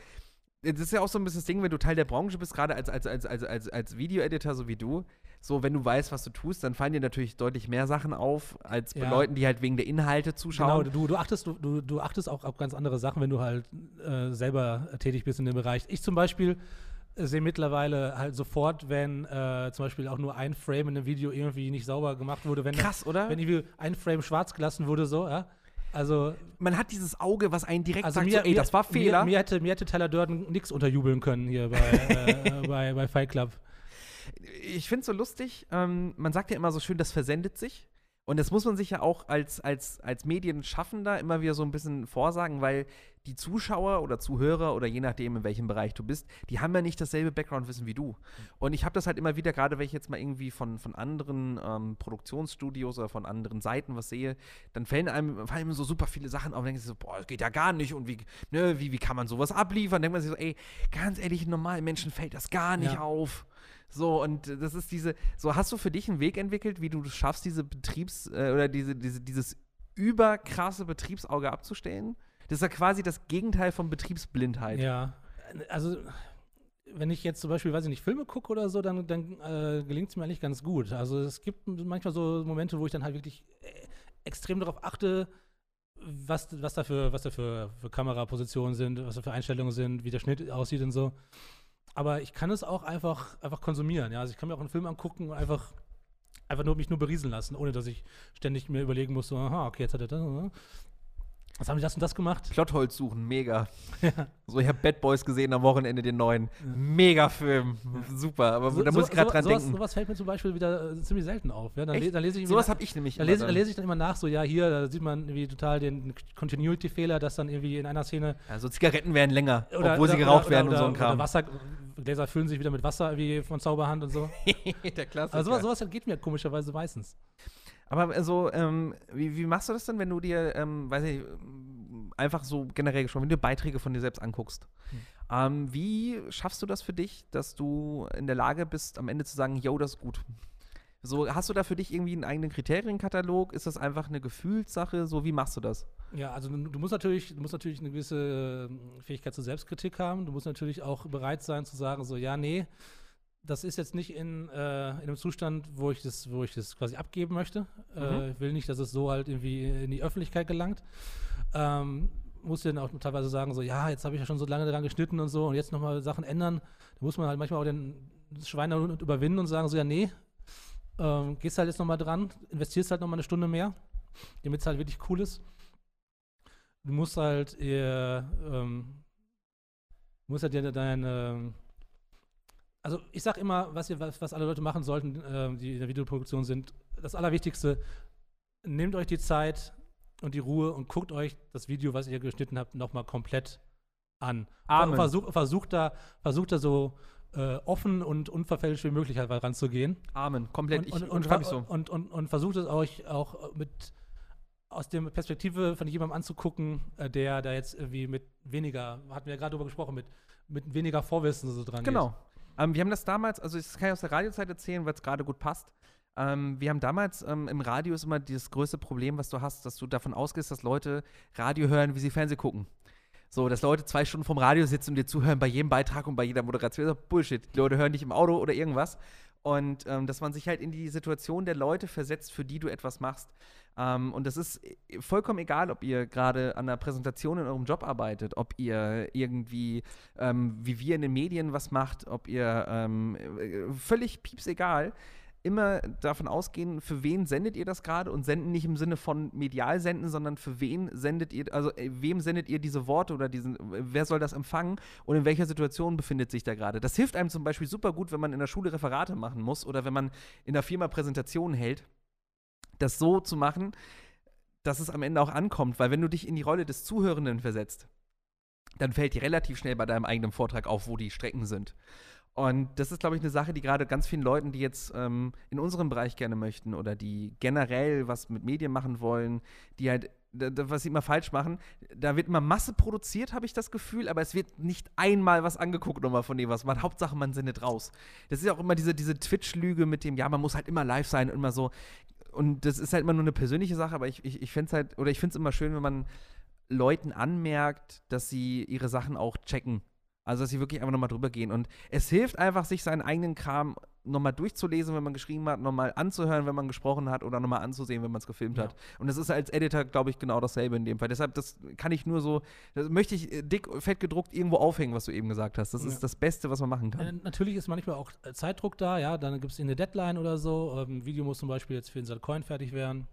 das ist ja auch so ein bisschen das Ding, wenn du Teil der Branche bist, gerade als, als, als, als, als, als Video-Editor, so wie du, so, wenn du weißt, was du tust, dann fallen dir natürlich deutlich mehr Sachen auf, als ja. bei Leuten, die halt wegen der Inhalte zuschauen. Genau, du, du, achtest, du, du achtest auch auf ganz andere Sachen, wenn du halt äh, selber tätig bist in dem Bereich. Ich zum Beispiel sehe mittlerweile halt sofort, wenn äh, zum Beispiel auch nur ein Frame in einem Video irgendwie nicht sauber gemacht wurde. Wenn, Krass, oder? Wenn irgendwie ein Frame schwarz gelassen wurde, so, ja. Also, Man hat dieses Auge, was einen direkt also sagt, mir, so, ey, mir, das war Fehler. Mir, mir, hätte, mir hätte Tyler Durden nichts unterjubeln können hier bei, äh, bei, bei Fight Club. ich finde es so lustig, ähm, man sagt ja immer so schön, das versendet sich. Und das muss man sich ja auch als, als, als Medienschaffender immer wieder so ein bisschen vorsagen, weil die Zuschauer oder Zuhörer oder je nachdem, in welchem Bereich du bist, die haben ja nicht dasselbe Background-Wissen wie du. Und ich habe das halt immer wieder, gerade wenn ich jetzt mal irgendwie von, von anderen ähm, Produktionsstudios oder von anderen Seiten was sehe, dann fallen einem, fallen so super viele Sachen auf und denken sich so, boah, das geht ja gar nicht und wie, ne, wie, wie kann man sowas abliefern? Dann denkt man sich so, ey, ganz ehrlich, normalen Menschen fällt das gar nicht Ja. auf. So, und das ist diese, so hast du für dich einen Weg entwickelt, wie du es schaffst, diese Betriebs- äh, oder diese, diese, dieses überkrasse Betriebsauge abzustellen? Das ist ja quasi das Gegenteil von Betriebsblindheit. Ja, also wenn ich jetzt zum Beispiel, weiß ich nicht, Filme gucke oder so, dann, dann äh, gelingt es mir eigentlich ganz gut. Also es gibt manchmal so Momente, wo ich dann halt wirklich äh, extrem darauf achte, was, was da, für, was da für, für Kamerapositionen sind, was da für Einstellungen sind, wie der Schnitt aussieht und so. Aber ich kann es auch einfach, einfach konsumieren. Ja? Also ich kann mir auch einen Film angucken und einfach, einfach nur mich nur berieseln lassen, ohne dass ich ständig mir überlegen muss, so, aha, okay, jetzt hat er das. äh, Was haben die das und das gemacht? Plotholz suchen, mega. So, ich habe Bad Boys gesehen am Wochenende, den neuen. Mega Film. Super, aber da muss ich gerade dran sowas, denken. Sowas fällt mir zum Beispiel wieder äh, ziemlich selten auf. Ja? Dann, le dann lese ich Sowas habe ich nämlich da lese, dann. lese ich dann immer nach, so, ja, hier, da sieht man irgendwie total den Continuity-Fehler, dass dann irgendwie in einer Szene. Ja, so Zigaretten werden länger, Oder, obwohl sie oder- geraucht oder, werden und so ein Kram. Wasser, Gläser füllen sich wieder mit Wasser wie von Zauberhand und so. Der Klassiker. Also sowas, sowas geht mir komischerweise meistens. Aber also, ähm, wie, wie machst du das denn, wenn du dir, ähm, weiß ich, einfach so generell gesprochen, wenn du Beiträge von dir selbst anguckst? Hm. Ähm, wie schaffst du das für dich, dass du in der Lage bist, am Ende zu sagen, yo, das ist gut? So, hast du da für dich irgendwie einen eigenen Kriterienkatalog? Ist das einfach eine Gefühlssache? So, wie machst du das? Ja, also du, musst natürlich, du musst natürlich eine gewisse äh, Fähigkeit zur Selbstkritik haben. Du musst natürlich auch bereit sein zu sagen, so ja, nee, das ist jetzt nicht in, äh, in einem Zustand, wo ich das, wo ich das quasi abgeben möchte. Äh, ich will nicht, dass es so halt irgendwie in die Öffentlichkeit gelangt. Ähm, musst du dann auch teilweise sagen, so ja, jetzt habe ich ja schon so lange daran geschnitten und so und jetzt nochmal Sachen ändern. Da muss man halt manchmal auch den Schwein da unten überwinden und sagen, so ja, nee, ähm, gehst halt jetzt nochmal dran, investierst halt nochmal eine Stunde mehr, damit es halt wirklich cool ist du musst halt eher, ähm, du musst halt dir deine, also ich sag immer, was, ihr, was, was alle Leute machen sollten, ähm, die in der Videoproduktion sind, das Allerwichtigste, nehmt euch die Zeit und die Ruhe und guckt euch das Video, was ihr geschnitten habt, nochmal komplett an. Amen. Versuch, versucht da, versucht da so äh, offen und unverfälscht wie möglich halt ranzugehen. Amen, komplett. Und, ich und, und, unterschreibe mich so. und, und, und versucht es euch auch mit aus der Perspektive von jemandem anzugucken, äh, der da jetzt irgendwie mit weniger, hatten wir ja gerade drüber gesprochen, mit, mit weniger Vorwissen so dran Genau. Ähm, wir haben das damals, also das kann ich aus der Radiozeit erzählen, weil es gerade gut passt. Ähm, wir haben damals ähm, im Radio ist immer das größte Problem, was du hast, dass du davon ausgehst, dass Leute Radio hören, wie sie Fernsehen gucken. So, dass Leute zwei Stunden vom Radio sitzen und dir zuhören bei jedem Beitrag und bei jeder Moderation. Das ist Bullshit. Die Leute hören dich im Auto oder irgendwas. Und ähm, dass man sich halt in die Situation der Leute versetzt, für die du etwas machst. Ähm, und das ist äh, vollkommen egal, ob ihr gerade an einer Präsentation in eurem Job arbeitet, ob ihr irgendwie, ähm, wie wir in den Medien was macht, ob ihr ähm, äh, völlig pieps egal. Immer davon ausgehen, für wen sendet ihr das gerade und senden nicht im Sinne von medial senden, sondern für wen sendet ihr, also äh, wem sendet ihr diese Worte oder diesen, wer soll das empfangen und in welcher Situation befindet sich da gerade. Das hilft einem zum Beispiel super gut, wenn man in der Schule Referate machen muss oder wenn man in der Firma Präsentationen hält das so zu machen, dass es am Ende auch ankommt, weil wenn du dich in die Rolle des Zuhörenden versetzt, dann fällt dir relativ schnell bei deinem eigenen Vortrag auf, wo die Strecken sind. Und das ist, glaube ich, eine Sache, die gerade ganz vielen Leuten, die jetzt ähm, in unserem Bereich gerne möchten oder die generell was mit Medien machen wollen, die halt, was sie immer falsch machen, da wird immer Masse produziert, habe ich das Gefühl, aber es wird nicht einmal was angeguckt nochmal von dem, was man, Hauptsache man sendet raus. Das ist ja auch immer diese, diese Twitch-Lüge mit dem, ja, man muss halt immer live sein und immer so, und das ist halt immer nur eine persönliche Sache, aber ich, ich, ich fände es halt, oder ich finde es immer schön, wenn man Leuten anmerkt, dass sie ihre Sachen auch checken. Also, dass sie wirklich einfach nochmal drüber gehen. Und es hilft einfach, sich seinen eigenen Kram nochmal durchzulesen, wenn man geschrieben hat, nochmal anzuhören, wenn man gesprochen hat oder nochmal anzusehen, wenn man es gefilmt Ja. hat. Und das ist als Editor, glaube ich, genau dasselbe in dem Fall. Deshalb, das kann ich nur so, das möchte ich äh, dick, fett gedruckt irgendwo aufhängen, was du eben gesagt hast. Das Ja. ist das Beste, was man machen Äh, kann. natürlich ist manchmal auch äh, Zeitdruck da, ja, dann gibt es eine Deadline oder so. Ähm, Video muss zum Beispiel jetzt für den Coin fertig werden.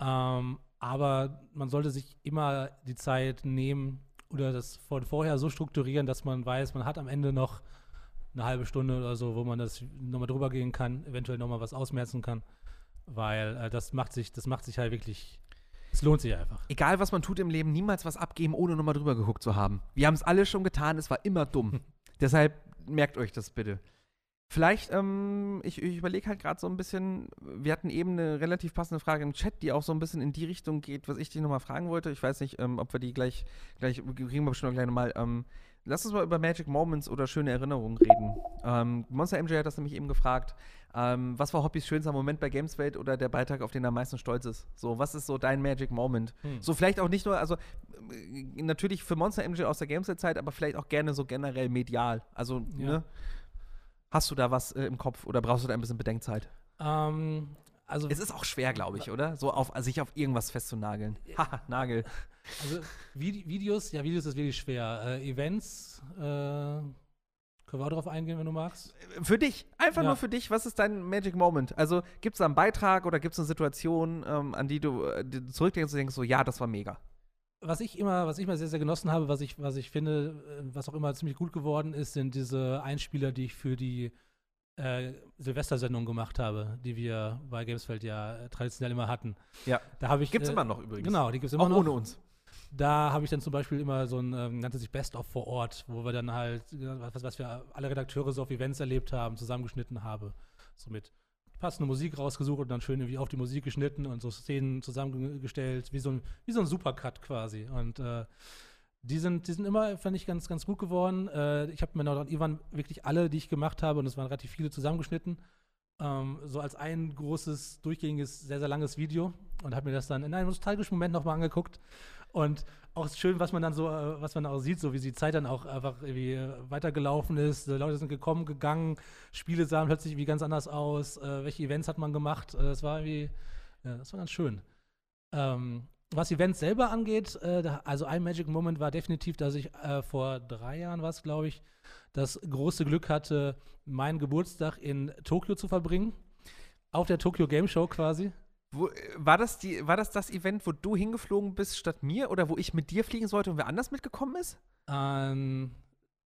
Ähm, aber man sollte sich immer die Zeit nehmen oder das von vorher so strukturieren, dass man weiß, man hat am Ende noch eine halbe Stunde oder so, wo man das nochmal drüber gehen kann, eventuell nochmal was ausmerzen kann. Weil äh, das macht sich, das macht sich halt wirklich, es lohnt sich einfach. Egal, was man tut im Leben, niemals was abgeben, ohne nochmal drüber geguckt zu haben. Wir haben es alle schon getan, es war immer dumm. Deshalb merkt euch das bitte. Vielleicht, ähm, ich, ich überlege halt gerade so ein bisschen, wir hatten eben eine relativ passende Frage im Chat, die auch so ein bisschen in die Richtung geht, was ich dich nochmal fragen wollte. Ich weiß nicht, ähm, ob wir die gleich, gleich kriegen wir bestimmt auch gleich nochmal. Ähm, lass uns mal über Magic Moments oder schöne Erinnerungen reden. Ähm, Monster MJ hat das nämlich eben gefragt. Ähm, was war Hobbys schönster Moment bei Gameswelt oder der Beitrag, auf den er am meisten stolz ist? So, was ist so dein Magic Moment? Hm. So vielleicht auch nicht nur, also äh, natürlich für Monster MJ aus der Gameswelt-Zeit, aber vielleicht auch gerne so generell medial. Also, Ja. ne? Hast du da was äh, im Kopf oder brauchst du da ein bisschen Bedenkzeit? Ähm, also, Es ist auch schwer, glaube ich, oder? So auf, also sich auf irgendwas festzunageln. Haha, Nagel. Also Vide Videos, ja, Videos ist wirklich schwer. Äh, Events, äh, können wir auch drauf eingehen, wenn du magst. Für dich, einfach Ja. nur für dich, was ist dein Magic Moment? Also gibt es da einen Beitrag oder gibt es eine Situation, ähm, an die du, äh, die du zurückdenkst und denkst so, ja, das war mega. Was ich immer, was ich immer sehr, sehr genossen habe, was ich, was ich finde, äh, was auch immer ziemlich gut geworden ist, sind diese Einspieler, die ich für die äh, Silvestersendung gemacht habe, die wir bei Gamesfeld ja traditionell immer hatten. Ja. Da habe ich Gibt's äh, immer noch übrigens. Genau, die gibt es immer Auch noch. ohne uns. Da habe ich dann zum Beispiel immer so ein, ähm, nannte sich Best of vor Ort, wo wir dann halt, äh, was, was wir alle Redakteure so auf Events erlebt haben, zusammengeschnitten habe. So mit passende Musik rausgesucht und dann schön irgendwie auf die Musik geschnitten und so Szenen zusammengestellt, wie so ein, wie so ein Supercut quasi. Und äh, die sind, die sind immer, fand ich, ganz, ganz gut geworden. Äh, ich habe mir noch Ivan wirklich alle, die ich gemacht habe, und es waren relativ viele zusammengeschnitten, ähm, so als ein großes, durchgängiges, sehr, sehr langes Video und habe mir das dann in einem nostalgischen Moment nochmal angeguckt. Und auch schön, was man dann so, äh, was man auch sieht, so wie die Zeit dann auch einfach irgendwie äh, weitergelaufen ist. Leute sind gekommen, gegangen, Spiele sahen plötzlich irgendwie ganz anders aus. Äh, welche Events hat man gemacht? Das war irgendwie, ja, das war ganz schön. Ähm, was Events selber angeht, äh, also ein Magic Moment war definitiv, dass ich äh, vor drei Jahren war es, glaube ich, das große Glück hatte, meinen Geburtstag in Tokio zu verbringen. Auf der Tokyo Game Show quasi. Wo, äh, war, das die, war das das Event, wo du hingeflogen bist statt mir oder wo ich mit dir fliegen sollte und wer anders mitgekommen ist? Ähm,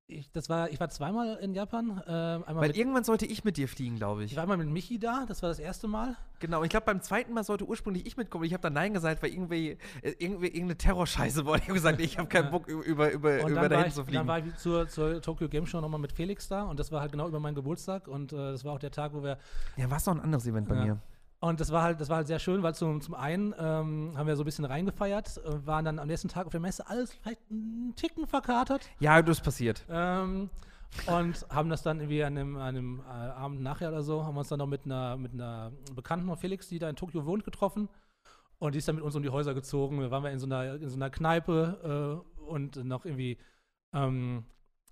ich, das war, ich war zweimal in Japan. Einmal Weil irgendwann sollte ich mit dir fliegen, glaube ich ich. war einmal mit Michi da, das war das erste Mal. Genau, ich glaube, beim zweiten Mal sollte ursprünglich ich mitkommen. Ich habe dann Nein gesagt, weil irgendwie, äh, irgendwie irgendeine Terrorscheiße wollte. Ich habe gesagt, ich habe keinen. Bock, über, über, über Und über dann, dahin war ich, zu dann fliegen. war ich zur, zur Tokyo Game Show nochmal mit Felix da und das war halt genau über meinen Geburtstag und äh, das war auch der Tag, wo wir Ja, war es noch ein anderes Event bei Ja. mir. Und das war halt, das war halt sehr schön, weil zum, zum einen ähm, haben wir so ein bisschen reingefeiert, äh, waren dann am nächsten Tag auf der Messe alles vielleicht einen Ticken verkatert Ja, das ist passiert. ähm, und haben das dann irgendwie an einem, an einem äh, Abend nachher oder so, haben wir uns dann noch mit einer, mit einer Bekannten von Felix, die da in Tokio wohnt, getroffen. Und die ist dann mit uns um die Häuser gezogen. Da waren wir in so einer, in so einer Kneipe äh, und noch irgendwie, ähm,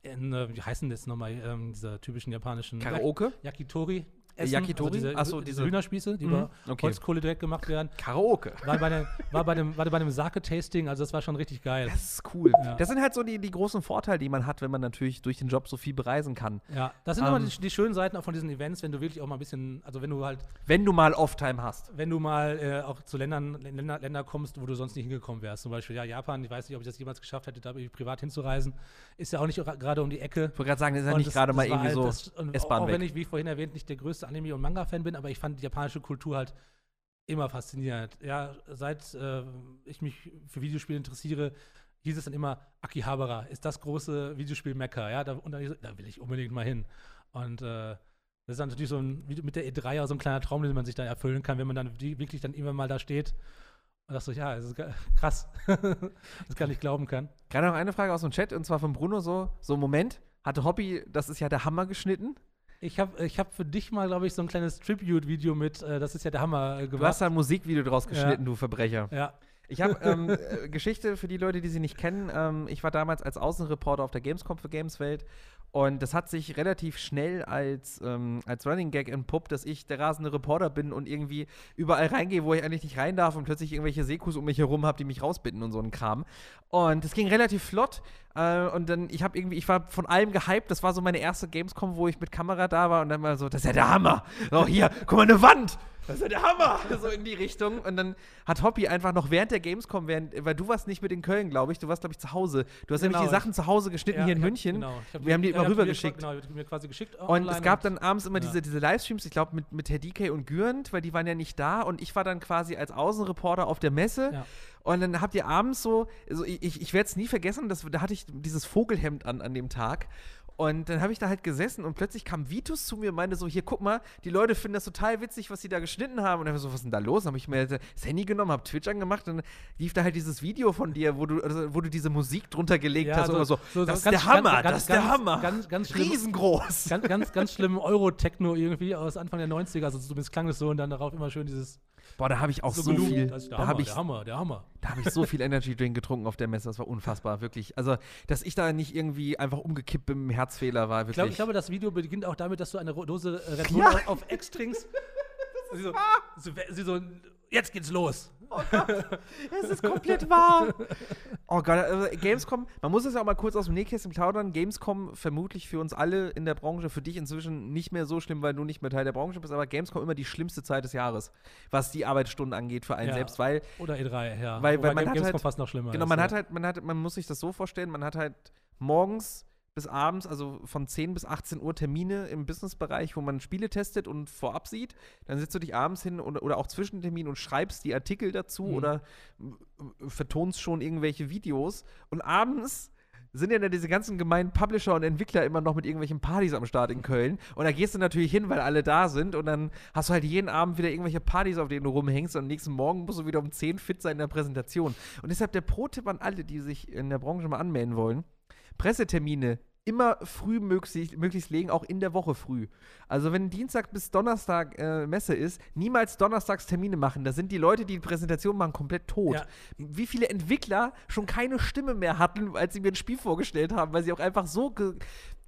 in, äh, wie heißen das nochmal, ähm, diese typischen japanischen Karaoke? Yakitori. Äh, Yakitori? Also diese, Ach so, diese, Hühnerspieße, die Mhm, über okay. Holzkohle direkt gemacht werden. Karaoke. War bei, einem, war bei einem, war bei einem Sake-Tasting, also das war schon richtig geil. Das ist cool. Ja. Das sind halt so die, die großen Vorteile, die man hat, wenn man natürlich durch den Job so viel bereisen kann. Ja, das sind Ähm, immer die, die schönen Seiten auch von diesen Events, wenn du wirklich auch mal ein bisschen, also wenn du halt, Wenn du mal Off-Time hast. wenn du mal äh, auch zu Ländern, Länder, Länder kommst, wo du sonst nicht hingekommen wärst. Zum Beispiel, ja, Japan, ich weiß nicht, ob ich das jemals geschafft hätte, da privat hinzureisen. Ist ja auch nicht gerade um die Ecke. Ich wollte gerade sagen, das ist ja nicht gerade mal irgendwie halt so das- und Auch weg. wenn ich, wie vorhin erwähnt, nicht der größte Anime- und Manga-Fan bin, aber ich fand die japanische Kultur halt immer faszinierend. Ja, seit äh, ich mich für Videospiele interessiere, hieß es dann immer, Akihabara ist das große Videospiel-Mekka. Ja, da, und dann, da will ich unbedingt mal hin. Und äh, das ist dann natürlich so ein, mit der E3 auch so ein kleiner Traum, den man sich da erfüllen kann, wenn man dann wirklich dann irgendwann mal da steht. Und dachte so, ja, das ist krass. das kann ich glauben kann. Gerade noch eine Frage aus dem Chat und zwar von Bruno so, so Moment, hatte Hobby, das ist ja der Hammer geschnitten. Ich habe ich hab für dich mal, glaube ich, so ein kleines Tribute-Video mit, äh, das ist ja der Hammer, äh, Du gemacht. hast da ein Musikvideo draus geschnitten, du Verbrecher. ja, Ich habe ähm, äh, Geschichte für die Leute, die sie nicht kennen. Ähm, ich war damals als Außenreporter auf der Gamescom für Gameswelt Und das hat sich relativ schnell als, ähm, als Running Gag entpuppt, dass ich der rasende Reporter bin und irgendwie überall reingehe, wo ich eigentlich nicht rein darf und plötzlich irgendwelche Sekus um mich herum habe, die mich rausbitten und so ein Kram. Und es ging relativ flott. Äh, und dann, ich habe irgendwie, ich war von allem gehypt. Das war so meine erste Gamescom, wo ich mit Kamera da war und dann mal so, das ist ja der Hammer. So, hier, guck mal, eine Wand. Das ist ja der Hammer! So in die Richtung. Und dann hat Hoppy einfach noch während der Gamescom, während, weil du warst nicht mit in Köln, glaube ich, du warst, glaube ich, zu Hause. Du hast Genau, nämlich die Sachen zu Hause geschnitten Ja, hier in hab- München. genau. Hab Wir haben die immer rübergeschickt. Genau, mir quasi geschickt. Und es gab dann abends immer Ja. diese, diese Livestreams, ich glaube, mit, mit Herr DK und Gürnt, weil die waren ja nicht da. Und ich war dann quasi als Außenreporter auf der Messe. Ja. Und dann habt ihr abends so, also ich, ich, werde es nie vergessen, das, da hatte ich dieses Vogelhemd an an dem Tag. Und dann habe ich da halt gesessen und plötzlich kam Vitus zu mir und meinte so, hier, guck mal, die Leute finden das total witzig, was sie da geschnitten haben. Und dann ich so, was ist denn da los? Dann habe ich mir das Handy genommen, habe Twitch angemacht und dann lief da halt dieses Video von dir, wo du, also, wo du diese Musik drunter gelegt Ja, hast. so- und so, so- das ist ganz- der Hammer, ganz- das ist der ganz- Hammer. ganz- ganz schlimm. Riesengroß. ganz, ganz, ganz schlimm Euro-Techno irgendwie aus Anfang der 90er. Also zumindest klang es so und dann darauf immer schön dieses Boah, da habe ich auch so, gelogen. viel, Das ist der da Hammer, habe ich der Hammer, der Hammer. Da habe ich so viel Energy Drink getrunken auf der Messe, das war unfassbar, wirklich. Also, dass ich da nicht irgendwie einfach umgekippt bin, Herzfehler war Ich, wirklich. ich glaube, das Video beginnt auch damit, dass du eine Dose Red Bull Ja. auf, auf Ex trinkst. Sie so, so, sie so, jetzt geht's los. es ist komplett wahr. Oh Gott, also Gamescom, man muss es ja auch mal kurz aus dem Nähkästchen plaudern. Gamescom vermutlich für uns alle in der Branche, für dich inzwischen nicht mehr so schlimm, weil du nicht mehr Teil der Branche bist, aber Gamescom immer die schlimmste Zeit des Jahres, was die Arbeitsstunden angeht für einen Ja. selbst, weil Oder E3, ja. Weil- weil man Game- hat Gamescom halt- fast noch schlimmer. Genau, ist, man ja. hat halt, man hat, man muss sich das so vorstellen, man hat halt morgens bis abends, also von 10 bis 18 Uhr Termine im Businessbereich, wo man Spiele testet und vorab sieht. Dann setzt du dich abends hin und, oder auch zwischen Terminen und schreibst die Artikel dazu Mhm. oder äh, vertonst schon irgendwelche Videos. Und abends sind ja dann diese ganzen gemeinen Publisher und Entwickler immer noch mit irgendwelchen Partys am Start in Köln. Und da gehst du natürlich hin, weil alle da sind. Und dann hast du halt jeden Abend wieder irgendwelche Partys, auf denen du rumhängst. Und am nächsten Morgen musst du wieder um 10 fit sein in der Präsentation. Und deshalb der Pro-Tipp an alle, die sich in der Branche mal anmelden wollen: Pressetermine immer früh möglichst, möglichst legen, auch in der Woche früh. Also wenn Dienstag bis Donnerstag äh, Messe ist, niemals donnerstags Termine machen. Da sind die Leute, die die Präsentation machen, komplett tot. Ja. Wie viele Entwickler schon keine Stimme mehr hatten, als sie mir ein Spiel vorgestellt haben, weil sie auch einfach so ge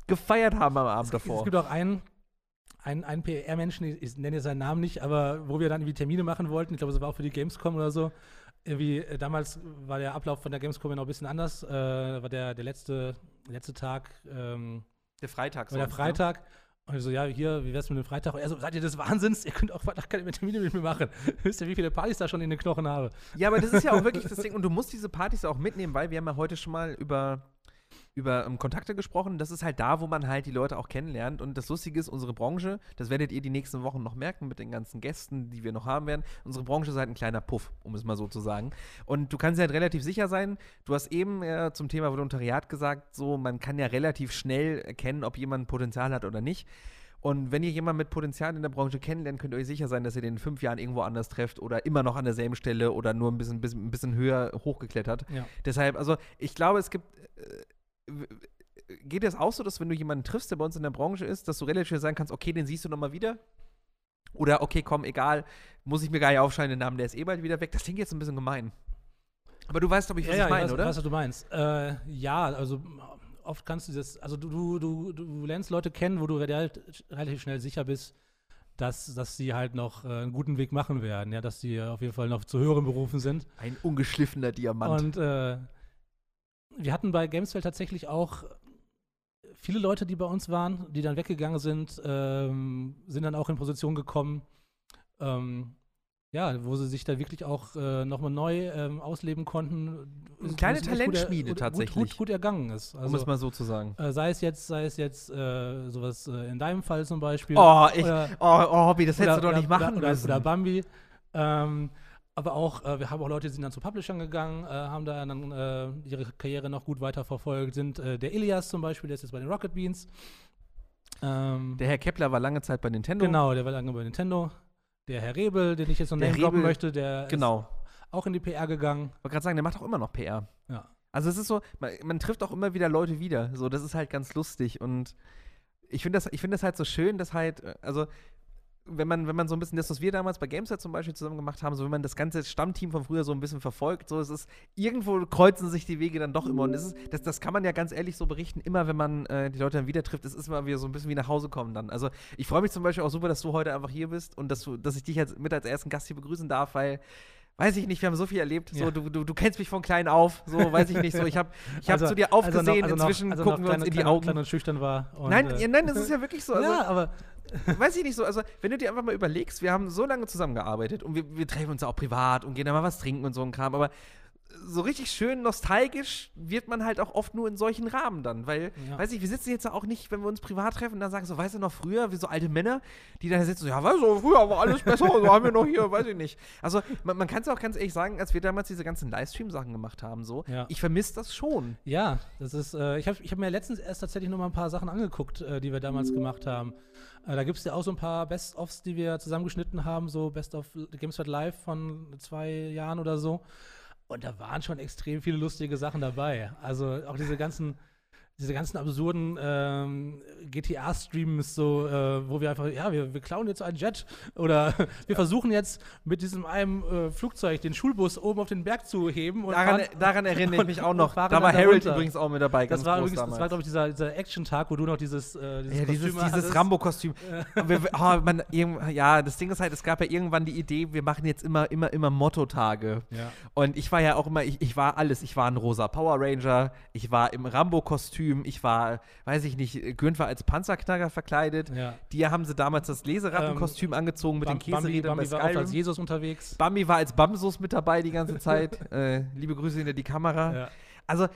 gefeiert haben am Abend Es, es davor. gibt auch einen, einen, einen PR-Menschen, ich, nenne seinen Namen nicht, aber wo wir dann irgendwie Termine machen wollten, ich glaube, es war auch für die Gamescom oder so. Irgendwie, äh, damals war der Ablauf von der Gamescom ja noch ein bisschen anders. Äh, war der, der letzte, letzte Tag, ähm, Der Freitag. war der ne? Freitag. Und ich so, ja, hier, wie wär's mit dem Freitag? Und er so, seid ihr des Wahnsinns? Ihr könnt auch Freitag keine mehr Termine mit mir machen. Wisst ihr, wie viele Partys da schon in den Knochen habe? Ja, aber das ist ja auch wirklich das Ding. Und du musst diese Partys auch mitnehmen, weil wir haben ja heute schon mal über, über ähm, Kontakte gesprochen. Das ist halt da, wo man halt die Leute auch kennenlernt. Und das Lustige ist, unsere Branche, das werdet ihr die nächsten Wochen noch merken mit den ganzen Gästen, die wir noch haben werden. Unsere Branche ist halt ein kleiner Puff, um es mal so zu sagen. Und du kannst halt relativ sicher sein. Du hast eben äh, zum Thema Volontariat gesagt, so, man kann ja relativ schnell erkennen, ob jemand Potenzial hat oder nicht. Und wenn ihr jemanden mit Potenzial in der Branche kennenlernt, könnt ihr euch sicher sein, dass ihr den in fünf Jahren irgendwo anders trefft oder immer noch an derselben Stelle oder nur ein bisschen, bisschen, ein bisschen höher hochgeklettert. Ja. Deshalb, also ich glaube, es gibt. Geht es auch so, dass wenn du jemanden triffst, der bei uns in der Branche ist, dass du relativ schnell sagen kannst, okay, den siehst du nochmal wieder? Oder okay, komm, egal, muss ich mir gar nicht aufschreiben, den Namen, der ist eh bald wieder weg. Das klingt jetzt ein bisschen gemein. Aber du weißt, glaube ich, was ich meine, weiß, oder? weiß, was du meinst. Äh, ja, also oft kannst du das, also du, du, du, du lernst Leute kennen, wo du relativ, relativ schnell sicher bist, dass, dass sie halt noch äh, einen guten Weg machen werden, ja, dass sie auf jeden Fall noch zu höheren Berufen sind. Ein ungeschliffener Diamant. Und äh, wir hatten bei Gamesfeld tatsächlich auch viele Leute, die bei uns waren, die dann weggegangen sind, ähm, sind dann auch in Position gekommen, ähm, ja, wo sie sich da wirklich auch äh, nochmal neu ähm, ausleben konnten. Eine kleine Talentschmiede gut, tatsächlich. Gut, gut, gut ergangen ist. um Also, es mal so zu sagen. äh, sei es jetzt, sei es jetzt äh, sowas äh, in deinem Fall zum Beispiel. Oh, ich, Oder- oh, oh, Hobby, das hättest oder, du doch nicht machen oder, müssen. Oder Bambi. Ähm, aber auch, äh, wir haben auch Leute, die sind dann zu Publishern gegangen, äh, haben da dann äh, ihre Karriere noch gut weiterverfolgt. Sind äh, der Ilias zum Beispiel, der ist jetzt bei den Rocket Beans. Ähm, der Herr Kepler war lange Zeit bei Nintendo. genau, der war lange bei Nintendo. Der Herr Rebel, den ich jetzt noch name droppen möchte, der Genau. ist auch in die PR gegangen. Ich wollte gerade sagen, der macht auch immer noch PR. Ja. Also es ist so, man, man trifft auch immer wieder Leute wieder. So, das ist halt ganz lustig. Und ich finde das, ich find das halt so schön, dass halt, äh, also wenn man, wenn man so ein bisschen das, was wir damals bei Gameset zum Beispiel zusammen gemacht haben, so wenn man das ganze Stammteam von früher so ein bisschen verfolgt, so es ist, irgendwo kreuzen sich die Wege dann doch immer. Und das, ist, das, das kann man ja ganz ehrlich so berichten, immer wenn man äh, die Leute dann wieder trifft, es ist immer wieder so ein bisschen wie nach Hause kommen dann. Also ich freue mich zum Beispiel auch super, dass du heute einfach hier bist und dass, du, dass ich dich jetzt mit als ersten Gast hier begrüßen darf, weil weiß ich nicht, wir haben so viel erlebt. So, Ja. du, du, du kennst mich von klein auf, so weiß ich nicht. So, ich habe ich hab Also- zu dir also aufgesehen, noch- also noch- inzwischen also gucken noch wir uns klein- in die klein- Augen. Klein und schüchtern war. Und, nein, äh, ja, nein, das ist ja wirklich so. Also, ja, aber weiß ich nicht so. Also, wenn du dir einfach mal überlegst, wir haben so lange zusammengearbeitet und wir, wir treffen uns ja auch privat und gehen dann mal was trinken und so ein Kram, aber so richtig schön nostalgisch wird man halt auch oft nur in solchen Rahmen dann, weil, Ja. weiß ich, wir sitzen jetzt auch nicht, wenn wir uns privat treffen, dann sagen so, weißt du noch früher, wie so alte Männer, die da sitzen so, ja, weißt du, früher war alles besser, so haben wir noch hier, weiß ich nicht. Also, man, man kann es auch ganz ehrlich sagen, als wir damals diese ganzen Livestream-Sachen gemacht haben, so, Ja. ich vermisse das schon. Ja, das ist, äh, ich habe ich hab mir letztens erst tatsächlich noch mal ein paar Sachen angeguckt, äh, die wir damals gemacht haben. Äh, da gibt es ja auch so ein paar Best-ofs, die wir zusammengeschnitten haben, so Best of Gamesfed Live von zwei Jahren oder so. Und da waren schon extrem viele lustige Sachen dabei. Also auch diese ganzen, diese ganzen absurden ähm, GTA-Streams, so, äh, wo wir einfach, ja, wir, wir klauen jetzt einen Jet oder wir versuchen jetzt mit diesem einem äh, Flugzeug den Schulbus oben auf den Berg zu heben. Und Daran, fahren- daran erinnere ich mich auch noch. Da war Harold darunter. übrigens auch mit dabei, Das war übrigens, das war, glaube ich, dieser, dieser Action-Tag, wo du noch dieses, äh, dieses Ja, dieses, dieses. Rambo-Kostüm. Oh, man, ja, das Ding ist halt, es gab ja irgendwann die Idee, wir machen jetzt immer, immer, immer Motto-Tage. Ja. Und ich war ja auch immer, ich, ich war alles. Ich war ein rosa Power Ranger, ich war im Rambo-Kostüm, ich war, weiß ich nicht, Günd war als Panzerknacker verkleidet. Ja. Die haben sie damals das Leserattenkostüm angezogen mit Bam- den Bambi, Käserädern bei Bambi war als. Jesus unterwegs. Bambi war als Bamsus mit dabei die ganze Zeit. äh, liebe Grüße hinter die Kamera. Ja. Also,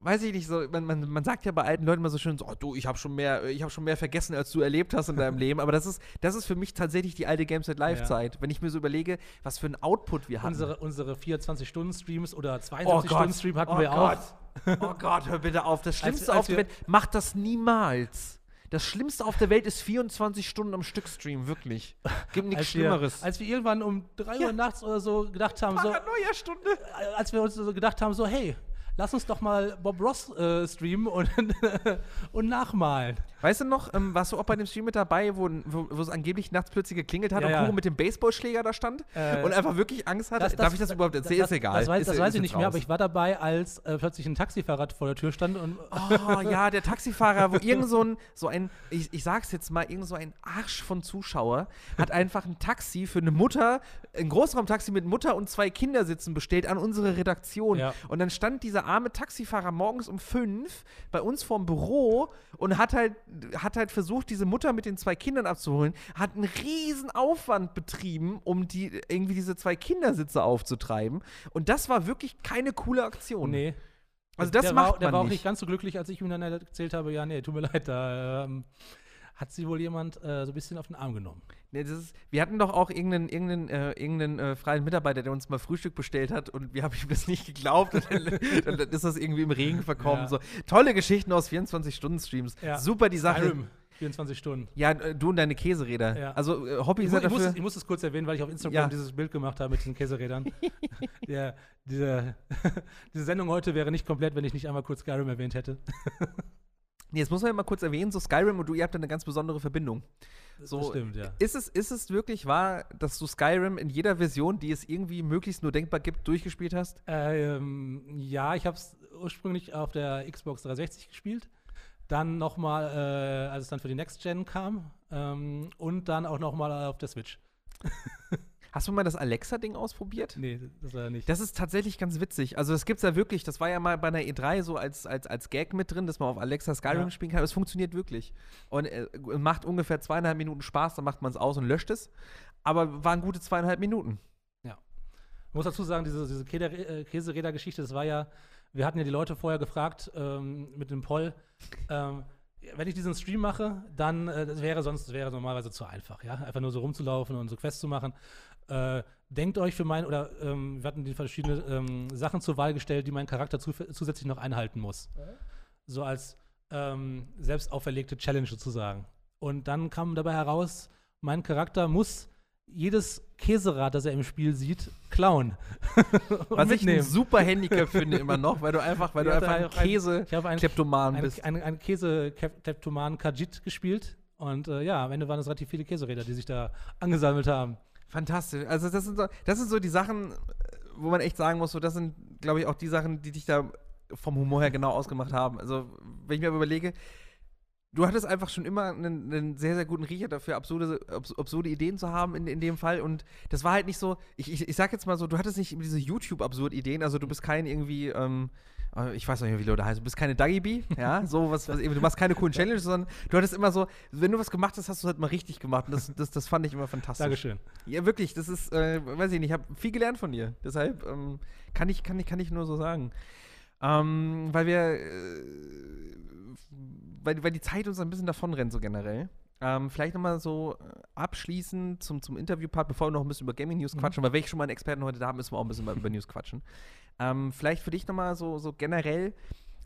weiß ich nicht, so, man, man, man sagt ja bei alten Leuten immer so schön, so, oh, du, ich habe schon mehr, ich habe schon mehr vergessen, als du erlebt hast in deinem Leben. Aber das ist, das ist für mich tatsächlich die alte Games at Live-Zeit. Wenn ich mir so überlege, was für ein Output wir hatten. Unsere, unsere 24-Stunden-Streams oder oh 72-Stunden-Stream hatten oh wir Gott. auch. Oh Gott, hör bitte auf. Das Schlimmste als auf der wir- Welt, macht das niemals. Das Schlimmste auf der Welt ist 24 Stunden am Stück Stream, wirklich. Gibt nichts Als wir, Schlimmeres. als wir irgendwann um 3 Uhr Ja. nachts oder so gedacht haben, so, Paranoia-Stunde. äh, als wir uns so gedacht haben, so, hey, lass uns doch mal Bob Ross äh, streamen und, und nachmalen. Weißt du noch, ähm, warst du auch bei dem Stream mit dabei, wo, wo, wo es angeblich nachts plötzlich geklingelt hat Ja, und ja. Kuro mit dem Baseballschläger da stand Äh, und einfach wirklich Angst hatte? Darf ich das überhaupt erzählen? Das, ist egal. Das weiß, ist, das weiß ich nicht mehr, raus. aber ich war dabei, als äh, plötzlich ein Taxifahrer vor der Tür stand und Oh ja, der Taxifahrer, wo irgend so ein, so ein ich, ich sag's jetzt mal, irgend so ein Arsch von Zuschauer hat einfach ein Taxi für eine Mutter, ein Großraumtaxi mit Mutter und zwei Kindersitzen bestellt an unsere Redaktion. Ja. Und dann stand dieser arme Taxifahrer morgens um fünf bei uns vorm Büro und hat halt, hat halt versucht, diese Mutter mit den zwei Kindern abzuholen, hat einen riesen Aufwand betrieben, um die, irgendwie diese zwei Kindersitze aufzutreiben. Und das war wirklich keine coole Aktion. nee. Also das der macht war, der war auch nicht. nicht ganz so glücklich, als ich ihm dann erzählt habe, ja, nee, tut mir leid, da ähm, hat sie wohl jemand äh, so ein bisschen auf den Arm genommen. Nee, das ist, wir hatten doch auch irgendeinen, irgendeinen, äh, irgendeinen äh, freien Mitarbeiter, der uns mal Frühstück bestellt hat und wir haben ihm das nicht geglaubt und dann, dann ist das irgendwie im Regen verkommen. Ja. So. Tolle Geschichten aus 24-Stunden-Streams. Ja. Super die Sache. Skyrim, 24 Stunden. Ja, äh, du und deine Käseräder. Ja. Also äh, Hobby Ich, mu ich, muss, ich muss es kurz erwähnen, weil ich auf Instagram Ja. dieses Bild gemacht habe mit den Käserädern. Der, diese, diese Sendung heute wäre nicht komplett, wenn ich nicht einmal kurz Skyrim erwähnt hätte. Nee, jetzt muss man ja mal kurz erwähnen, so Skyrim und du, ihr habt da eine ganz besondere Verbindung. So, das stimmt, ja. Ist es, ist es wirklich wahr, dass du Skyrim in jeder Version, die es irgendwie möglichst nur denkbar gibt, durchgespielt hast? Ähm, ja, ich habe es ursprünglich auf der Xbox 360 gespielt. Dann nochmal, äh, als es dann für die Next Gen kam. Ähm, und dann auch nochmal auf der Switch. Hast du mal das Alexa-Ding ausprobiert? Nee, das war nicht. Das ist tatsächlich ganz witzig. Also, das gibt's ja wirklich. Das war ja mal bei einer E3 so als, als, als Gag mit drin, dass man auf Alexa Skyrim Ja. spielen kann. Aber es funktioniert wirklich. Und äh, macht ungefähr zweieinhalb Minuten Spaß, dann macht man es aus und löscht es. Aber waren gute zweieinhalb Minuten. Ich muss dazu sagen, diese, diese äh, Käseräder-Geschichte, das war ja, wir hatten ja die Leute vorher gefragt ähm, mit dem Poll, ähm, wenn ich diesen Stream mache, dann, äh, das wäre sonst, das wäre normalerweise zu einfach, ja, einfach nur so rumzulaufen und so Quests zu machen. Äh, denkt euch für mein, oder ähm, wir hatten die verschiedene ähm, Sachen zur Wahl gestellt, die mein Charakter zu, zusätzlich noch einhalten muss. So als ähm, selbst auferlegte Challenge sozusagen. Und dann kam dabei heraus, mein Charakter muss jedes Käserad, das er im Spiel sieht, klauen. Was ich ein super Handicap finde immer noch, weil du einfach, weil du Ich einfach hatte ein auch ein- Käse Ich habe einen, Kleptoman einen, bist. einen, einen Käse-Kleptoman Kajit gespielt Und äh, ja, am Ende waren es relativ viele Käseräder, die sich da angesammelt haben. Fantastisch. Also das sind so, das sind so die Sachen, wo man echt sagen muss, so das sind, glaube ich, auch die Sachen, die dich da vom Humor her genau ausgemacht haben. Also wenn ich mir überlege, du hattest einfach schon immer einen, einen sehr, sehr guten Riecher dafür, absurde, abs absurde Ideen zu haben in, in dem Fall. Und das war halt nicht so, ich, ich, ich sag jetzt mal so, du hattest nicht diese YouTube-Absurd-Ideen, also du bist kein irgendwie, ähm, äh, ich weiß noch nicht, wie Leute heißen, du bist keine Duggy Bee, ja, so was, was du machst keine coolen Challenges, sondern du hattest immer so, wenn du was gemacht hast, hast du es halt mal richtig gemacht. Und das, das, das fand ich immer fantastisch. Dankeschön. Ja, wirklich, das ist, äh, weiß ich nicht, ich habe viel gelernt von dir. Deshalb ähm, kann, ich, kann, ich, kann ich nur so sagen. Ähm, weil wir, äh, weil, weil die Zeit uns ein bisschen davon rennt, so generell. Ähm, vielleicht nochmal so äh, abschließend zum, zum Interview-Part, bevor wir noch ein bisschen über Gaming News Mhm. quatschen, weil ich schon mal einen Experten heute da haben, müssen wir auch ein bisschen mal über News quatschen. Ähm, vielleicht für dich nochmal so, so generell,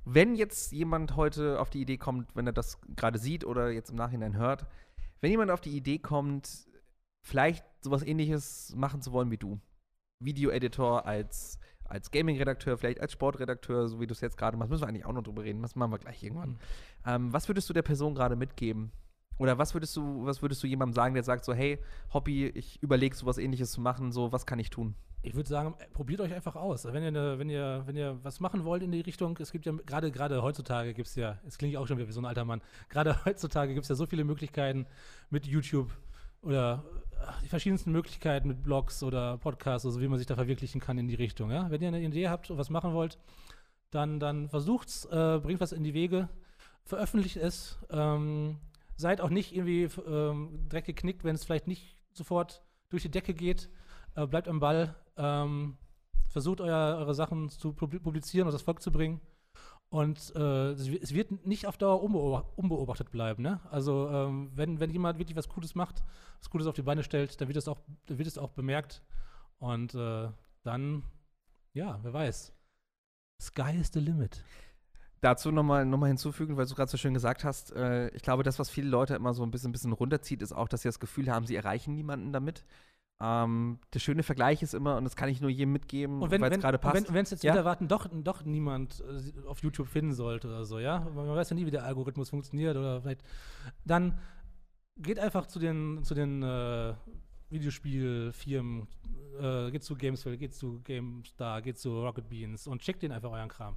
wenn jetzt jemand heute auf die Idee kommt, wenn er das gerade sieht oder jetzt im Nachhinein hört, wenn jemand auf die Idee kommt, vielleicht sowas ähnliches machen zu wollen wie du. Video-Editor als, als Gaming-Redakteur, vielleicht als Sportredakteur, so wie du es jetzt gerade machst, müssen wir eigentlich auch noch drüber reden. Das machen wir gleich irgendwann. Mhm. Ähm, was würdest du der Person gerade mitgeben? Oder was würdest du, was würdest du jemandem sagen, der sagt so, hey, Hobby, ich überlege sowas ähnliches zu machen, so, was kann ich tun? Ich würde sagen, äh, probiert euch einfach aus. Wenn ihr, eine, wenn, ihr, wenn ihr was machen wollt in die Richtung, es gibt ja gerade gerade heutzutage gibt es ja, es klingt auch schon wieder wie so ein alter Mann, gerade heutzutage gibt es ja so viele Möglichkeiten mit YouTube oder ach, die verschiedensten Möglichkeiten mit Blogs oder Podcasts, also wie man sich da verwirklichen kann in die Richtung. Ja? Wenn ihr eine Idee habt und was machen wollt, dann, dann versucht's, äh, bringt was in die Wege, veröffentlicht es, ähm, seid auch nicht irgendwie ähm, direkt geknickt, wenn es vielleicht nicht sofort durch die Decke geht, äh, bleibt am Ball, ähm, versucht euer, eure Sachen zu publi- publizieren und das Volk zu bringen. Und äh, es wi- es wird nicht auf Dauer unbeobacht, unbeobachtet bleiben. Ne? Also ähm, wenn, wenn jemand wirklich was Cooles macht, was Cooles auf die Beine stellt, dann wird es auch, wird es auch bemerkt. Und äh, dann, ja, wer weiß. Sky is the limit. Dazu nochmal noch mal hinzufügen, weil du gerade so schön gesagt hast, äh, ich glaube, das, was viele Leute immer so ein bisschen, bisschen runterzieht, ist auch, dass sie das Gefühl haben, sie erreichen niemanden damit. Ähm, der schöne Vergleich ist immer, und das kann ich nur jedem mitgeben, Und wenn weil es gerade und passt. wenn wenn es jetzt Ja? wieder warten, doch, doch niemand äh, auf YouTube finden sollte oder so, ja, man weiß ja nie, wie der Algorithmus funktioniert oder vielleicht, dann geht einfach zu den, zu den äh, Videospielfirmen, äh, geht zu Gameswell, geht zu GameStar, geht zu Rocket Beans und schickt denen einfach euren Kram.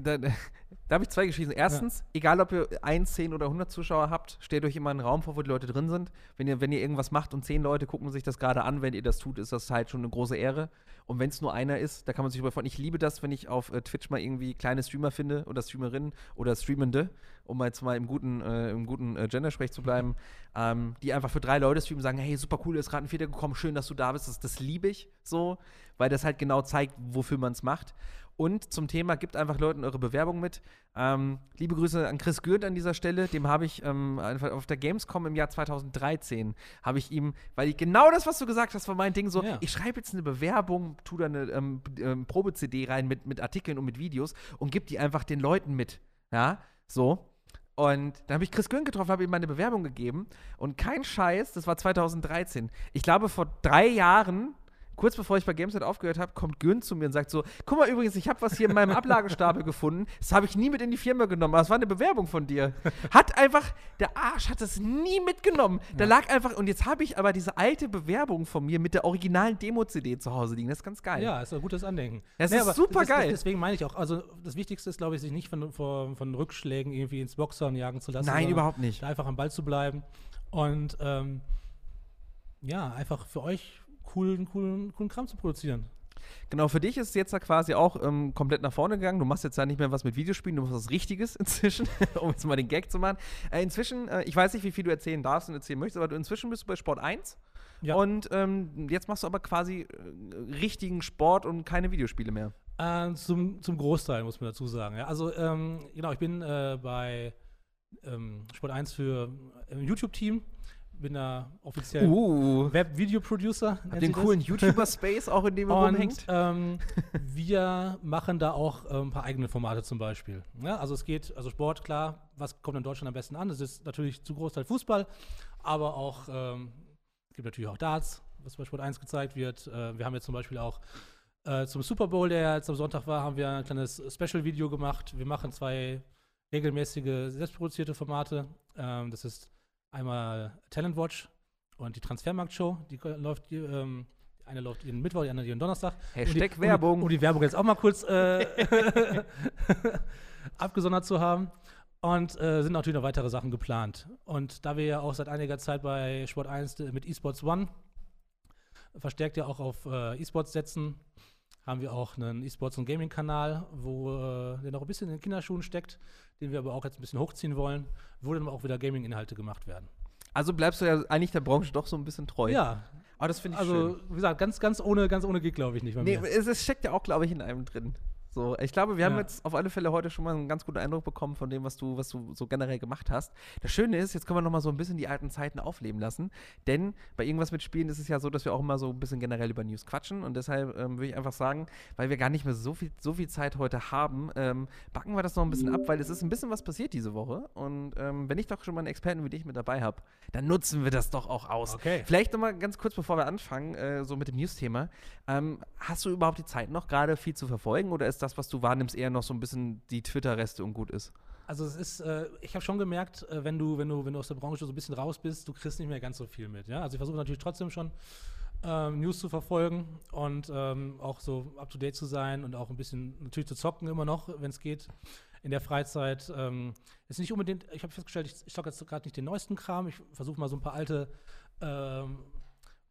Da, da habe ich zwei Geschichten. Erstens, egal ob ihr 1, 10 oder 100 Zuschauer habt, stellt euch immer einen Raum vor, wo die Leute drin sind. Wenn ihr, wenn ihr irgendwas macht und 10 Leute gucken sich das gerade an, wenn ihr das tut, ist das halt schon eine große Ehre. Und wenn es nur einer ist, da kann man sich drüber freuen. Ich liebe das, wenn ich auf äh, Twitch mal irgendwie kleine Streamer finde oder Streamerinnen oder Streamende, um mal jetzt mal im guten, äh, im guten äh, Gendersprech zu bleiben, ähm, die einfach für drei Leute streamen und sagen, hey, super cool, ist gerade ein Vierter gekommen, schön, dass du da bist. Das, das liebe ich so, weil das halt genau zeigt, wofür man es macht. Und zum Thema, gebt einfach Leuten eure Bewerbung mit. Ähm, liebe Grüße an Chris Gürnt an dieser Stelle. Dem habe ich ähm, einfach auf der Gamescom im Jahr 2013, habe ich ihm, weil ich, genau das, was du gesagt hast, war mein Ding so, Ja. ich schreibe jetzt eine Bewerbung, tu da eine ähm, ähm, Probe-CD rein mit, mit Artikeln und mit Videos und gib die einfach den Leuten mit. Ja, so. Und dann habe ich Chris Gürnt getroffen, habe ihm meine Bewerbung gegeben. Und kein Scheiß, das war 2013. Ich glaube, vor drei Jahren, kurz bevor ich bei Gameset aufgehört habe, kommt Gürnt zu mir und sagt so: Guck mal, übrigens, ich habe was hier in meinem Ablagestapel gefunden. Das habe ich nie mit in die Firma genommen, aber es war eine Bewerbung von dir. Hat einfach, der Arsch hat das nie mitgenommen. Da lag einfach, und jetzt habe ich aber diese alte Bewerbung von mir mit der originalen Demo-CD zu Hause liegen. Das ist ganz geil. Ja, ist ein gutes Andenken. Das ist aber super geil. Deswegen meine ich auch, also das Wichtigste ist, glaube ich, sich nicht von, von, von Rückschlägen irgendwie ins Boxhorn jagen zu lassen. Nein, überhaupt nicht. Einfach am Ball zu bleiben und ähm, ja, einfach für euch coolen, coolen, coolen Kram zu produzieren. Genau, für dich ist es jetzt da quasi auch ähm, komplett nach vorne gegangen. Du machst jetzt ja nicht mehr was mit Videospielen, du machst was Richtiges inzwischen, um jetzt mal den Gag zu machen. Äh, inzwischen, äh, ich weiß nicht, wie viel du erzählen darfst und erzählen möchtest, aber du inzwischen bist du bei Sport 1. Ja. Und ähm, jetzt machst du aber quasi äh, richtigen Sport und keine Videospiele mehr. Äh, zum, zum Großteil, muss man dazu sagen. Ja. Also, ähm, genau, ich bin äh, bei ähm, Sport 1 für im YouTube-Team. Bin da offiziell Uh. Web-Video-Producer. Den coolen YouTuber-Space auch, in dem er Und rumhängt. ähm, wir machen da auch äh, ein paar eigene Formate zum Beispiel. Ja, also es geht, also Sport, klar, was kommt in Deutschland am besten an? Das ist natürlich zu Großteil Fußball, aber auch, ähm, es gibt natürlich auch Darts, was bei Sport 1 gezeigt wird. Äh, wir haben jetzt zum Beispiel auch äh, zum Super Bowl, der jetzt am Sonntag war, haben wir ein kleines Special-Video gemacht. Wir machen zwei regelmäßige, selbstproduzierte Formate. Ähm, das ist einmal Talent Watch und die Transfermarkt-Show, die läuft, die, ähm, die eine läuft jeden Mittwoch, die andere jeden Donnerstag. Hashtag um die, Werbung. Um die, um die Werbung jetzt auch mal kurz äh, abgesondert zu haben. Und äh, sind natürlich noch weitere Sachen geplant. Und da wir ja auch seit einiger Zeit bei Sport 1 mit eSports One verstärkt ja auch auf äh, E-Sports setzen, haben wir auch einen E-Sports- und Gaming-Kanal, wo äh, der noch ein bisschen in den Kinderschuhen steckt, den wir aber auch jetzt ein bisschen hochziehen wollen, wo dann auch wieder Gaming-Inhalte gemacht werden. Also bleibst du ja eigentlich der Branche doch so ein bisschen treu. Ja, Aber das finde ich also schön. wie gesagt, ganz, ganz ohne, ganz ohne Gig, glaube ich nicht. Bei Nee, mir. es, es steckt ja auch, glaube ich, in einem drin. So, ich glaube, wir haben Ja. jetzt auf alle Fälle heute schon mal einen ganz guten Eindruck bekommen von dem, was du, was du so generell gemacht hast. Das Schöne ist, jetzt können wir noch mal so ein bisschen die alten Zeiten aufleben lassen, denn bei irgendwas mit Spielen ist es ja so, dass wir auch immer so ein bisschen generell über News quatschen und deshalb ähm, würde ich einfach sagen, weil wir gar nicht mehr so viel, so viel Zeit heute haben, ähm, backen wir das noch ein bisschen ab, weil es ist ein bisschen was passiert diese Woche und ähm, wenn ich doch schon mal einen Experten wie dich mit dabei habe, dann nutzen wir das doch auch aus. Okay. Vielleicht nochmal ganz kurz, bevor wir anfangen, äh, so mit dem News-Thema. Ähm, hast du überhaupt die Zeit noch gerade viel zu verfolgen oder ist das, was du wahrnimmst, eher noch so ein bisschen die Twitter-Reste und gut ist? Also es ist, äh, ich habe schon gemerkt, äh, wenn du, wenn du, wenn du aus der Branche so ein bisschen raus bist, du kriegst nicht mehr ganz so viel mit. Ja? Also ich versuche natürlich trotzdem schon ähm, News zu verfolgen und ähm, auch so up to date zu sein und auch ein bisschen natürlich zu zocken immer noch, wenn es geht. In der Freizeit ähm, ist nicht unbedingt, ich habe festgestellt, ich, ich zocke jetzt gerade nicht den neuesten Kram. Ich versuche mal so ein paar alte ähm,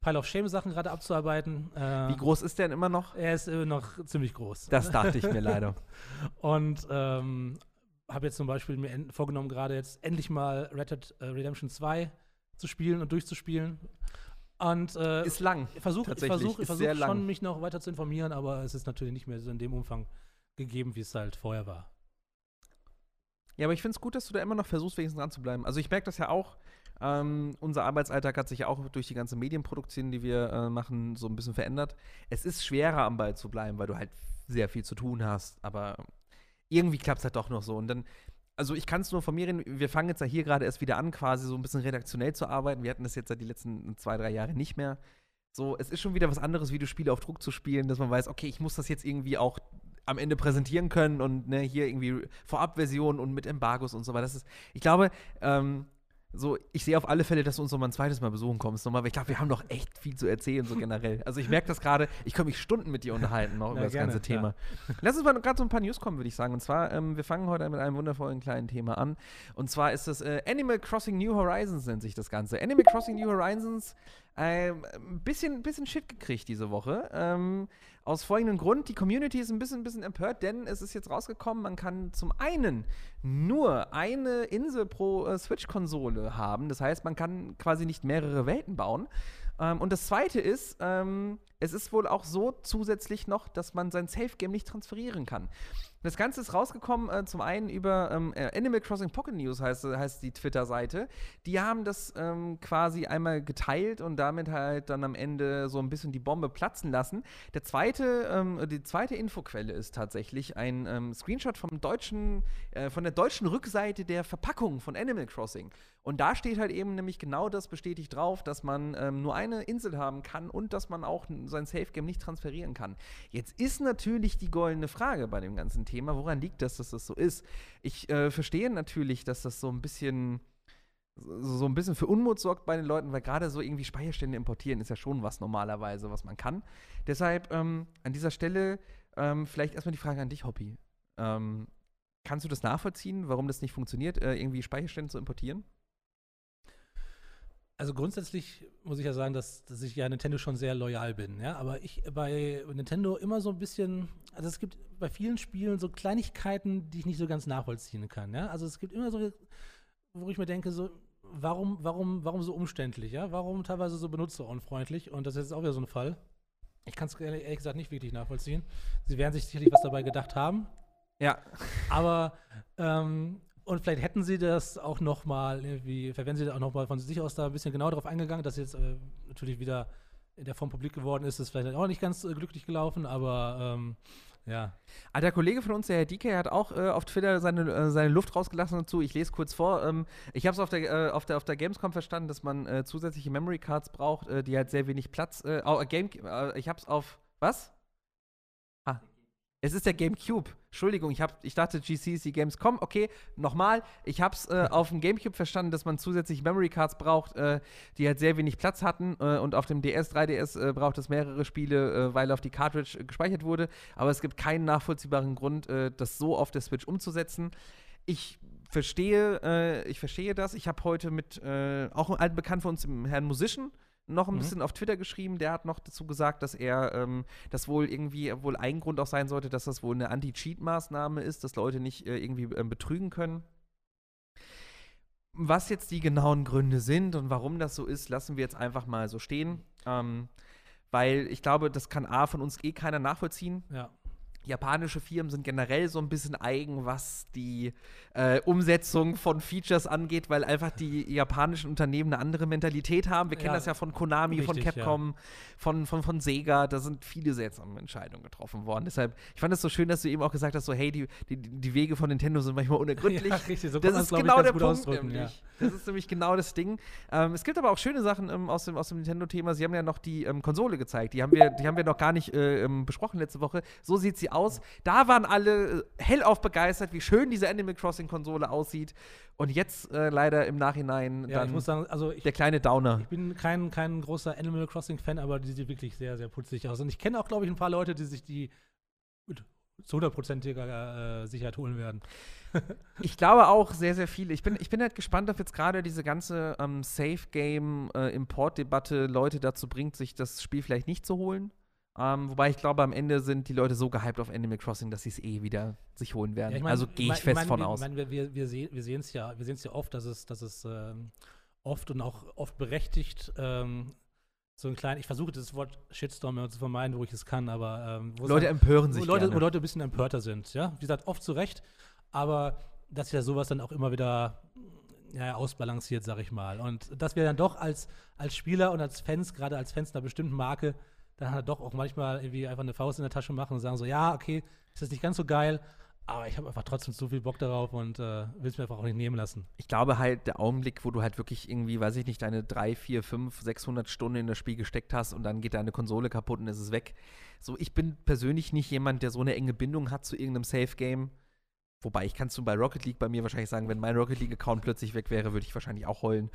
Pile of Shame-Sachen gerade abzuarbeiten. Äh, Wie groß ist der denn immer noch? Er ist äh, noch ziemlich groß. Das dachte ich mir leider. Und ähm, habe jetzt zum Beispiel mir en- vorgenommen, gerade jetzt endlich mal Red Dead äh, Redemption 2 zu spielen und durchzuspielen. Und äh, Ist lang. ich versuche versuch, sehr lang. schon, mich noch weiter zu informieren, aber es ist natürlich nicht mehr so in dem Umfang gegeben, wie es halt vorher war. Ja, aber ich finde es gut, dass du da immer noch versuchst, wenigstens dran zu bleiben. Also ich merke das ja auch. Ähm, unser Arbeitsalltag hat sich ja auch durch die ganze Medienproduktion, die wir äh, machen, so ein bisschen verändert. Es ist schwerer, am Ball zu bleiben, weil du halt sehr viel zu tun hast. Aber irgendwie klappt es halt doch noch so. Und dann, also ich kann es nur von mir reden, wir fangen jetzt ja hier gerade erst wieder an, quasi so ein bisschen redaktionell zu arbeiten. Wir hatten das jetzt seit die letzten zwei, drei Jahre nicht mehr. So, es ist schon wieder was anderes, Videospiele auf Druck zu spielen, dass man weiß, okay, ich muss das jetzt irgendwie auch am Ende präsentieren können und ne, hier irgendwie Vorabversion und mit Embargos und so weiter. Das ist, ich glaube, ähm, so, ich sehe auf alle Fälle, dass du uns noch mal ein zweites Mal besuchen kommst, nochmal, weil ich glaube, wir haben noch echt viel zu erzählen, so generell. Also ich merke das gerade, ich kann mich Stunden mit dir unterhalten noch über das gerne, ganze Thema. Lass uns mal gerade so ein paar News kommen, würde ich sagen. Und zwar, ähm, wir fangen heute mit einem wundervollen kleinen Thema an. Und zwar ist das äh, Animal Crossing New Horizons, nennt sich das Ganze. Animal Crossing New Horizons, ein bisschen, bisschen Shit gekriegt diese Woche. Ähm, aus folgendem Grund, die Community ist ein bisschen, bisschen empört, denn es ist jetzt rausgekommen, man kann zum einen nur eine Insel pro äh, Switch-Konsole haben. Das heißt, man kann quasi nicht mehrere Welten bauen. Ähm, und das zweite ist, ähm, es ist wohl auch so zusätzlich noch, dass man sein Safe-Game nicht transferieren kann. Das Ganze ist rausgekommen, äh, zum einen über ähm, äh, Animal Crossing Pocket News heißt, heißt die Twitter-Seite. Die haben das ähm, quasi einmal geteilt und damit halt dann am Ende so ein bisschen die Bombe platzen lassen. Der zweite, ähm, die zweite Infoquelle ist tatsächlich ein ähm, Screenshot vom deutschen, äh, von der deutschen Rückseite der Verpackung von Animal Crossing. Und da steht halt eben nämlich genau das bestätigt drauf, dass man ähm, nur eine Insel haben kann und dass man auch sein Safe-Game nicht transferieren kann. Jetzt ist natürlich die goldene Frage bei dem ganzen Thema, woran liegt das, dass das so ist? Ich äh, verstehe natürlich, dass das so ein bisschen so ein bisschen für Unmut sorgt bei den Leuten, weil gerade so irgendwie Speicherstände importieren ist ja schon was normalerweise, was man kann. Deshalb ähm, an dieser Stelle ähm, vielleicht erstmal die Frage an dich, Hobby. Ähm, kannst du das nachvollziehen, warum das nicht funktioniert, äh, irgendwie Speicherstände zu importieren? Also grundsätzlich muss ich ja sagen, dass, dass ich ja Nintendo schon sehr loyal bin, ja. Aber ich bei Nintendo immer so ein bisschen, also es gibt bei vielen Spielen so Kleinigkeiten, die ich nicht so ganz nachvollziehen kann, ja. Also es gibt immer so, wo ich mir denke, so, warum, warum, warum so umständlich, ja? Warum teilweise so benutzerunfreundlich? Und das ist jetzt auch wieder so ein Fall. Ich kann es ehrlich ehrlich gesagt nicht wirklich nachvollziehen. Sie werden sich sicherlich was dabei gedacht haben. Ja. Aber ähm, und vielleicht hätten sie das auch noch mal irgendwie, vielleicht wären sie da auch noch mal von sich aus da ein bisschen genauer drauf eingegangen, dass jetzt äh, natürlich wieder in der Form publik geworden ist, ist vielleicht auch nicht ganz äh, glücklich gelaufen, aber ähm, ja. Ah, der Kollege von uns, der Herr DK, hat auch äh, auf Twitter seine, äh, seine Luft rausgelassen dazu. Ich lese kurz vor. Ähm, ich habe es auf, der, äh, auf, der, auf der Gamescom verstanden, dass man äh, zusätzliche Memory Cards braucht, äh, die halt sehr wenig Platz. Äh, Game, ich habe es auf. Was? Ah. Es ist der GameCube. Entschuldigung, ich, hab, ich dachte, GC ist die Gamescom. Okay, nochmal. Ich habe es äh, auf dem Gamecube verstanden, dass man zusätzlich Memory Cards braucht, äh, die halt sehr wenig Platz hatten. Äh, und auf dem DS, 3DS äh, braucht es mehrere Spiele, äh, weil auf die Cartridge gespeichert wurde. Aber es gibt keinen nachvollziehbaren Grund, äh, das so auf der Switch umzusetzen. Ich verstehe, ich verstehe das. Ich habe heute mit auch einem alten Bekannten von uns, dem Herrn Musician, noch ein mhm. bisschen auf Twitter geschrieben. Der hat noch dazu gesagt, dass er ähm, das wohl irgendwie wohl ein Grund auch sein sollte, dass das wohl eine Anti-Cheat-Maßnahme ist, dass Leute nicht äh, irgendwie äh, betrügen können. Was jetzt die genauen Gründe sind und warum das so ist, lassen wir jetzt einfach mal so stehen. Ähm, weil ich glaube, das kann A von uns eh keiner nachvollziehen. Ja japanische Firmen sind generell so ein bisschen eigen, was die äh, Umsetzung von Features angeht, weil einfach die japanischen Unternehmen eine andere Mentalität haben. Wir kennen ja, das ja von Konami, richtig, von Capcom, ja. von, von, von Sega. Da sind viele seltsame Entscheidungen getroffen worden. Deshalb, ich fand es so schön, dass du eben auch gesagt hast, so hey, die, die, die Wege von Nintendo sind manchmal unergründlich. Ja, richtig, so das ist genau der Punkt nämlich. Das ist nämlich genau das Ding. Ähm, es gibt aber auch schöne Sachen ähm, aus dem, aus dem Nintendo-Thema. Sie haben ja noch die ähm, Konsole gezeigt. Die haben wir, die haben wir noch gar nicht äh, ähm, besprochen letzte Woche. So sieht sie aus. Da waren alle äh, hellauf begeistert, wie schön diese Animal Crossing-Konsole aussieht. Und jetzt äh, leider im Nachhinein ja, ich muss sagen, also ich, der kleine Downer. Ich bin kein, kein großer Animal Crossing-Fan, aber die sieht wirklich sehr, sehr putzig aus. Und ich kenne auch, glaube ich, ein paar Leute, die sich die mit zu hundertprozentiger äh, Sicherheit holen werden. ich glaube auch sehr, sehr viele. Ich bin, ich bin halt gespannt, ob jetzt gerade diese ganze ähm, Safe-Game-Import-Debatte äh, Leute dazu bringt, sich das Spiel vielleicht nicht zu holen. Ähm, wobei ich glaube, am Ende sind die Leute so gehypt auf Animal Crossing, dass sie es eh wieder sich holen werden. Ja, ich mein, also gehe ich, ich, fest mein, von wir, aus. Ich mein, wir, wir, sehen es ja, ja oft, dass es, dass es ähm, oft und auch oft berechtigt ähm, so ein kleiner, ich versuche das Wort Shitstorm zu vermeiden, wo ich es kann, aber ähm, Leute dann, empören sich. Wo Leute, wo Leute ein bisschen empörter sind, ja. Wie gesagt, oft zu Recht, aber dass ja sowas dann auch immer wieder ja, ausbalanciert, sag ich mal. Und dass wir dann doch als, als Spieler und als Fans, gerade als Fans einer bestimmten Marke, dann halt doch auch manchmal irgendwie einfach eine Faust in der Tasche machen und sagen so, ja, okay, ist das nicht ganz so geil, aber ich habe einfach trotzdem so viel Bock darauf und äh, will es mir einfach auch nicht nehmen lassen. Ich glaube halt, der Augenblick, wo du halt wirklich irgendwie, weiß ich nicht, deine 3, 4, 5, 600 Stunden in das Spiel gesteckt hast und dann geht deine Konsole kaputt und ist es weg. So, ich bin persönlich nicht jemand, der so eine enge Bindung hat zu irgendeinem Safe-Game. Wobei ich kannst du bei Rocket League bei mir wahrscheinlich sagen, wenn mein Rocket League-Account plötzlich weg wäre, würde ich wahrscheinlich auch heulen.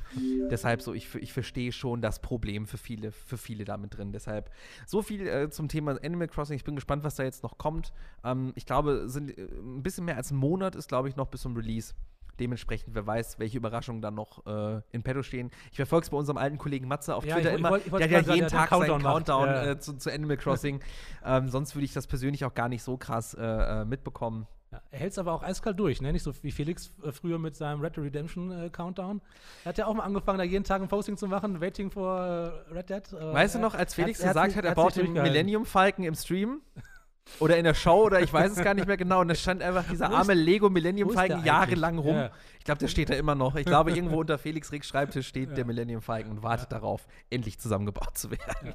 Deshalb so, ich, ich verstehe schon das Problem für viele, für viele damit drin. Deshalb so viel äh, zum Thema Animal Crossing. Ich bin gespannt, was da jetzt noch kommt. Ähm, ich glaube, sind, äh, ein bisschen mehr als ein Monat ist, glaube ich, noch bis zum Release. Dementsprechend, wer weiß, welche Überraschungen dann noch äh, in petto stehen. Ich verfolge es bei unserem alten Kollegen Matze auf ja, Twitter ich, immer. Ich ich der hat ja jeden Tag seinen Countdown ja. äh, zu, zu, Animal Crossing. ähm, sonst würde ich das persönlich auch gar nicht so krass äh, äh mitbekommen. Ja, er hält es aber auch eiskalt durch, ne? Nicht so wie Felix äh, früher mit seinem Red Dead Redemption äh, Countdown. Er hat ja auch mal angefangen, da jeden Tag ein Posting zu machen, Waiting for äh, Red Dead. weißt du noch, als Felix gesagt hat, er, er baut den Millennium Falcon im Stream? Oder in der Show oder ich weiß es gar nicht mehr genau. Und da stand einfach dieser arme Lego Millennium Falcon jahrelang rum. Ja. Ich glaube, der steht da immer noch. Ich glaube, irgendwo unter Felix Ricks Schreibtisch steht ja. der Millennium Falcon und wartet ja. darauf, endlich zusammengebaut zu werden.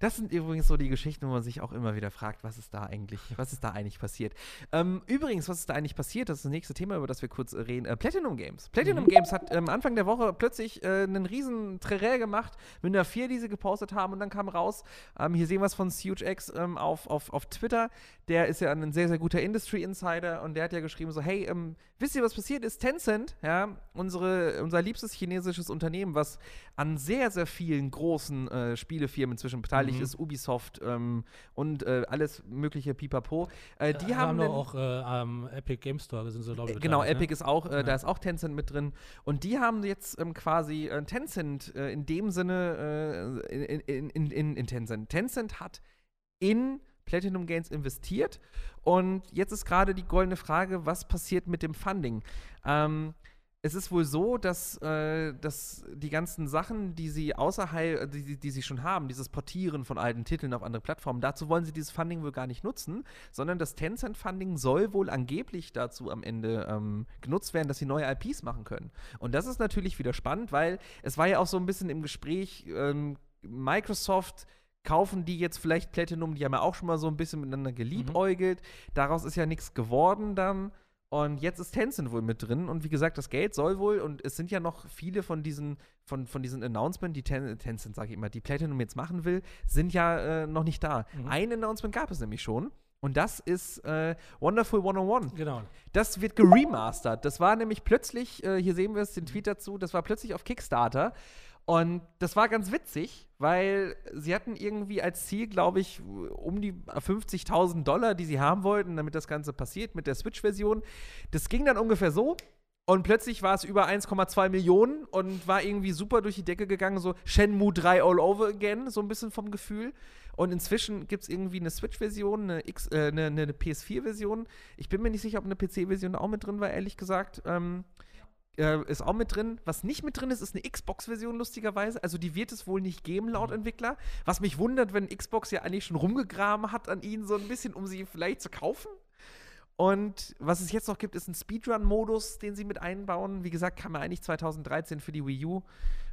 Das sind übrigens so die Geschichten, wo man sich auch immer wieder fragt, was ist da eigentlich, was ist da eigentlich passiert. Ähm, übrigens, was ist da eigentlich passiert? Das ist das nächste Thema, über das wir kurz reden. Äh, Platinum Games. Platinum mhm. Games hat ähm, Anfang der Woche plötzlich äh, einen riesen Trerä gemacht mit einer 4, die sie gepostet haben und dann kam raus, ähm, hier sehen wir es von CugeX ähm, auf, auf, auf Twitter. Der ist ja ein sehr, sehr guter Industry Insider und der hat ja geschrieben so, hey, ähm, wisst ihr, was passiert ist? Tencent, ja, unsere, unser liebstes chinesisches Unternehmen, was an sehr, sehr vielen großen äh, Spielefirmen inzwischen beteiligt mhm. ist, Ubisoft ähm, und äh, alles mögliche Pipapo. Äh, die haben, haben auch am äh, Epic Game Store sind sie, glaube ich. Genau, Epic ne? ist auch, äh, ja. da ist auch Tencent mit drin. Und die haben jetzt ähm, quasi äh, Tencent in dem Sinne in, in, in, in Tencent. Tencent hat in Platinum Games investiert. Und jetzt ist gerade die goldene Frage, was passiert mit dem Funding? Ähm, es ist wohl so, dass, äh, dass die ganzen Sachen, die sie außerhalb, die, die, sie schon haben, dieses Portieren von alten Titeln auf andere Plattformen, dazu wollen sie dieses Funding wohl gar nicht nutzen, sondern das Tencent-Funding soll wohl angeblich dazu am Ende ähm, genutzt werden, dass sie neue IPs machen können. Und das ist natürlich wieder spannend, weil es war ja auch so ein bisschen im Gespräch, ähm, Microsoft kaufen die jetzt vielleicht Platinum, die haben ja auch schon mal so ein bisschen miteinander geliebäugelt. Mhm. Daraus ist ja nichts geworden dann. Und jetzt ist Tencent wohl mit drin. Und wie gesagt, das Geld soll wohl, und es sind ja noch viele von diesen, von, von diesen Announcements, die Ten, Tencent, sage ich immer, die Platinum jetzt machen will, sind ja äh, noch nicht da. Mhm. Ein Announcement gab es nämlich schon. Und das ist äh, Wonderful 101. Genau. Das wird geremastert. Das war nämlich plötzlich, äh, hier sehen wir es, den Tweet dazu, das war plötzlich auf Kickstarter. Und das war ganz witzig, weil sie hatten irgendwie als Ziel, glaube ich, um die 50.000 Dollar, die sie haben wollten, damit das Ganze passiert mit der Switch-Version. Das ging dann ungefähr so. Und plötzlich war es über 1,2 Millionen und war irgendwie super durch die Decke gegangen, so Shenmue 3 all over again, so ein bisschen vom Gefühl. Und inzwischen gibt es irgendwie eine Switch-Version, eine, äh, eine, eine PS4-Version. Ich bin mir nicht sicher, ob eine PC-Version auch mit drin war, ehrlich gesagt. Ähm, äh, ist auch mit drin. Was nicht mit drin ist, ist eine Xbox-Version, lustigerweise. Also die wird es wohl nicht geben, laut Mhm. Entwickler. Was mich wundert, wenn Xbox ja eigentlich schon rumgegraben hat an ihnen so ein bisschen, um sie vielleicht zu kaufen. Und was es jetzt noch gibt, ist ein Speedrun-Modus, den sie mit einbauen. Wie gesagt, kam ja eigentlich 2013 für die Wii U.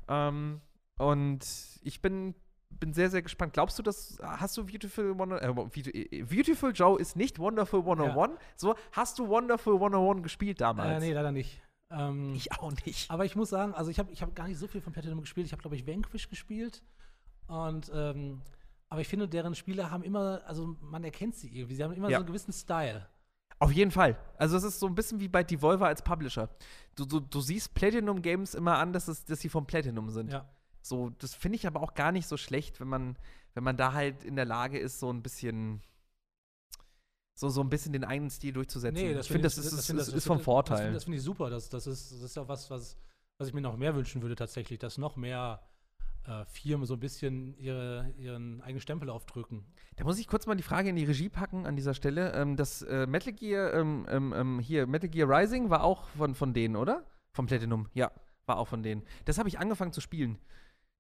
Ähm, und ich bin, bin sehr, sehr gespannt. Glaubst du, dass hast du Beautiful, Wonder, äh, Beautiful- äh, Beautiful Joe ist nicht Wonderful 101? So, hast du Wonderful 101 gespielt damals? Äh, nee, leider nicht. Ähm, Ich auch nicht. Aber ich muss sagen, also ich habe ich hab gar nicht so viel von Platinum gespielt. Ich habe, glaube ich, Vanquish gespielt. Und, ähm, aber ich finde, deren Spiele haben immer, also man erkennt sie irgendwie. Sie haben immer Ja. so einen gewissen Style. Auf jeden Fall. Also es ist so ein bisschen wie bei Devolver als Publisher. Du, du, du siehst Platinum Games immer an, dass, es, dass sie vom Platinum sind. Ja. So, das finde ich aber auch gar nicht so schlecht, wenn man, wenn man da halt in der Lage ist, so ein bisschen so, so ein bisschen den eigenen Stil durchzusetzen. ich finde, das, ist, ist, das ist vom Vorteil. Das, das finde ich super. Das, das, ist, das ist ja was, was, was ich mir noch mehr wünschen würde tatsächlich, dass noch mehr äh, Firmen so ein bisschen ihre, ihren eigenen Stempel aufdrücken. Da muss ich kurz mal die Frage in die Regie packen an dieser Stelle. Ähm, das äh, Metal Gear, ähm, ähm, ähm, hier, Metal Gear Rising war auch von, von denen, oder? Vom Platinum, ja, war auch von denen. Das habe ich angefangen zu spielen.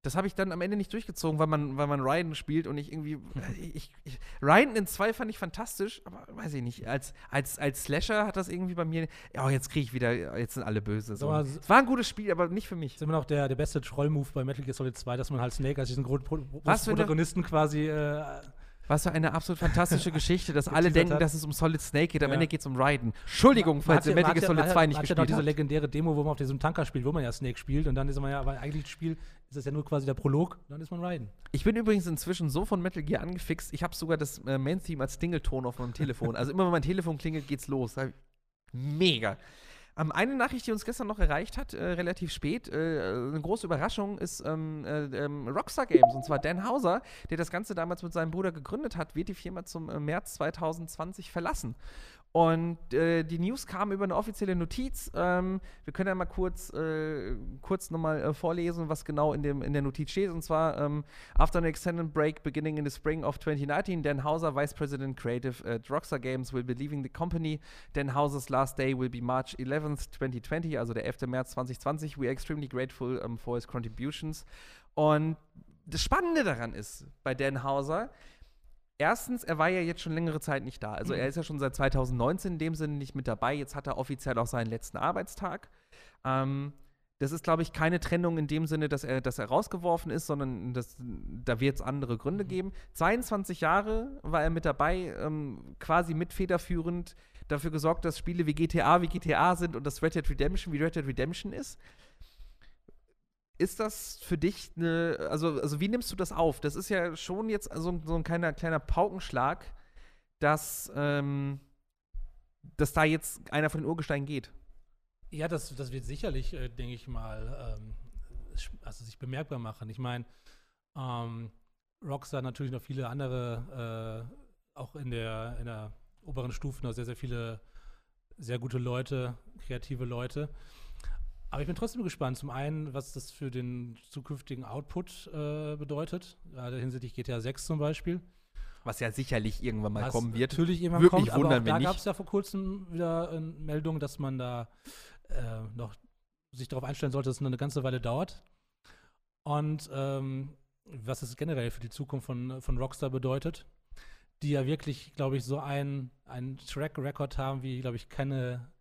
Das habe ich dann am Ende nicht durchgezogen, weil man, weil man Raiden spielt und ich irgendwie. äh, Ich, ich, Raiden in 2 fand ich fantastisch, aber weiß ich nicht. Als, als, als Slasher hat das irgendwie bei mir. Ja, jetzt kriege ich wieder. Jetzt sind alle böse. So. Mal, Es war ein gutes Spiel, aber nicht für mich. Das ist immer noch der, der beste Troll-Move bei Metal Gear Solid 2, dass man halt Snake als diesen Protagonisten quasi äh, Was für eine absolut fantastische Geschichte, dass alle denken, hat. dass es um Solid Snake geht. Am Ja. Ende geht es um Raiden. Entschuldigung, falls ihr Metal Gear Solid ja- 2 nicht hat gespielt diese habt. legendäre Demo, wo man auf diesem Tanker spielt, wo man ja Snake spielt und dann ist man ja, aber eigentlich Spiel ist das ja nur quasi der Prolog, dann ist man Raiden. Ich bin übrigens inzwischen so von Metal Gear angefixt, ich habe sogar das äh, Main-Theme als Dingelton auf meinem Telefon. Also immer wenn mein Telefon klingelt, geht's los. Mega. Ähm, eine Nachricht, die uns gestern noch erreicht hat, äh, relativ spät, äh, eine große Überraschung, ist ähm, äh, ähm, Rockstar Games. Und zwar Dan Hauser, der das Ganze damals mit seinem Bruder gegründet hat, wird die Firma zum äh, März 2020 verlassen. Und äh, die News kam über eine offizielle Notiz. Ähm, wir können ja mal kurz, äh, kurz nochmal äh, vorlesen, was genau in, dem, in der Notiz steht. Und zwar, ähm, after an extended break beginning in the spring of 2019, Dan Hauser, Vice President Creative at Rockstar Games, will be leaving the company. Dan Hauser's last day will be March 11th, 2020, also der 11. März 2020. We are extremely grateful um, for his contributions. Und das Spannende daran ist, bei Dan Hauser, Erstens, er war ja jetzt schon längere Zeit nicht da. Also er ist ja schon seit 2019 in dem Sinne nicht mit dabei. Jetzt hat er offiziell auch seinen letzten Arbeitstag. Ähm, das ist, glaube ich, keine Trennung in dem Sinne, dass er, dass er rausgeworfen ist, sondern das, da wird es andere Gründe geben. 22 Jahre war er mit dabei, ähm, quasi mitfederführend dafür gesorgt, dass Spiele wie GTA wie GTA sind und dass Red Dead Redemption wie Red Dead Redemption ist. Ist das für dich eine, also, also wie nimmst du das auf? Das ist ja schon jetzt so, so ein kleiner, kleiner Paukenschlag, dass, ähm, dass da jetzt einer von den Urgesteinen geht. Ja, das, das wird sicherlich, äh, denke ich mal, ähm, also sich bemerkbar machen. Ich meine, ähm, Rockstar natürlich noch viele andere, äh, auch in der, in der oberen Stufe noch sehr, sehr viele sehr gute Leute, kreative Leute. Aber ich bin trotzdem gespannt. Zum einen, was das für den zukünftigen Output äh, bedeutet, gerade hinsichtlich GTA 6 zum Beispiel. Was ja sicherlich irgendwann mal Was kommen wird. Natürlich irgendwann Würde kommt, aber wundern, auch wenn da gab es ja vor kurzem wieder eine Meldung, dass man da äh, noch sich darauf einstellen sollte, dass es noch eine ganze Weile dauert. Und ähm, was es generell für die Zukunft von, von Rockstar bedeutet, die ja wirklich, glaube ich, so einen Track Record haben wie, glaube ich, keine,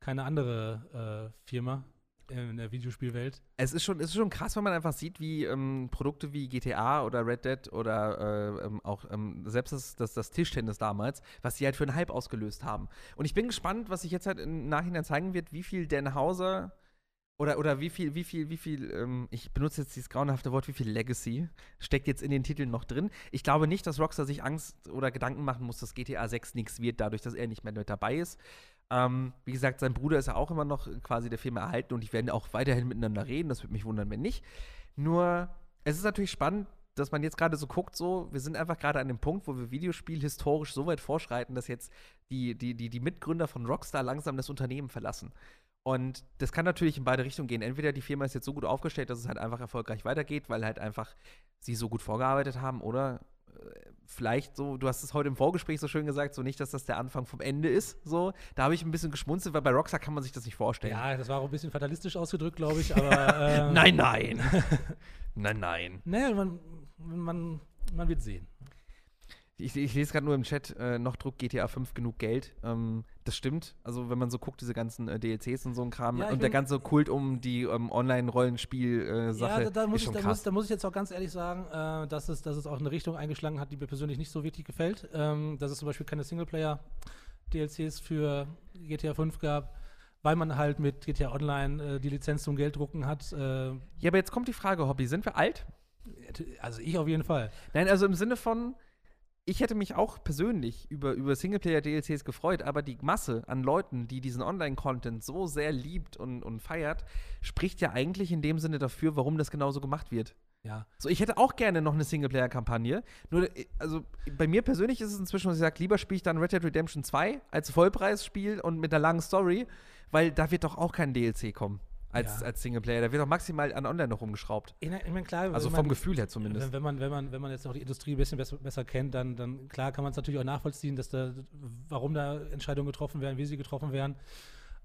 keine andere äh, Firma in der Videospielwelt. Es ist schon, es ist schon krass, wenn man einfach sieht, wie ähm, Produkte wie GTA oder Red Dead oder äh, ähm, auch ähm, selbst das, das, das Tischtennis damals, was die halt für einen Hype ausgelöst haben. Und ich bin gespannt, was sich jetzt halt im Nachhinein zeigen wird, wie viel Dan Hauser oder, oder wie viel, wie viel, wie viel, ähm, ich benutze jetzt dieses grauenhafte Wort, wie viel Legacy steckt jetzt in den Titeln noch drin? Ich glaube nicht, dass Rockstar sich Angst oder Gedanken machen muss, dass GTA 6 nichts wird, dadurch, dass er nicht mehr mit dabei ist. Ähm, wie gesagt, sein Bruder ist ja auch immer noch quasi der Firma erhalten und die werden auch weiterhin miteinander reden. Das würde mich wundern, wenn nicht. Nur, es ist natürlich spannend, dass man jetzt gerade so guckt, so, wir sind einfach gerade an dem Punkt, wo wir Videospiel historisch so weit vorschreiten, dass jetzt die, die, die, die Mitgründer von Rockstar langsam das Unternehmen verlassen. Und das kann natürlich in beide Richtungen gehen. Entweder die Firma ist jetzt so gut aufgestellt, dass es halt einfach erfolgreich weitergeht, weil halt einfach sie so gut vorgearbeitet haben, oder vielleicht so, du hast es heute im Vorgespräch so schön gesagt, so nicht, dass das der Anfang vom Ende ist, so. Da habe ich ein bisschen geschmunzelt, weil bei Rockstar kann man sich das nicht vorstellen. Ja, das war auch ein bisschen fatalistisch ausgedrückt, glaube ich, aber. ähm, Nein, nein. nein, nein. Nee, man, man, man wird sehen. Ich, ich lese gerade nur im Chat, äh, noch druckt GTA 5 genug Geld. Ähm, das stimmt. Also, wenn man so guckt, diese ganzen äh, DLCs und so ein Kram Ja, und der ganze Kult um die ähm, Online-Rollenspiel-Sache ja, da, da, muss ist ich, schon da, krass. muss, da muss ich jetzt auch ganz ehrlich sagen, äh, dass, es, dass es auch eine Richtung eingeschlagen hat, die mir persönlich nicht so wirklich gefällt. Ähm, dass es zum Beispiel keine Singleplayer-DLCs für GTA 5 gab, weil man halt mit GTA Online äh, die Lizenz zum Gelddrucken hat. Äh, ja, aber jetzt kommt die Frage, Hobby, sind wir alt? also ich auf jeden Fall. Nein, also im Sinne von, ich hätte mich auch persönlich über, über Singleplayer-DLCs gefreut, aber die Masse an Leuten, die diesen Online-Content so sehr liebt und, und feiert, spricht ja eigentlich in dem Sinne dafür, warum das genauso gemacht wird. Ja. So, ich hätte auch gerne noch eine Singleplayer-Kampagne. Nur, äh, also bei mir persönlich ist es inzwischen, was ich sage, lieber spiele ich dann Red Dead Redemption 2 als Vollpreisspiel und mit einer langen Story, weil da wird doch auch kein DLC kommen als, Ja. als Singleplayer. Da wird doch maximal an Online noch rumgeschraubt. Ich, ich meine, klar, Also vom man- Gefühl her zumindest. Wenn, wenn, man, wenn, man, wenn man jetzt auch die Industrie ein bisschen besser, besser kennt, dann, dann klar kann man es natürlich auch nachvollziehen, dass da, warum da Entscheidungen getroffen werden, wie sie getroffen werden.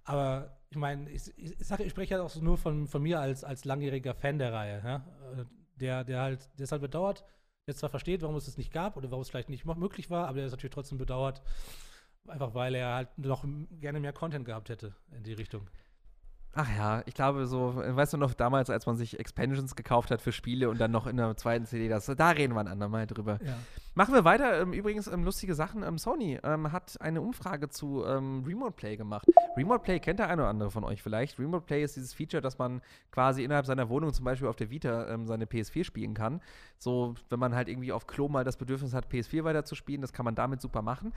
Aber ich meine, ich, ich, sage, ich spreche ja auch so nur von, von mir als, als langjähriger Fan der Reihe, ja? Der, der halt, der es halt bedauert, der zwar versteht, warum es es nicht gab oder warum es vielleicht nicht möglich war, aber der es natürlich trotzdem bedauert, einfach weil er halt noch gerne mehr Content gehabt hätte in die Richtung. Ach ja, ich glaube so, weißt du noch damals, als man sich Expansions gekauft hat für Spiele und dann noch in der zweiten CD, das, da reden wir ein andermal drüber. Ja. Machen wir weiter. Ähm, übrigens, ähm, lustige Sachen. Ähm, Sony hat eine Umfrage zu Remote Play gemacht. Remote Play kennt der eine oder andere von euch vielleicht. Remote Play ist dieses Feature, dass man quasi innerhalb seiner Wohnung, zum Beispiel auf der Vita, seine PS4 spielen kann. So, wenn man halt irgendwie auf Klo mal das Bedürfnis hat, PS4 weiterzuspielen, das kann man damit super machen.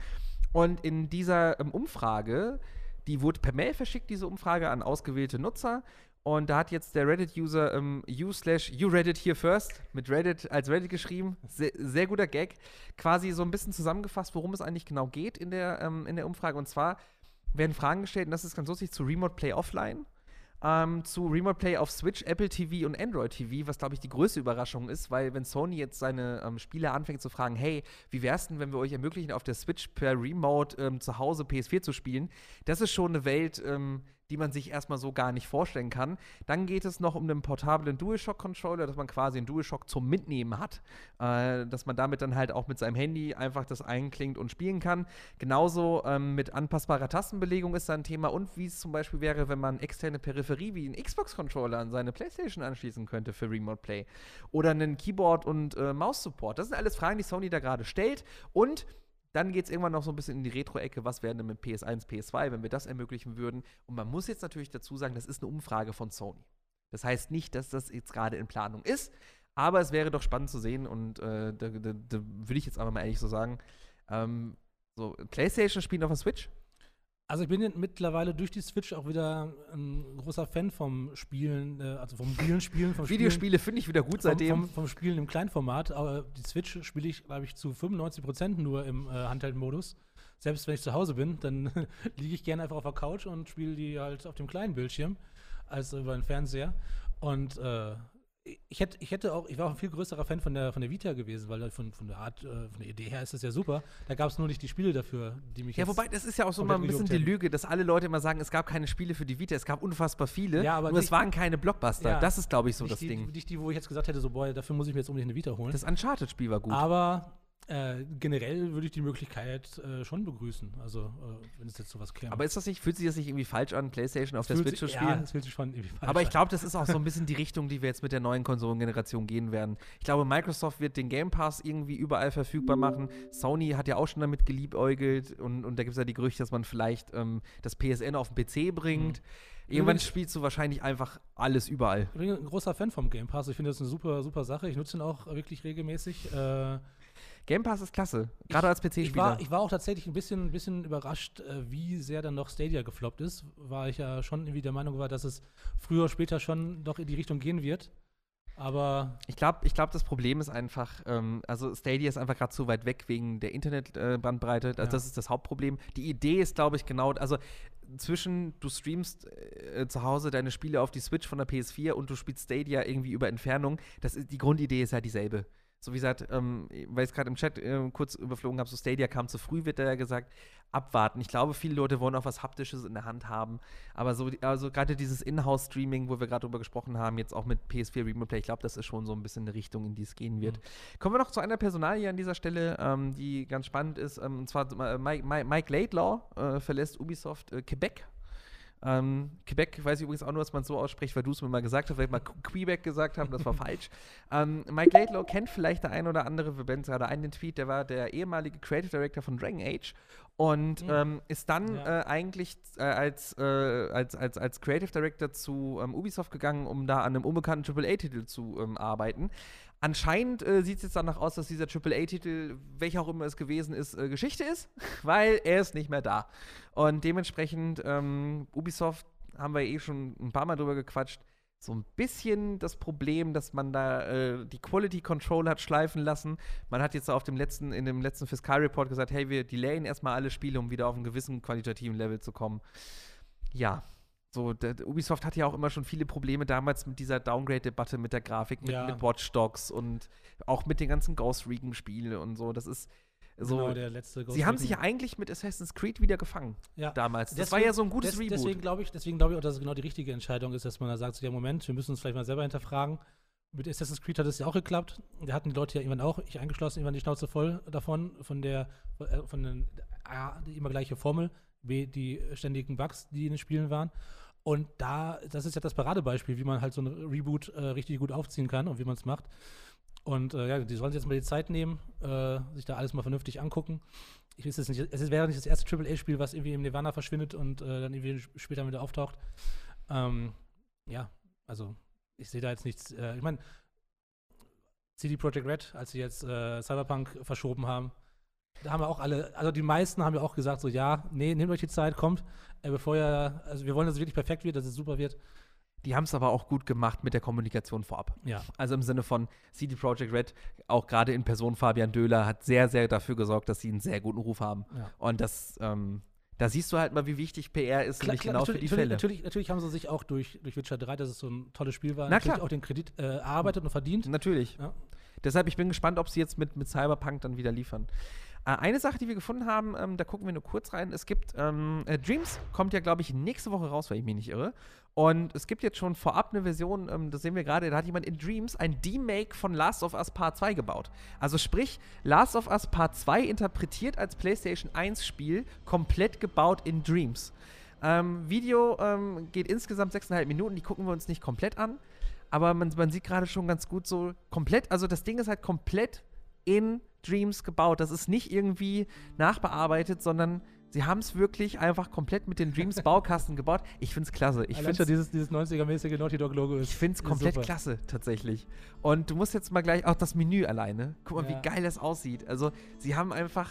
Und in dieser Umfrage, die wurde per Mail verschickt, diese Umfrage an ausgewählte Nutzer. Und da hat jetzt der Reddit-User ähm, u slash you Reddit here first mit Reddit als Reddit geschrieben. Sehr, sehr guter Gag. Quasi so ein bisschen zusammengefasst, worum es eigentlich genau geht in der, ähm, in der Umfrage. Und zwar werden Fragen gestellt, und das ist ganz lustig, zu Remote Play Offline, ähm, zu Remote Play auf Switch, Apple TV und Android TV, was glaube ich die größte Überraschung ist, weil wenn Sony jetzt seine ähm, Spieler anfängt zu fragen, hey, wie wär's denn, wenn wir euch ermöglichen, auf der Switch per Remote ähm, zu Hause PS4 zu spielen, das ist schon eine Welt, ähm, die man sich erstmal so gar nicht vorstellen kann. Dann geht es noch um einen portablen DualShock-Controller, dass man quasi einen DualShock zum Mitnehmen hat, äh, dass man damit dann halt auch mit seinem Handy einfach das einklingt und spielen kann. Genauso ähm, mit anpassbarer Tastenbelegung ist da ein Thema und wie es zum Beispiel wäre, wenn man externe Peripherie wie einen Xbox-Controller an seine Playstation anschließen könnte für Remote Play oder einen Keyboard- und äh, Maus-Support. Das sind alles Fragen, die Sony da gerade stellt und dann geht es irgendwann noch so ein bisschen in die Retro-Ecke, was wäre denn mit PS1, PS2, wenn wir das ermöglichen würden. Und man muss jetzt natürlich dazu sagen, das ist eine Umfrage von Sony. Das heißt nicht, dass das jetzt gerade in Planung ist, aber es wäre doch spannend zu sehen und äh, da, da, da würde ich jetzt aber mal ehrlich so sagen, ähm, so PlayStation spielen auf der Switch? Also ich bin mittlerweile durch die Switch auch wieder ein großer Fan vom Spielen, äh, also vom mobilen Spielen, vom Spielen, Videospiele finde ich wieder gut seitdem. Vom, vom, Spielen im Kleinformat. Aber die Switch spiele ich, glaube ich, zu 95% nur im äh, Handheld-Modus. Selbst wenn ich zu Hause bin, dann liege ich gerne einfach auf der Couch und spiele die halt auf dem kleinen Bildschirm als über den Fernseher. Und äh, ich hätte, ich hätte auch, ich war auch ein viel größerer Fan von der, von der Vita gewesen, weil von, von der Art, äh, von der Idee her ist das ja super. Da gab es nur nicht die Spiele dafür, die mich Ja, wobei, das ist ja auch so mal ein bisschen die. Lüge, dass alle Leute immer sagen, es gab keine Spiele für die Vita, es gab unfassbar viele, Ja, aber nur es nicht- waren keine Blockbuster. Ja, das ist, glaube ich, so das die, Ding. Nicht die, wo ich jetzt gesagt hätte, so, boah, dafür muss ich mir jetzt unbedingt eine Vita holen. Das Uncharted-Spiel war gut. Aber äh, generell würde ich die Möglichkeit äh, schon begrüßen. Also, äh, wenn es jetzt sowas käme. Aber ist das nicht, fühlt sich das nicht irgendwie falsch an, PlayStation auf der Fühlt Switch zu spielen? Ja, es fühlt sich schon irgendwie falsch Aber ich glaube, das ist auch so ein bisschen die Richtung, die wir jetzt mit der neuen Konsolengeneration gehen werden. Ich glaube, Microsoft wird den Game Pass irgendwie überall verfügbar machen. Sony hat ja auch schon damit geliebäugelt und, und da gibt es ja die Gerüchte, dass man vielleicht ähm, das PSN auf den PC bringt. Irgendwann Übrigens- spielst du wahrscheinlich einfach alles überall. Ich bin ein großer Fan vom Game Pass. Ich finde das eine super, super Sache. Ich nutze ihn auch wirklich regelmäßig. Äh, Game Pass ist klasse, gerade als ich, PC-Spieler. war, ich war auch tatsächlich ein bisschen, ein bisschen überrascht, äh, wie sehr dann noch Stadia gefloppt ist. War ich ja schon irgendwie der Meinung war, dass es früher oder später schon doch in die Richtung gehen wird. Aber Ich glaube, ich glaub, das Problem ist einfach, ähm, also Stadia ist einfach gerade zu weit weg wegen der Internetbandbreite. Also Ja. das ist das Hauptproblem. Die Idee ist, glaube ich, genau, also zwischen du streamst äh, zu Hause deine Spiele auf die Switch von der PS4 und du spielst Stadia irgendwie über Entfernung, das ist, die Grundidee ist ja dieselbe. So wie gesagt, ähm, weil ich es gerade im Chat äh, kurz überflogen habe, so Stadia kam zu früh, wird da ja gesagt, abwarten. Ich glaube, viele Leute wollen auch was Haptisches in der Hand haben. Aber so, also gerade dieses Inhouse-Streaming, wo wir gerade drüber gesprochen haben, jetzt auch mit PS4 Remote Play, ich glaube, das ist schon so ein bisschen eine Richtung, in die es gehen wird. Kommen wir noch zu einer Personalie an dieser Stelle, ähm, die ganz spannend ist. Ähm, und zwar äh, Mike, Mike, Mike Laidlaw äh, verlässt Ubisoft äh, Quebec. Ähm, Quebec weiß ich übrigens auch nur, dass man es so ausspricht, weil du es mir mal gesagt hast, weil ich mal Qu- Quebec gesagt habe, das war falsch. Ähm, Mike Laidlaw kennt vielleicht der ein oder andere, wir blenden gerade ein, den Tweet, der war der ehemalige Creative Director von Dragon Age und Mhm. ähm, ist dann Ja. äh, eigentlich äh, als, äh, als, als, als Creative Director zu ähm, Ubisoft gegangen, um da an einem unbekannten AAA-Titel zu ähm, arbeiten. Anscheinend äh, sieht es jetzt danach aus, dass dieser AAA-Titel, welcher auch immer es gewesen ist, äh, Geschichte ist, weil er ist nicht mehr da. Und dementsprechend, ähm, Ubisoft, haben wir eh schon ein paar Mal drüber gequatscht, so ein bisschen das Problem, dass man da äh, die Quality Control hat schleifen lassen. Man hat jetzt auf dem letzten, in dem letzten Fiskalreport gesagt, hey, wir delayen erstmal alle Spiele, um wieder auf einen gewissen qualitativen Level zu kommen. Ja. So, der, Ubisoft hatte ja auch immer schon viele Probleme damals mit dieser Downgrade-Debatte mit der Grafik, mit, Ja. mit Watch Dogs und auch mit den ganzen Ghost Recon-Spielen und so. Das ist so. genau der letzte Ghost Sie haben sich ja eigentlich mit Assassin's Creed wieder gefangen ja. damals. Das Deswegen- war ja so ein gutes Des, Reboot. Deswegen glaube ich, deswegen glaube ich auch, dass es genau die richtige Entscheidung ist, dass man da sagt, so, ja, Moment, wir müssen uns vielleicht mal selber hinterfragen. Mit Assassin's Creed hat es ja auch geklappt. Da hatten die Leute ja irgendwann auch, ich eingeschlossen, irgendwann die Schnauze voll davon, von der, äh, von den, A, die immer gleiche Formel, B, die ständigen Bugs, die in den Spielen waren. Und da, das ist ja das Paradebeispiel, wie man halt so ein Reboot äh, richtig gut aufziehen kann und wie man es macht. Und äh, ja, die sollen sich jetzt mal die Zeit nehmen, äh, sich da alles mal vernünftig angucken. Ich weiß es nicht, es wäre nicht das erste AAA-Spiel, was irgendwie im Nirvana verschwindet und äh, dann irgendwie sp- später wieder auftaucht. Ähm, ja, also ich sehe da jetzt nichts. Äh, ich meine, CD Projekt Red, als sie jetzt äh, Cyberpunk verschoben haben, da haben wir auch alle, also die meisten haben ja auch gesagt, so ja, nee, nehmt euch die Zeit, kommt, äh, bevor ihr, also wir wollen, dass es wirklich perfekt wird, dass es super wird. Die haben es aber auch gut gemacht mit der Kommunikation vorab. Ja, Also im Sinne von CD Projekt Red, auch gerade in Person Fabian Döhler, hat sehr, sehr dafür gesorgt, dass sie einen sehr guten Ruf haben. ja. Und das, ähm, da siehst du halt mal, wie wichtig PR ist, nämlich genau für die Fälle. Natürlich, natürlich haben sie sich auch durch, durch Witcher 3, dass es so ein tolles Spiel war, Na natürlich klar. auch den Kredit äh, erarbeitet und verdient. Natürlich. Ja. Deshalb, ich bin gespannt, ob sie jetzt mit, mit Cyberpunk dann wieder liefern. Äh, eine Sache, die wir gefunden haben, ähm, da gucken wir nur kurz rein. Es gibt, ähm, äh, Dreams kommt ja, glaube ich, nächste Woche raus, wenn ich mich nicht irre. Und es gibt jetzt schon vorab eine Version, ähm, das sehen wir gerade, da hat jemand in Dreams ein Demake von Last of Us Part 2 gebaut. Also sprich, Last of Us Part 2 interpretiert als PlayStation 1 Spiel, komplett gebaut in Dreams. Ähm, Video ähm, geht insgesamt 6,5 Minuten, die gucken wir uns nicht komplett an. Aber man, man sieht gerade schon ganz gut so komplett, also das Ding ist halt komplett in Dreams gebaut. Das ist nicht irgendwie nachbearbeitet, sondern sie haben es wirklich einfach komplett mit den Dreams Baukasten gebaut. Ich finde es klasse. Ich finde dieses, dieses 90er-mäßige Naughty Dog-Logo ist. ich finde es komplett super. klasse, tatsächlich. Und du musst jetzt mal gleich auch das Menü alleine. Guck mal, Ja. wie geil das aussieht. Also, sie haben einfach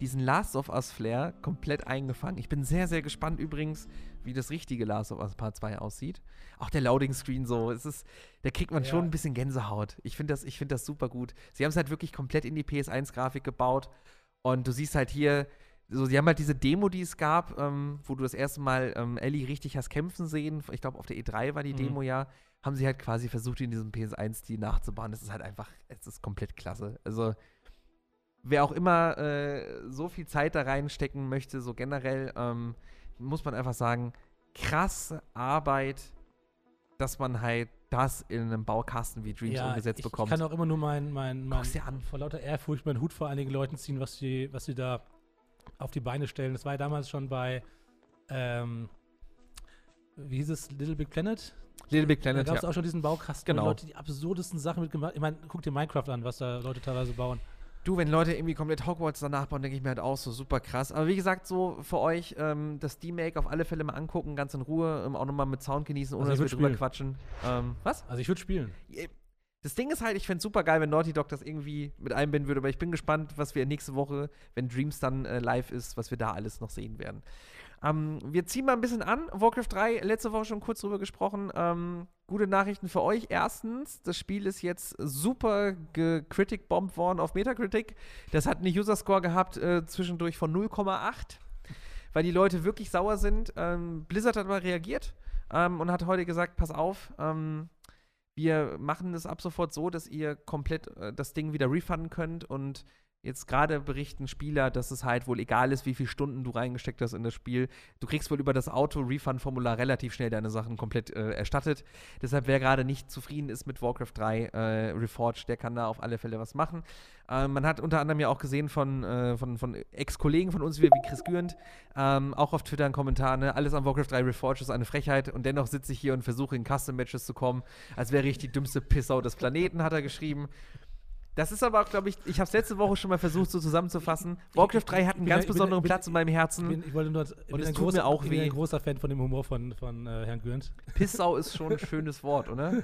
diesen Last of Us Flair komplett eingefangen. Ich bin sehr, sehr gespannt übrigens, wie das richtige Last of Us Part 2 aussieht. Auch der Loading Screen so, es ist, da kriegt man Ja. schon ein bisschen Gänsehaut. Ich finde das, ich find das super gut. Sie haben es halt wirklich komplett in die PS1-Grafik gebaut. Und du siehst halt hier, so, sie haben halt diese Demo, die es gab, ähm, wo du das erste Mal ähm, Ellie richtig hast kämpfen sehen. Ich glaube, auf der E3 war die Mhm. Demo ja. Haben sie halt quasi versucht, in diesem PS1-Stil nachzubauen. Das ist halt einfach, es ist komplett klasse. Also, wer auch immer äh, so viel Zeit da reinstecken möchte, so generell, ähm, muss man einfach sagen, krasse Arbeit, dass man halt das in einem Baukasten wie Dreams umgesetzt ich, bekommt. Ich kann auch immer nur mein, mein, mein Guck's dir an. vor lauter Ehrfurcht meinen Hut vor einigen Leuten ziehen, was sie, was sie da auf die Beine stellen. Das war ja damals schon bei, ähm, wie hieß es, Little Big Planet? Little Big Da Planet, gab es ja. auch schon diesen Baukasten, Genau. wo Leute die absurdesten Sachen mitgemacht Ich meine, guck dir Minecraft an, was da Leute teilweise bauen. Du, wenn Leute irgendwie komplett Hogwarts danach bauen, denke ich mir halt auch so super krass. Aber wie gesagt, so für euch ähm, das D-Make auf alle Fälle mal angucken, ganz in Ruhe, ähm, auch nochmal mit Sound genießen, ohne Also dass wir drüber quatschen. Ähm, was? Also ich würde spielen. Das Ding ist halt, ich fände es super geil, wenn Naughty Dog das irgendwie mit einbinden würde, aber ich bin gespannt, was wir nächste Woche, wenn Dreams dann äh, live ist, was wir da alles noch sehen werden. Ähm, wir ziehen mal ein bisschen an. Warcraft 3, letzte Woche schon kurz drüber gesprochen. Ähm, gute Nachrichten für euch. Erstens, das Spiel ist jetzt super gecritic-bombt worden auf Metacritic. Das hat einen User-Score gehabt äh, zwischendurch von 0,8, weil die Leute wirklich sauer sind. Ähm, Blizzard hat mal reagiert ähm, und hat heute gesagt, pass auf, ähm, wir machen es ab sofort so, dass ihr komplett äh, das Ding wieder refunden könnt und jetzt gerade berichten Spieler, dass es halt wohl egal ist, wie viele Stunden du reingesteckt hast in das Spiel. Du kriegst wohl über das Auto-Refund-Formular relativ schnell deine Sachen komplett äh, erstattet. Deshalb, wer gerade nicht zufrieden ist mit Warcraft 3 äh, Reforged, der kann da auf alle Fälle was machen. Ähm, man hat unter anderem ja auch gesehen von, äh, von, von Ex-Kollegen von uns, wie Chris Gürnt, ähm, auch auf Twitter ein Kommentar, ne? alles an Warcraft 3 Reforged ist eine Frechheit und dennoch sitze ich hier und versuche in Custom-Matches zu kommen, als wäre ich die dümmste Pissau des Planeten, hat er geschrieben. Das ist aber, glaube ich, ich habe es letzte Woche schon mal versucht, so zusammenzufassen. Warcraft 3 hat einen ganz ja- besonderen bin- Platz in meinem Herzen. bin, ich wollte nur, ich bin es ein tut mir großer, auch ich bin weh. ein großer Fan von dem Humor von, von äh, Herrn Gürnt. Pissau ist schon ein schönes Wort, oder?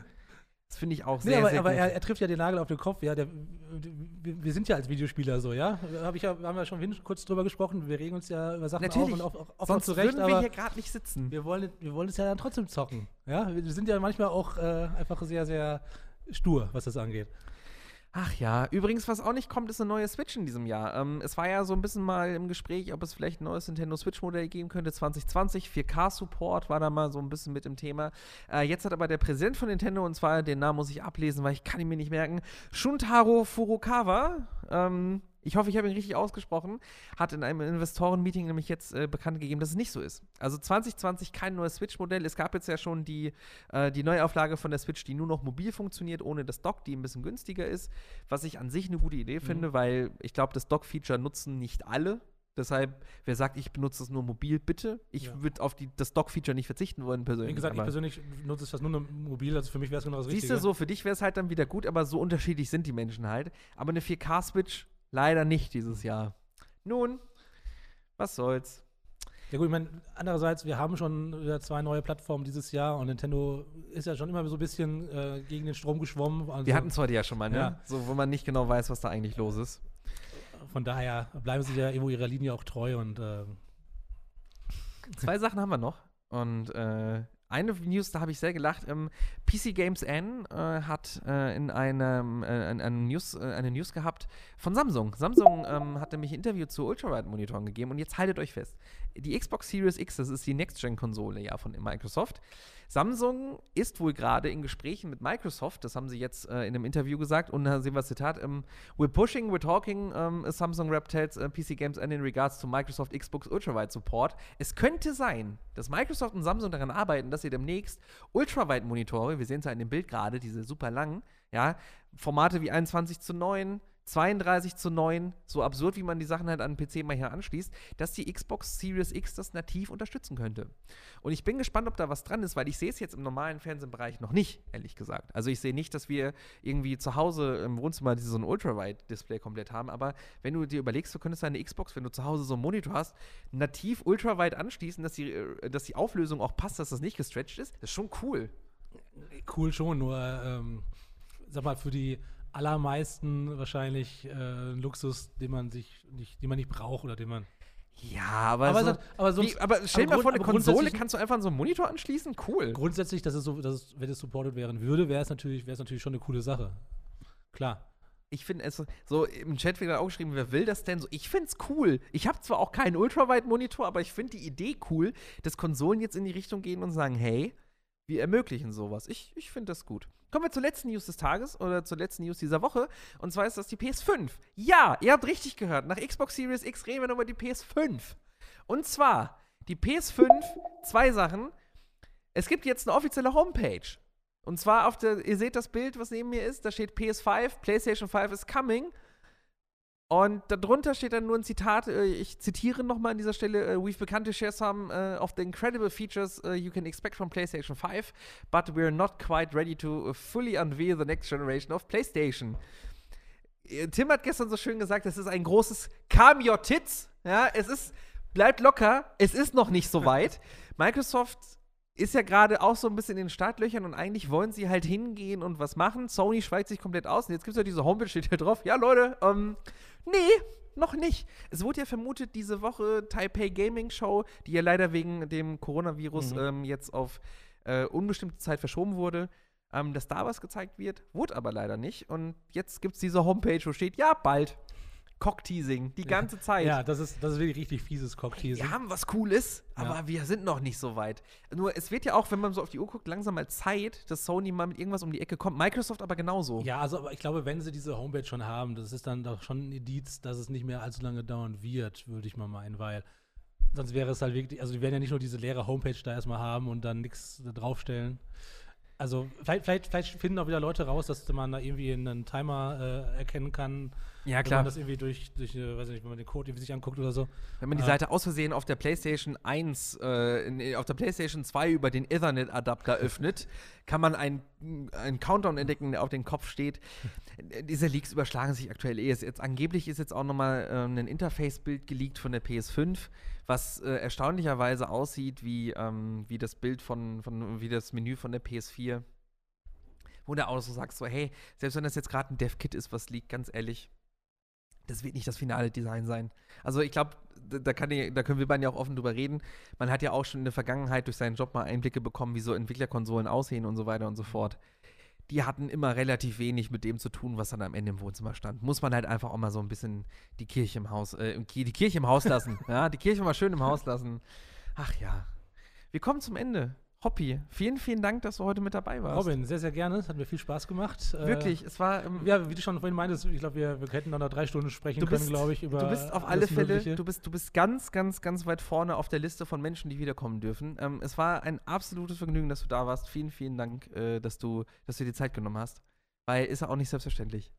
Das finde ich auch Nee, sehr, aber, sehr aber er, er trifft ja den Nagel auf den Kopf. Ja, der, wir, wir sind ja als Videospieler so, ja. Hab ich ja haben wir schon hin- kurz drüber gesprochen. Wir regen uns ja über Sachen Natürlich. auf und auch, auch, auch Sonst zurecht, würden wir hier gerade nicht sitzen. wir wollen, wir wollen es ja dann trotzdem zocken. Ja, wir sind ja manchmal auch äh, einfach sehr, sehr stur, was das angeht. Ach ja, übrigens, was auch nicht kommt, ist eine neue Switch in diesem Jahr. Ähm, es war ja so ein bisschen mal im Gespräch, ob es vielleicht ein neues Nintendo Switch-Modell geben könnte. 2020, 4K-Support war da mal so ein bisschen mit im Thema. Äh, jetzt hat aber der Präsident von Nintendo, und zwar den Namen muss ich ablesen, weil ich kann ihn mir nicht merken, Shuntaro Furukawa, ähm, ich hoffe, ich habe ihn richtig ausgesprochen, hat in einem Investoren-Meeting nämlich jetzt äh, bekannt gegeben, dass es nicht so ist. Also 2020 kein neues Switch-Modell. Es gab jetzt ja schon die, äh, die Neuauflage von der Switch, die nur noch mobil funktioniert, ohne das Dock, die ein bisschen günstiger ist. Was ich an sich eine gute Idee finde, weil ich glaube, das Dock-Feature nutzen nicht alle. Deshalb, wer sagt, ich benutze es nur mobil, bitte. Ich Ja. würde auf die, das Dock-Feature nicht verzichten wollen, persönlich. Wie gesagt, ich persönlich nutze das nur noch mobil, also für mich wäre es genau das Siehst Richtige. du, so für dich wäre es halt dann wieder gut, aber so unterschiedlich sind die Menschen halt. Aber eine 4K-Switch leider nicht dieses Jahr. Nun, was soll's. Ja gut, ich meine, andererseits, wir haben schon wieder zwei neue Plattformen dieses Jahr und Nintendo ist ja schon immer so ein bisschen äh, gegen den Strom geschwommen. Also Wir hatten es heute ja schon mal, ne? Ja. So, wo man nicht genau weiß, was da eigentlich los ist. Von daher bleiben sie ja irgendwo ihrer Linie auch treu und äh, Zwei Sachen haben wir noch. Und äh, eine News, da habe ich sehr gelacht. Ähm, PC Games N äh, hat äh, in einem, äh, in einem News, äh, eine News gehabt von Samsung. Samsung ähm, hat nämlich ein Interview zu Ultrawide-Monitoren gegeben. Und jetzt haltet euch fest. Die Xbox Series X, das ist die Next-Gen-Konsole ja von Microsoft. Samsung ist wohl gerade in Gesprächen mit Microsoft, das haben sie jetzt äh, in einem Interview gesagt, und da sehen wir das Zitat, ähm, We're pushing, we're talking, ähm, Samsung rep tells äh, PC Games and in regards to Microsoft Xbox Ultrawide Support. Es könnte sein, dass Microsoft und Samsung daran arbeiten, dass sie demnächst Ultrawide-Monitore, wir sehen es ja in dem Bild gerade, diese super langen, ja, Formate wie 21 zu 9, 32 zu 9, so absurd, wie man die Sachen halt an den PC mal hier anschließt, dass die Xbox Series X das nativ unterstützen könnte. Und ich bin gespannt, ob da was dran ist, weil ich sehe es jetzt im normalen Fernsehbereich noch nicht, ehrlich gesagt. Also ich sehe nicht, dass wir irgendwie zu Hause im Wohnzimmer so ein Ultrawide-Display komplett haben, aber wenn du dir überlegst, du könntest deine Xbox, wenn du zu Hause so einen Monitor hast, nativ Ultrawide anschließen, dass die, äh, dass die Auflösung auch passt, dass das nicht gestretched ist, das ist schon cool. cool schon, nur ähm, sag mal, für die allermeisten wahrscheinlich äh, ein Luxus, den man sich nicht, den man nicht braucht oder den man. Ja, aber, Aber so, so- aber sonst- wie, aber stell dir mal vor, eine Konsole kannst du einfach an so einen Monitor anschließen? Cool. Grundsätzlich, dass es so, dass es, wenn es supported werden würde, wäre es natürlich, wäre es natürlich schon eine coole Sache. Klar. Ich finde es so im Chat wird auch geschrieben, wer will das denn so? Ich finde es cool. Ich habe zwar auch keinen Ultrawide-Monitor, aber ich finde die Idee cool, dass Konsolen jetzt in die Richtung gehen und sagen, hey, wir ermöglichen sowas. Ich, ich finde das gut. Kommen wir zur letzten News des Tages oder zur letzten News dieser Woche. Und zwar ist das die PS5. Ja, ihr habt richtig gehört. Nach Xbox Series X reden wir noch über die PS5. Und zwar die PS5, zwei Sachen. Es gibt jetzt eine offizielle Homepage. Und zwar auf der, ihr seht das Bild, was neben mir ist, da steht PS5, PlayStation 5 is coming. Und darunter steht dann nur ein Zitat, äh, ich zitiere nochmal an dieser Stelle, äh, we've begun to share some uh, of the incredible features you can expect from PlayStation 5, but we're not quite ready to fully unveil the next generation of PlayStation. Tim hat gestern so schön gesagt, es ist ein großes Calm Your Tits. Ja, es ist, bleibt locker, es ist noch nicht so weit. Microsoft ist ja gerade auch so ein bisschen in den Startlöchern und eigentlich wollen sie halt hingehen und was machen. Sony schweigt sich komplett aus und jetzt gibt es ja diese Homepage, steht hier drauf. Ja, Leute, ähm, Nee, noch nicht. Es wurde ja vermutet, diese Woche Taipei Gaming Show, die ja leider wegen dem Coronavirus mhm. ähm, jetzt auf äh, unbestimmte Zeit verschoben wurde, ähm, dass da was gezeigt wird. Wurde aber leider nicht. Und jetzt gibt es diese Homepage, wo steht, ja, bald. Cockteasing die ganze Zeit. Ja, das ist, das ist wirklich richtig fieses Cockteasing. Wir haben was Cooles, aber ja. wir sind noch nicht so weit. Nur es wird ja auch, wenn man so auf die Uhr guckt, langsam mal Zeit, dass Sony mal mit irgendwas um die Ecke kommt. Microsoft aber genauso. Ja, also aber ich glaube, wenn sie diese Homepage schon haben, das ist dann doch schon ein Indiz, dass es nicht mehr allzu lange dauern wird, würde ich mal meinen, weil sonst wäre es halt wirklich, also die werden ja nicht nur diese leere Homepage da erstmal haben und dann nichts draufstellen. Also vielleicht, vielleicht, vielleicht, finden auch wieder Leute raus, dass man da irgendwie einen Timer äh, erkennen kann. Ja, klar. Wenn man das irgendwie durch, durch äh, weiß nicht, wenn man den Code sich anguckt oder so. Wenn man die äh, Seite aus Versehen auf der PlayStation 1, äh, in, auf der PlayStation 2 über den Ethernet-Adapter öffnet, kann man einen, einen Countdown entdecken, der auf dem Kopf steht. Diese Leaks überschlagen sich aktuell eh. Jetzt, angeblich ist jetzt auch nochmal äh, ein Interface-Bild geleakt von der PS5 was äh, erstaunlicherweise aussieht wie, ähm, wie das Bild von, von, wie das Menü von der PS4. Wo der auch so sagt, so, hey, selbst wenn das jetzt gerade ein Dev-Kit ist, was liegt, ganz ehrlich, das wird nicht das finale Design sein. Also ich glaube, da, da, können wir beide ja auch offen drüber reden. Man hat ja auch schon in der Vergangenheit durch seinen Job mal Einblicke bekommen, wie so Entwicklerkonsolen aussehen und so weiter und so fort die hatten immer relativ wenig mit dem zu tun, was dann am Ende im Wohnzimmer stand. Muss man halt einfach auch mal so ein bisschen die Kirche im Haus, äh, die Kirche im Haus lassen. ja, die Kirche mal schön im Haus lassen. Ach ja. Wir kommen zum Ende. Hoppi, vielen, vielen Dank, dass du heute mit dabei warst. Robin, sehr, sehr gerne. Es hat mir viel Spaß gemacht. Äh, Wirklich, äh, es war. Ähm, ja, wie du schon vorhin meintest, ich glaube, wir, wir hätten noch drei Stunden sprechen bist, können, glaube ich, über. Du bist auf alle Fälle, du bist, du bist ganz, ganz, ganz weit vorne auf der Liste von Menschen, die wiederkommen dürfen. Ähm, es war ein absolutes Vergnügen, dass du da warst. Vielen, vielen Dank, äh, dass, du, dass du dir Zeit genommen hast. Weil ist ja auch nicht selbstverständlich.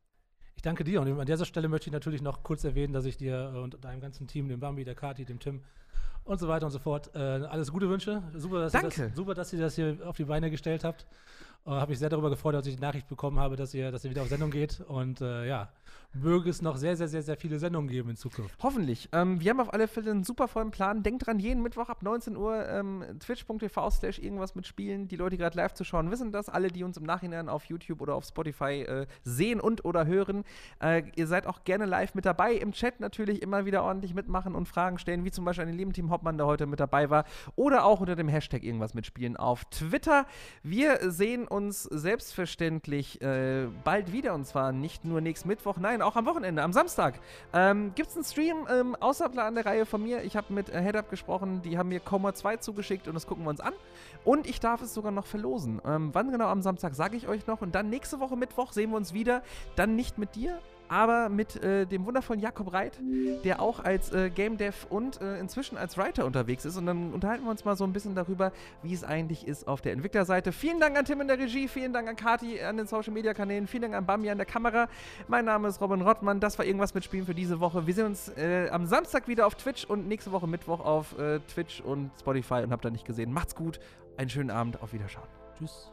Ich danke dir und an dieser Stelle möchte ich natürlich noch kurz erwähnen, dass ich dir und deinem ganzen Team, dem Bambi, der Kati, dem Tim, und so weiter und so fort. Äh, alles gute Wünsche. Super dass, Danke. Das, super, dass ihr das hier auf die Beine gestellt habt. Äh, habe mich sehr darüber gefreut, als ich die Nachricht bekommen habe, dass ihr, dass ihr wieder auf Sendung geht. Und äh, ja, möge es noch sehr, sehr, sehr, sehr viele Sendungen geben in Zukunft. Hoffentlich. Ähm, wir haben auf alle Fälle einen super vollen Plan. Denkt dran, jeden Mittwoch ab 19 Uhr ähm, twitch.tv slash irgendwas mit Spielen. Die Leute, die gerade live zu schauen, wissen das. Alle, die uns im Nachhinein auf YouTube oder auf Spotify äh, sehen und oder hören. Äh, ihr seid auch gerne live mit dabei. Im Chat natürlich immer wieder ordentlich mitmachen und Fragen stellen, wie zum Beispiel an den lieben Team Hoppmann, der heute mit dabei war. Oder auch unter dem Hashtag irgendwas mitspielen auf Twitter. Wir sehen uns selbstverständlich äh, bald wieder und zwar nicht nur nächsten Mittwoch, nein, auch am Wochenende, am Samstag. Ähm, Gibt es einen Stream ähm, außerhalb der Reihe von mir? Ich habe mit äh, HeadUp gesprochen, die haben mir Coma 2 zugeschickt und das gucken wir uns an. Und ich darf es sogar noch verlosen. Ähm, wann genau am Samstag sage ich euch noch. Und dann nächste Woche Mittwoch sehen wir uns wieder. Dann nicht mit dir, aber mit äh, dem wundervollen Jakob Reit, der auch als äh, Game Dev und äh, inzwischen als Writer unterwegs ist. Und dann unterhalten wir uns mal so ein bisschen darüber, wie es eigentlich ist auf der Entwicklerseite. Vielen Dank an Tim in der Regie, vielen Dank an Kati an den Social Media Kanälen, vielen Dank an Bami an der Kamera. Mein Name ist Robin Rottmann. Das war irgendwas mit Spielen für diese Woche. Wir sehen uns äh, am Samstag wieder auf Twitch und nächste Woche Mittwoch auf äh, Twitch und Spotify und habt da nicht gesehen. Macht's gut, einen schönen Abend, auf Wiederschauen. Tschüss.